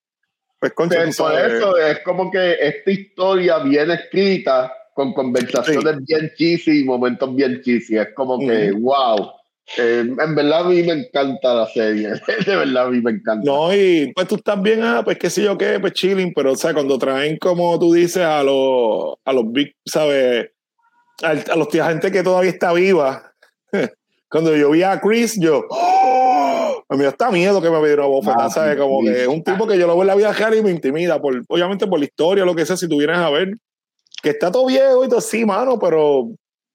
pues concha, Pues, por eso es como que esta historia bien escrita, con conversaciones bien cheesy y momentos bien cheesy. Es como que, wow. Eh, en verdad a mí me encanta la serie. De verdad a mí me encanta. No, y pues tú estás bien, ah, pues qué sé yo qué, pues chilling, pero o sea, cuando traen, como tú dices, a los, a los big, ¿sabes? Al- A, los tía gente que todavía está viva. Cuando yo vi a Chris, yo, ¡oh! a mí hasta miedo que me diera bofetada, Ah, ¿sabes? Como sí. que es un tipo que yo lo veo en la vida real y me intimida, por, obviamente por la historia, lo que sea, si tú vienes a ver, que está todo viejo y todo así, mano, pero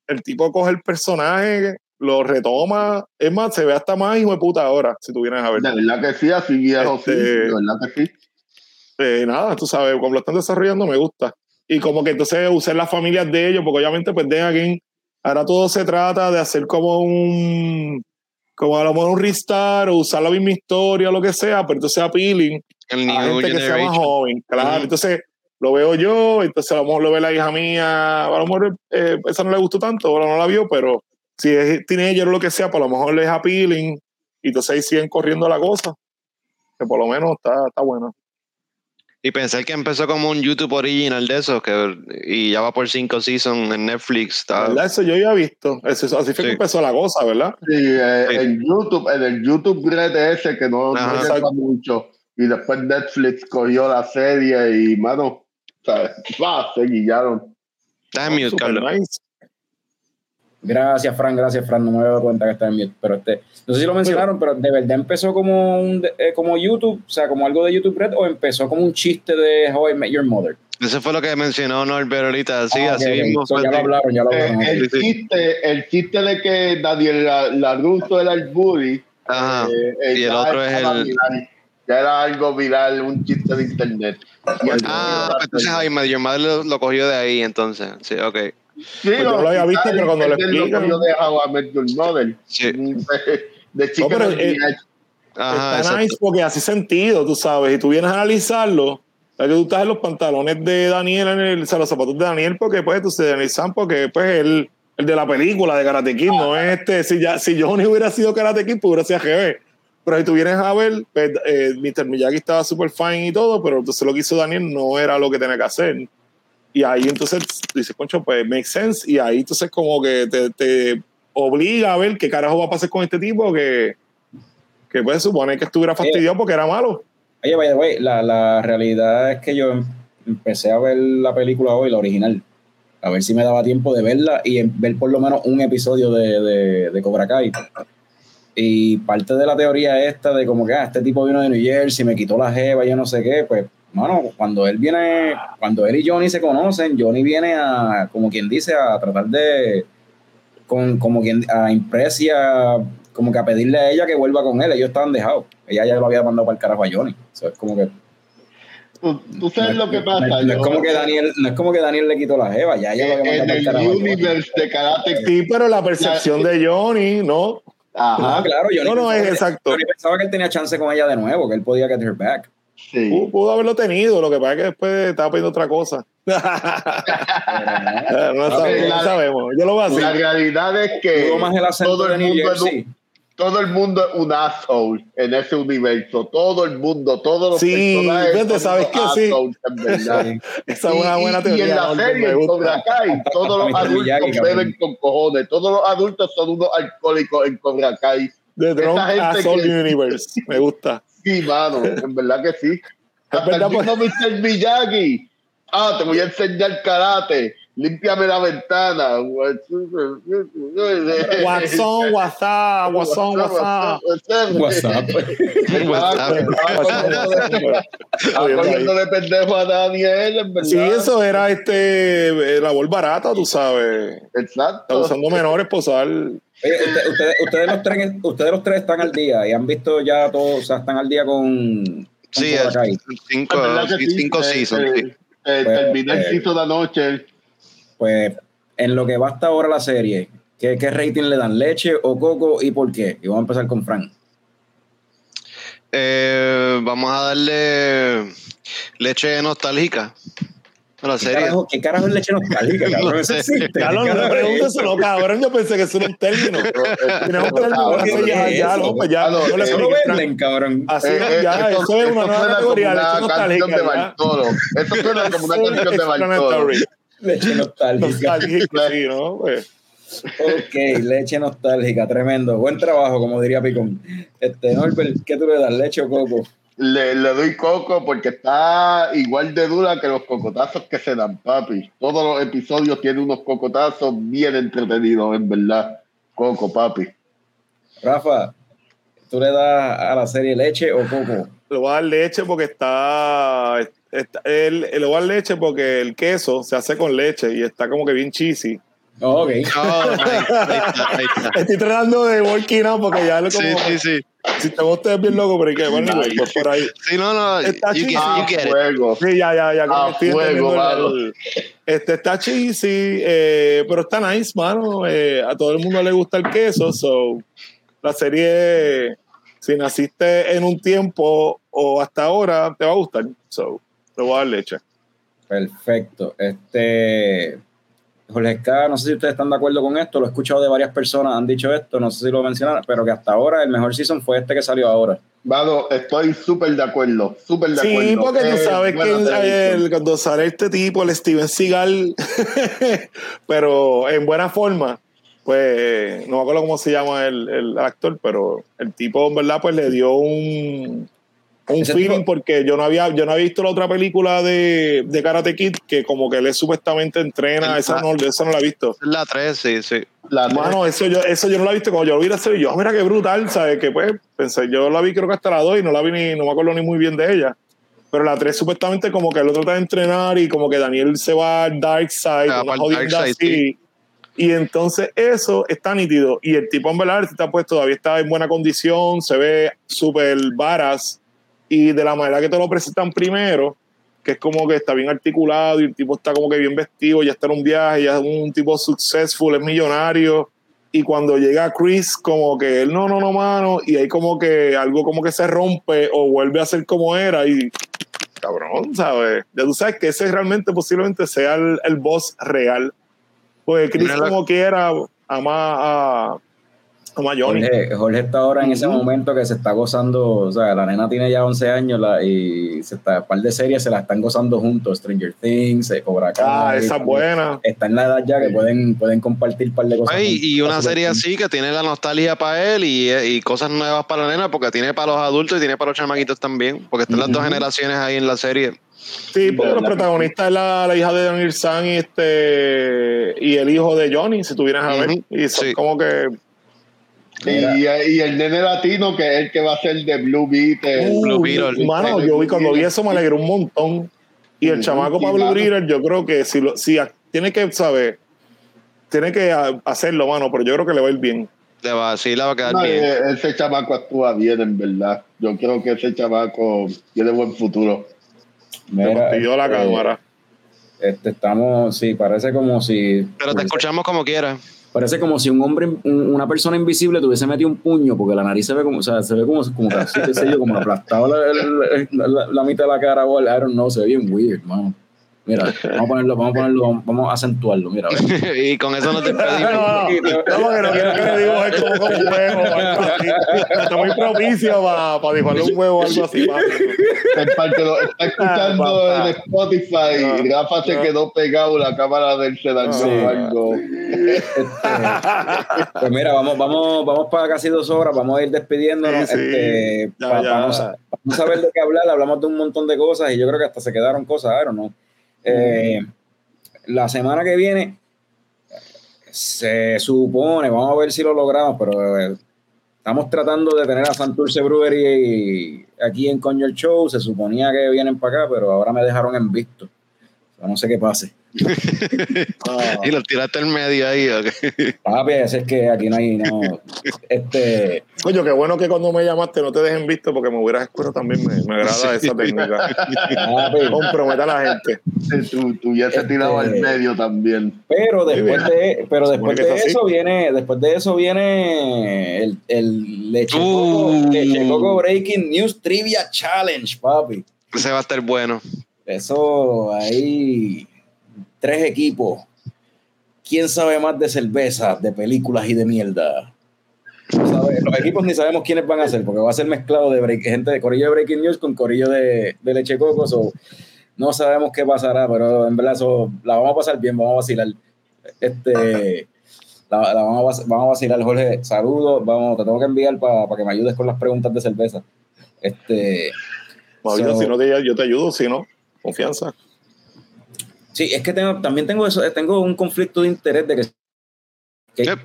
el tipo coge el personaje, lo retoma, es más, se ve hasta más hijo de puta ahora, si tú vienes a ver. De verdad que sí, así viejo, sí. Este- De verdad que sí. Eh, nada, tú sabes, como lo están desarrollando me gusta. Y como que entonces usar las familias de ellos, porque obviamente pues de aquí, ahora todo se trata de hacer como un, como a lo mejor un restart o usar la misma historia o lo que sea, pero entonces appealing El a New gente que sea más joven, claro. Entonces lo veo yo, entonces a lo mejor lo ve la hija mía, a lo mejor eh, esa no le gustó tanto, o no la vio, pero si es teenager o lo que sea, por lo mejor le es appealing y entonces ahí siguen corriendo la cosa, que por lo menos está, está bueno. Y pensar que empezó como un YouTube original de esos, que, y ya va por cinco seasons en Netflix. Eso yo ya he visto. Eso, así fue que empezó la cosa, ¿verdad? Sí, eh, Sí. en YouTube, en el YouTube Red ese que no, no llega mucho. Y después Netflix cogió la serie y, mano, ¿sabes? Va, se guillaron. está en mute, Super Carlos. nice. Gracias, Fran, gracias, Fran. No me había dado cuenta que está en mute. Pero este, no sé si lo mencionaron, pero de verdad empezó como un eh, como YouTube, o sea, como algo de YouTube Red, o empezó como un chiste de How I Met Your Mother. Eso fue lo que mencionó Norbert ahorita. Sí, Ah, así ok, ok. mismo. Fue ya lo así. hablaron, ya lo Eh, hablaron. el, sí, sí. chiste, el chiste de que Daniel era el bully. Ajá. eh, eh, Y el ya otro es estaba el- viral. Ya era algo viral, un chiste de internet. El- Ah, pues entonces How I Met Your Mother lo, lo cogió de ahí, entonces. Sí, ok. Sí, Pues yo no lo había visto, pero cuando lo explican- cogió de How I Met Your Mother. Sí. De chica pero, eh, Ajá, Está exacto. nice porque hace sentido, tú sabes. Y tú vienes a analizarlo. Es que tú estás en los pantalones de Daniel, en el, o sea, los zapatos de Daniel, porque pues tú se Daniel Sam, porque pues el, el de la película de Karate Kid, no es este. Si, ya, si Johnny hubiera sido Karate Kid, pues hubiera sido GB. Pero si tú vienes a ver, pues, eh, Mr. Miyagi estaba super fine y todo, pero entonces lo que hizo Daniel no era lo que tenía que hacer. Y ahí entonces dices, concho, pues makes sense. Y ahí entonces como que te, te obliga a ver qué carajo va a pasar con este tipo que, que pues supone que estuviera fastidiado porque era malo. Oye, the way, la, la realidad es que yo em- empecé a ver la película hoy, la original, a ver si me daba tiempo de verla y en- ver por lo menos un episodio de, de, de Cobra Kai. Y parte de la teoría esta de como que ah, este tipo vino de New Jersey, me quitó la jeva, yo no sé qué, pues, mano, cuando él viene, cuando él y Johnny se conocen, Johnny viene a, como quien dice, a tratar de, con, como quien, a impresia, como que a pedirle a ella que vuelva con él, ellos estaban dejados, ella ya lo había mandado para el carajo a Johnny, Eso es como que Tú, tú sabes lo que pasa. no, no es como que Daniel, no es como que Daniel le quitó la jeva, ya ella lo había en mandado para el carajo Johnny. universe de Karate Sí, pero la percepción de Johnny, ¿no? Ajá. Ah, claro, yo No, no, es exacto. Yo pensaba que él tenía chance con ella de nuevo, que él podía get her back. Sí. Pudo, pudo haberlo tenido, lo que pasa es que después estaba pidiendo otra cosa. No. sabemos, no sabemos. Yo lo voy a La hacer. realidad es que el todo el, mundo es un, todo el mundo es un asshole en ese universo. Todo el mundo, todos los Sí, personajes ¿sabes que sí? Esa es una Y- buena y- teoría. Y en la serie, en. Cobra Kai, todos los adultos beben con cojones. Todos los adultos son unos alcohólicos en Cobra Kai. The Drunk Asshole que- Universe. Me gusta. Sí, mano, en verdad que sí. Hasta verdad, el mismo Mr. Miyagi. Ah, te voy a enseñar karate. Límpiame la ventana. Guasón, WhatsApp, Guasón, WhatsApp. WhatsApp. Cogiendo de pendejo a Daniel, en verdad. Sí, eso era este la labor barata, tú sabes. Está Exacto. usando menores para usar. Oye, usted- ustedes, ustedes, los tres, ustedes los tres están al día y han visto ya todo, o sea, están al día con, con Sí, Kai. cinco, que sí. cinco Eh, seasons. eh, sí. eh, Pues, terminé el eh, season de anoche. Pues en lo que va hasta ahora la serie, ¿qué, qué rating le dan? ¿Leche o coco y por qué? Y vamos a empezar con Frank. Eh, vamos a darle leche nostálgica la ¿Qué carajo, ¿Qué carajo es leche nostálgica, cabrón? No Eso existe. Carlos, ¿Qué no me preguntes eso? no, cabrón. Yo pensé que eso era un término. Tiene un término, Ah, eso ¿qué ya, es ya, no, pues ya, Ah, no, le venden, cabrón. Así Eh, eh, ya, esto- eso es una nueva categoría, leche nostálgica. Esto suena como una canción de Bartolo. Leche nostálgica. Nostálgica, sí, ¿no? Pues, Ok, leche nostálgica, tremendo. Buen trabajo, como diría Picón. Este, Norbert, ¿qué tú le das? ¿Leche o coco? Le, le doy coco porque está igual de dura que los cocotazos que se dan, papi. Todos los episodios tienen unos cocotazos bien entretenidos, en verdad. Coco, papi. Rafa, ¿tú le das a la serie leche o coco? le voy a dar leche porque está, está el, le voy a dar leche porque el queso se hace con leche y está como que bien cheesy. Oh, ok. No, ahí, ahí está, ahí está. Estoy tratando de working out porque ya lo Sí, como sí, sí. Si te ustedes bien loco, pero que bueno, anyway, pues por ahí. Sí, no, no. Está You get, cheesy. you A get it. fuego. Sí, ya, ya, ya. como A que estoy fuego, entendiendo el- mano. el- este está cheesy, eh, pero está nice, mano. Eh, a todo el mundo le gusta el queso, so la serie, si naciste en un tiempo o hasta ahora, te va a gustar. So, le voy a dar leche. Perfecto. Este, Jorge no sé si ustedes están de acuerdo con esto, lo he escuchado de varias personas, han dicho esto, no sé si lo mencionaron, pero que hasta ahora el mejor season fue este que salió ahora. Mano, estoy súper de acuerdo, súper de acuerdo. Sí, porque tú Eh, sabes que televisión. el- cuando sale este tipo, el Steven Seagal, pero en buena forma, pues no me acuerdo cómo se llama el, el actor, pero el tipo en verdad pues le dio un, un Ese feeling tipo- porque yo no había yo no había visto la otra película de, de Karate Kid que como que él supuestamente entrena, El- esa no, esa no la he visto. La 3, sí, sí. La Mano, eso yo, eso yo no la he visto. Cuando yo lo vi la serie, yo, "Ah, mira qué brutal, ¿sabes? Que pues, pensé, yo la vi creo que hasta la 2 y no la vi ni, no me acuerdo ni muy bien de ella. Pero la 3 supuestamente como que él lo trata de entrenar y como que Daniel se va al Dark Side, Ah, Dark Side, así. Y entonces eso está nítido. Y el tipo en verdad está pues todavía está en buena condición, se ve súper varas. Y de la manera que te lo presentan primero, que es como que está bien articulado y el tipo está como que bien vestido, ya está en un viaje, ya es un tipo successful, es millonario. Y cuando llega Chris, como que él, no, no, no, mano, y ahí como que algo como que se rompe o vuelve a ser como era y cabrón, ¿sabes? Ya tú sabes que ese realmente posiblemente sea el, el boss real. Pues Chris Mira la- como quiera ama a, a Johnny. Jorge, Jorge está ahora en ese momento que se está gozando, o sea, la nena tiene ya 11 años la, y se está, un par de series se la están gozando juntos, Stranger Things, eh, Cobra Kai. Ah, esa es buena. Está en la edad ya que pueden, pueden compartir un par de cosas. Ay, juntos. y una serie así que tiene la nostalgia para él y, y cosas nuevas para la nena, porque tiene para los adultos y tiene para los chamaquitos también, porque están las dos generaciones ahí en la serie. Sí, porque los protagonistas es la, la hija de Daniel San y este y el hijo de Johnny, si tuvieras a ver. Y son sí. como que Y, y el nene latino, que es el que va a ser de Blue Beat. el- Uh, Blue Beetle. Mano, yo vi cuando vi eso me alegré un montón. Y el Ujú, chamaco Pablo. Beetle, yo creo que si lo, si a- tiene que saber, tiene que a- hacerlo, mano, pero yo creo que le va a ir bien. Le va, sí, le va a quedar No, bien. eh, ese chamaco actúa bien, en verdad. Yo creo que ese chamaco tiene buen futuro. Mira, pidió la este, cámara. Este, estamos, sí, parece como si. Pero te escuchamos como quieras. Parece como si un hombre, un- una persona invisible tuviese metido un puño, porque la nariz se ve como, o sea, se ve como, como así, qué sé yo, como aplastado la, la- la mitad de la cara o el know, se ve bien weird, mano. Mira, vamos a ponerlo, vamos a ponerlo, vamos- a acentuarlo, mira, y con eso nos despedimos. No, no, no, porque no quiero que le dibujes como con un huevo o algo así. Está muy propicio para pa dibujarle un huevo o algo así. básico. El para que lo está escuchando Ah, en Spotify, No, Rafa se no. quedó pegado, la cámara del se dañó Sí. o algo. Pues mira, vamos, vamos, vamos para casi dos horas, vamos a ir despidiéndonos. Sí, sí. Este, Ya, pa- ya. Vamos, a, vamos a ver de qué hablar, hablamos de un montón de cosas y yo creo que hasta se quedaron cosas, I don't know. Eh, la semana que viene se supone, vamos a ver si lo logramos, pero eh, estamos tratando de tener a Santurce Brewery aquí en Coño Show. Se suponía que vienen para acá, pero ahora me dejaron en visto. No sé qué pase. Ah. y lo tiraste en medio ahí. ¿ok? Papi, ese es que aquí no hay, no. Este, Coño, qué bueno que cuando me llamaste no te dejen visto porque me hubieras escuchado también. Me, me agrada esa técnica. papi. Compromete a la gente. Tú, tú ya Este- tirado al medio también. Pero después de, pero después de así. eso viene, después de eso viene el, el Leche Coco, Uh. Breaking News Trivia Challenge, papi. Ese va a estar bueno. Eso hay tres equipos. ¿Quién sabe más de cerveza, de películas y de mierda? Los equipos ni sabemos quiénes van a ser, porque va a ser mezclado de break- gente de Corillo de Breaking News con Corillo de, de Leche Coco. so, no sabemos qué pasará, pero en verdad la vamos a pasar bien, vamos a vacilar. Este, la, la vamos, a, vamos a vacilar, Jorge. Saludos, vamos, te tengo que enviar para que me ayudes con las preguntas de cerveza. Este, So- si no te, yo te ayudo, si no, confianza. Sí, es que tengo, también tengo eso, tengo un conflicto de interés de que, que Yep.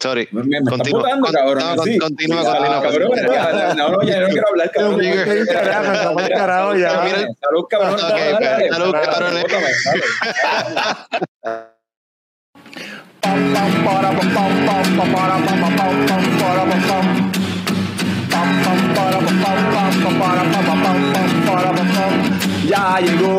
Sorry. me, me está Continúa, botando, con- cabrón. no, sí. continúa, continúa, cabrón, continúa. ya, No. Ya llegó,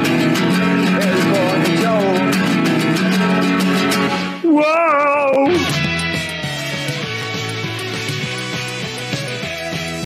world.